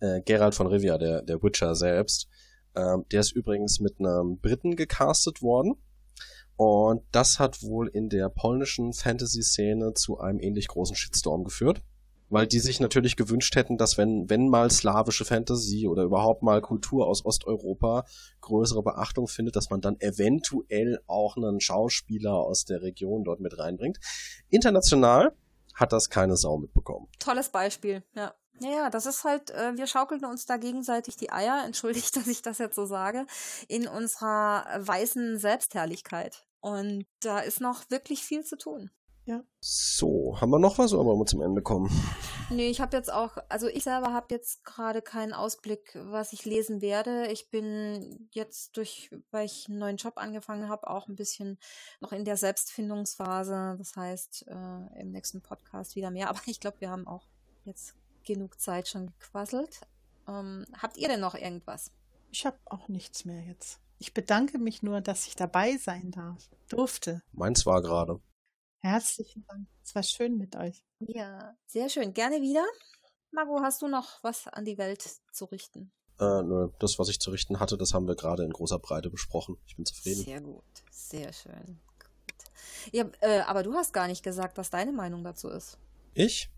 äh, Gerald von Rivia, der, der Witcher selbst, ähm, der ist übrigens mit einem Briten gecastet worden. Und das hat wohl in der polnischen Fantasy-Szene zu einem ähnlich großen Shitstorm geführt weil die sich natürlich gewünscht hätten, dass wenn, wenn mal slawische Fantasie oder überhaupt mal Kultur aus Osteuropa größere Beachtung findet, dass man dann eventuell auch einen Schauspieler aus der Region dort mit reinbringt. International hat das keine Sau mitbekommen. Tolles Beispiel, ja. Ja, das ist halt, äh, wir schaukeln uns da gegenseitig die Eier, [LAUGHS] entschuldigt, dass ich das jetzt so sage, in unserer weißen Selbstherrlichkeit. Und da ist noch wirklich viel zu tun. Ja. So, haben wir noch was oder wollen wir zum Ende kommen? Nee, ich habe jetzt auch, also ich selber habe jetzt gerade keinen Ausblick, was ich lesen werde. Ich bin jetzt durch, weil ich einen neuen Job angefangen habe, auch ein bisschen noch in der Selbstfindungsphase. Das heißt, äh, im nächsten Podcast wieder mehr. [LAUGHS] Aber ich glaube, wir haben auch jetzt genug Zeit schon gequasselt. Ähm, habt ihr denn noch irgendwas? Ich habe auch nichts mehr jetzt. Ich bedanke mich nur, dass ich dabei sein darf, durfte. Meins war gerade. Herzlichen Dank. Es war schön mit euch. Ja, sehr schön. Gerne wieder. Margot, hast du noch was an die Welt zu richten? Äh, nö, das, was ich zu richten hatte, das haben wir gerade in großer Breite besprochen. Ich bin zufrieden. Sehr gut, sehr schön. Gut. Ja, äh, aber du hast gar nicht gesagt, was deine Meinung dazu ist. Ich?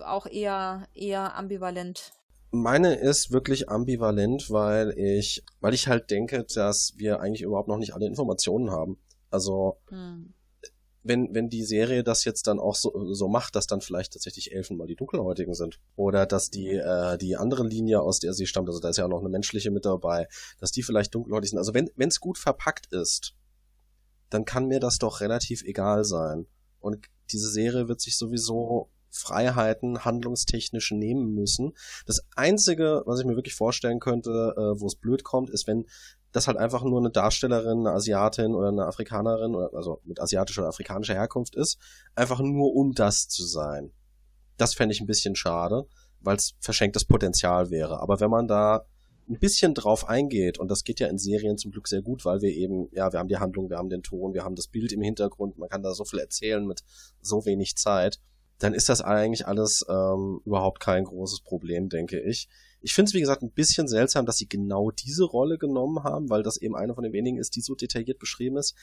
Auch eher, eher ambivalent. Meine ist wirklich ambivalent, weil ich, weil ich halt denke, dass wir eigentlich überhaupt noch nicht alle Informationen haben. Also, hm wenn, wenn die Serie das jetzt dann auch so, so macht, dass dann vielleicht tatsächlich Elfen mal die Dunkelhäutigen sind. Oder dass die, äh, die andere Linie, aus der sie stammt, also da ist ja auch noch eine menschliche mit dabei, dass die vielleicht dunkelhäutig sind. Also wenn es gut verpackt ist, dann kann mir das doch relativ egal sein. Und diese Serie wird sich sowieso Freiheiten handlungstechnisch nehmen müssen. Das Einzige, was ich mir wirklich vorstellen könnte, äh, wo es blöd kommt, ist, wenn das halt einfach nur eine Darstellerin, eine Asiatin oder eine Afrikanerin, oder, also mit asiatischer oder afrikanischer Herkunft ist, einfach nur um das zu sein. Das fände ich ein bisschen schade, weil es verschenktes Potenzial wäre. Aber wenn man da ein bisschen drauf eingeht, und das geht ja in Serien zum Glück sehr gut, weil wir eben, ja, wir haben die Handlung, wir haben den Ton, wir haben das Bild im Hintergrund, man kann da so viel erzählen mit so wenig Zeit, dann ist das eigentlich alles ähm, überhaupt kein großes Problem, denke ich. Ich finde es, wie gesagt, ein bisschen seltsam, dass sie genau diese Rolle genommen haben, weil das eben eine von den wenigen ist, die so detailliert beschrieben ist.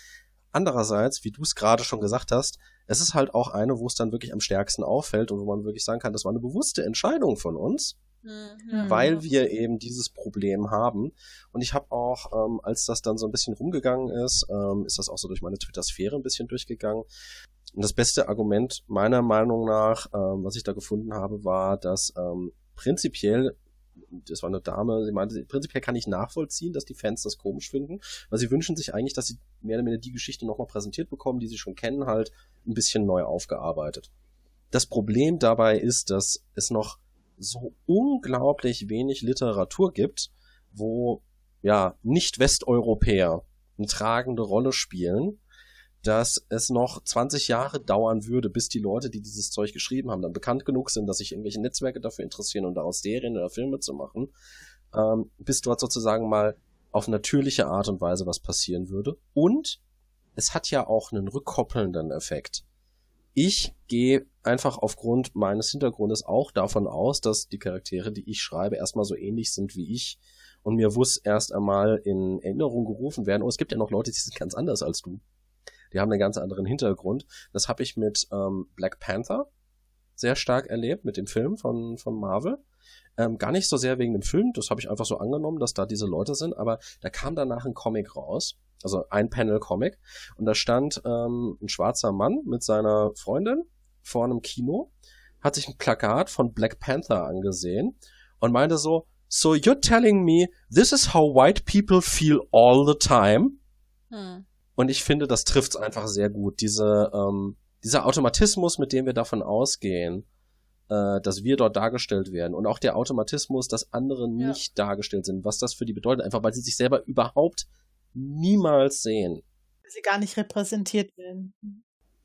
Andererseits, wie du es gerade schon gesagt hast, es ist halt auch eine, wo es dann wirklich am stärksten auffällt und wo man wirklich sagen kann, das war eine bewusste Entscheidung von uns, mhm. weil wir eben dieses Problem haben. Und ich habe auch, ähm, als das dann so ein bisschen rumgegangen ist, ähm, ist das auch so durch meine Twitter-Sphäre ein bisschen durchgegangen. Und das beste Argument meiner Meinung nach, ähm, was ich da gefunden habe, war, dass ähm, prinzipiell das war eine Dame, sie meinte, prinzipiell kann ich nachvollziehen, dass die Fans das komisch finden, weil sie wünschen sich eigentlich, dass sie mehr oder weniger die Geschichte nochmal präsentiert bekommen, die sie schon kennen, halt ein bisschen neu aufgearbeitet. Das Problem dabei ist, dass es noch so unglaublich wenig Literatur gibt, wo ja nicht Westeuropäer eine tragende Rolle spielen dass es noch 20 Jahre dauern würde, bis die Leute, die dieses Zeug geschrieben haben, dann bekannt genug sind, dass sich irgendwelche Netzwerke dafür interessieren und daraus Serien oder Filme zu machen, ähm, bis dort sozusagen mal auf natürliche Art und Weise was passieren würde. Und es hat ja auch einen rückkoppelnden Effekt. Ich gehe einfach aufgrund meines Hintergrundes auch davon aus, dass die Charaktere, die ich schreibe, erstmal so ähnlich sind wie ich und mir wuss erst einmal in Erinnerung gerufen werden, oh, es gibt ja noch Leute, die sind ganz anders als du die haben einen ganz anderen Hintergrund. Das habe ich mit ähm, Black Panther sehr stark erlebt, mit dem Film von, von Marvel. Ähm, gar nicht so sehr wegen dem Film, das habe ich einfach so angenommen, dass da diese Leute sind, aber da kam danach ein Comic raus, also ein Panel-Comic, und da stand ähm, ein schwarzer Mann mit seiner Freundin vor einem Kino, hat sich ein Plakat von Black Panther angesehen und meinte so, So you're telling me this is how white people feel all the time? Hm. Und ich finde, das trifft einfach sehr gut. Diese, ähm, dieser Automatismus, mit dem wir davon ausgehen, äh, dass wir dort dargestellt werden und auch der Automatismus, dass andere ja. nicht dargestellt sind, was das für die bedeutet, einfach weil sie sich selber überhaupt niemals sehen. Sie gar nicht repräsentiert werden.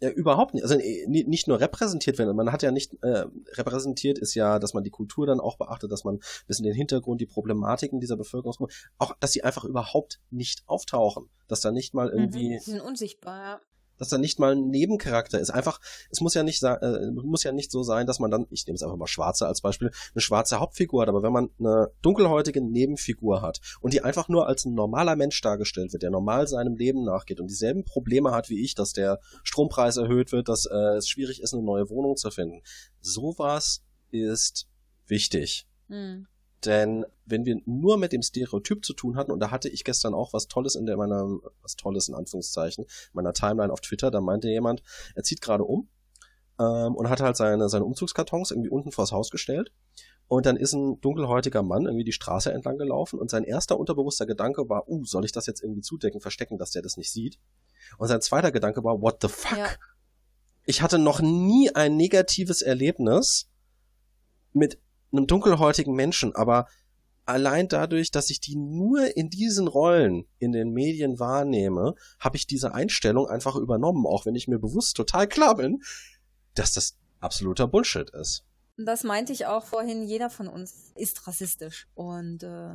Ja, überhaupt nicht. Also äh, nicht nur repräsentiert werden. Man hat ja nicht äh, repräsentiert ist ja, dass man die Kultur dann auch beachtet, dass man ein bisschen den Hintergrund, die Problematiken dieser Bevölkerungsgruppe, auch, dass sie einfach überhaupt nicht auftauchen, dass da nicht mal mhm. irgendwie. Mhm, sie sind unsichtbar. Dass da nicht mal ein Nebencharakter ist. Einfach, es muss ja nicht äh, muss ja nicht so sein, dass man dann, ich nehme es einfach mal Schwarze als Beispiel, eine schwarze Hauptfigur hat, aber wenn man eine dunkelhäutige Nebenfigur hat und die einfach nur als ein normaler Mensch dargestellt wird, der normal seinem Leben nachgeht und dieselben Probleme hat wie ich, dass der Strompreis erhöht wird, dass äh, es schwierig ist, eine neue Wohnung zu finden. Sowas ist wichtig. Mhm. Denn wenn wir nur mit dem Stereotyp zu tun hatten, und da hatte ich gestern auch was Tolles in der meiner, was Tolles in Anführungszeichen, meiner Timeline auf Twitter, da meinte jemand, er zieht gerade um ähm, und hat halt seine, seine Umzugskartons irgendwie unten vors Haus gestellt. Und dann ist ein dunkelhäutiger Mann irgendwie die Straße entlang gelaufen und sein erster unterbewusster Gedanke war, uh, soll ich das jetzt irgendwie zudecken, verstecken, dass der das nicht sieht? Und sein zweiter Gedanke war, what the fuck? Ja. Ich hatte noch nie ein negatives Erlebnis mit einem dunkelhäutigen Menschen, aber allein dadurch, dass ich die nur in diesen Rollen in den Medien wahrnehme, habe ich diese Einstellung einfach übernommen, auch wenn ich mir bewusst total klar bin, dass das absoluter Bullshit ist. Das meinte ich auch vorhin, jeder von uns ist rassistisch und äh,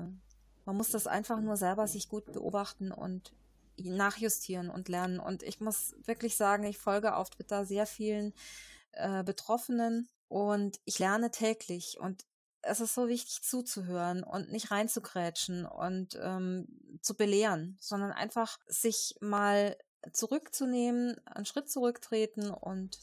man muss das einfach nur selber sich gut beobachten und nachjustieren und lernen. Und ich muss wirklich sagen, ich folge auf Twitter sehr vielen äh, Betroffenen und ich lerne täglich und es ist so wichtig zuzuhören und nicht reinzukrätschen und ähm, zu belehren, sondern einfach sich mal zurückzunehmen, einen Schritt zurücktreten und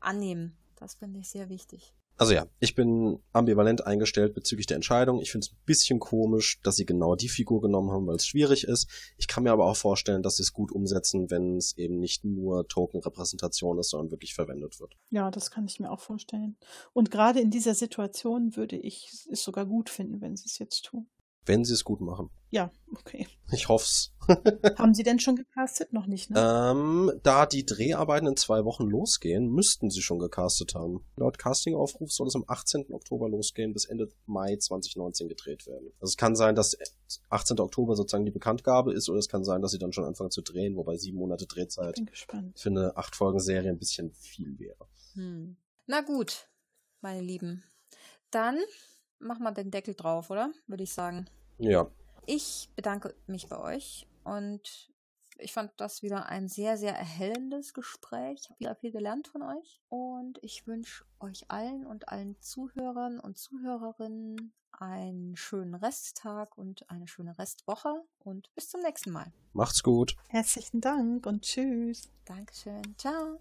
annehmen. Das finde ich sehr wichtig. Also ja, ich bin ambivalent eingestellt bezüglich der Entscheidung. Ich finde es ein bisschen komisch, dass sie genau die Figur genommen haben, weil es schwierig ist. Ich kann mir aber auch vorstellen, dass sie es gut umsetzen, wenn es eben nicht nur Token-Repräsentation ist, sondern wirklich verwendet wird. Ja, das kann ich mir auch vorstellen. Und gerade in dieser Situation würde ich es sogar gut finden, wenn sie es jetzt tun. Wenn sie es gut machen. Ja, okay. Ich hoff's. [LAUGHS] Haben Sie denn schon gecastet? Noch nicht, ne? Ähm, da die Dreharbeiten in zwei Wochen losgehen, müssten sie schon gecastet haben. Laut Castingaufruf soll es am 18. Oktober losgehen, bis Ende Mai 2019 gedreht werden. Also es kann sein, dass 18. Oktober sozusagen die Bekanntgabe ist, oder es kann sein, dass sie dann schon anfangen zu drehen, wobei sieben Monate Drehzeit für eine acht Folgen Serie ein bisschen viel wäre. Hm. Na gut, meine Lieben. Dann machen wir den Deckel drauf, oder? Würde ich sagen. Ja. Ich bedanke mich bei euch und ich fand das wieder ein sehr, sehr erhellendes Gespräch. Ich habe wieder viel gelernt von euch und ich wünsche euch allen und allen Zuhörern und Zuhörerinnen einen schönen Resttag und eine schöne Restwoche und bis zum nächsten Mal. Macht's gut. Herzlichen Dank und tschüss. Dankeschön. Ciao.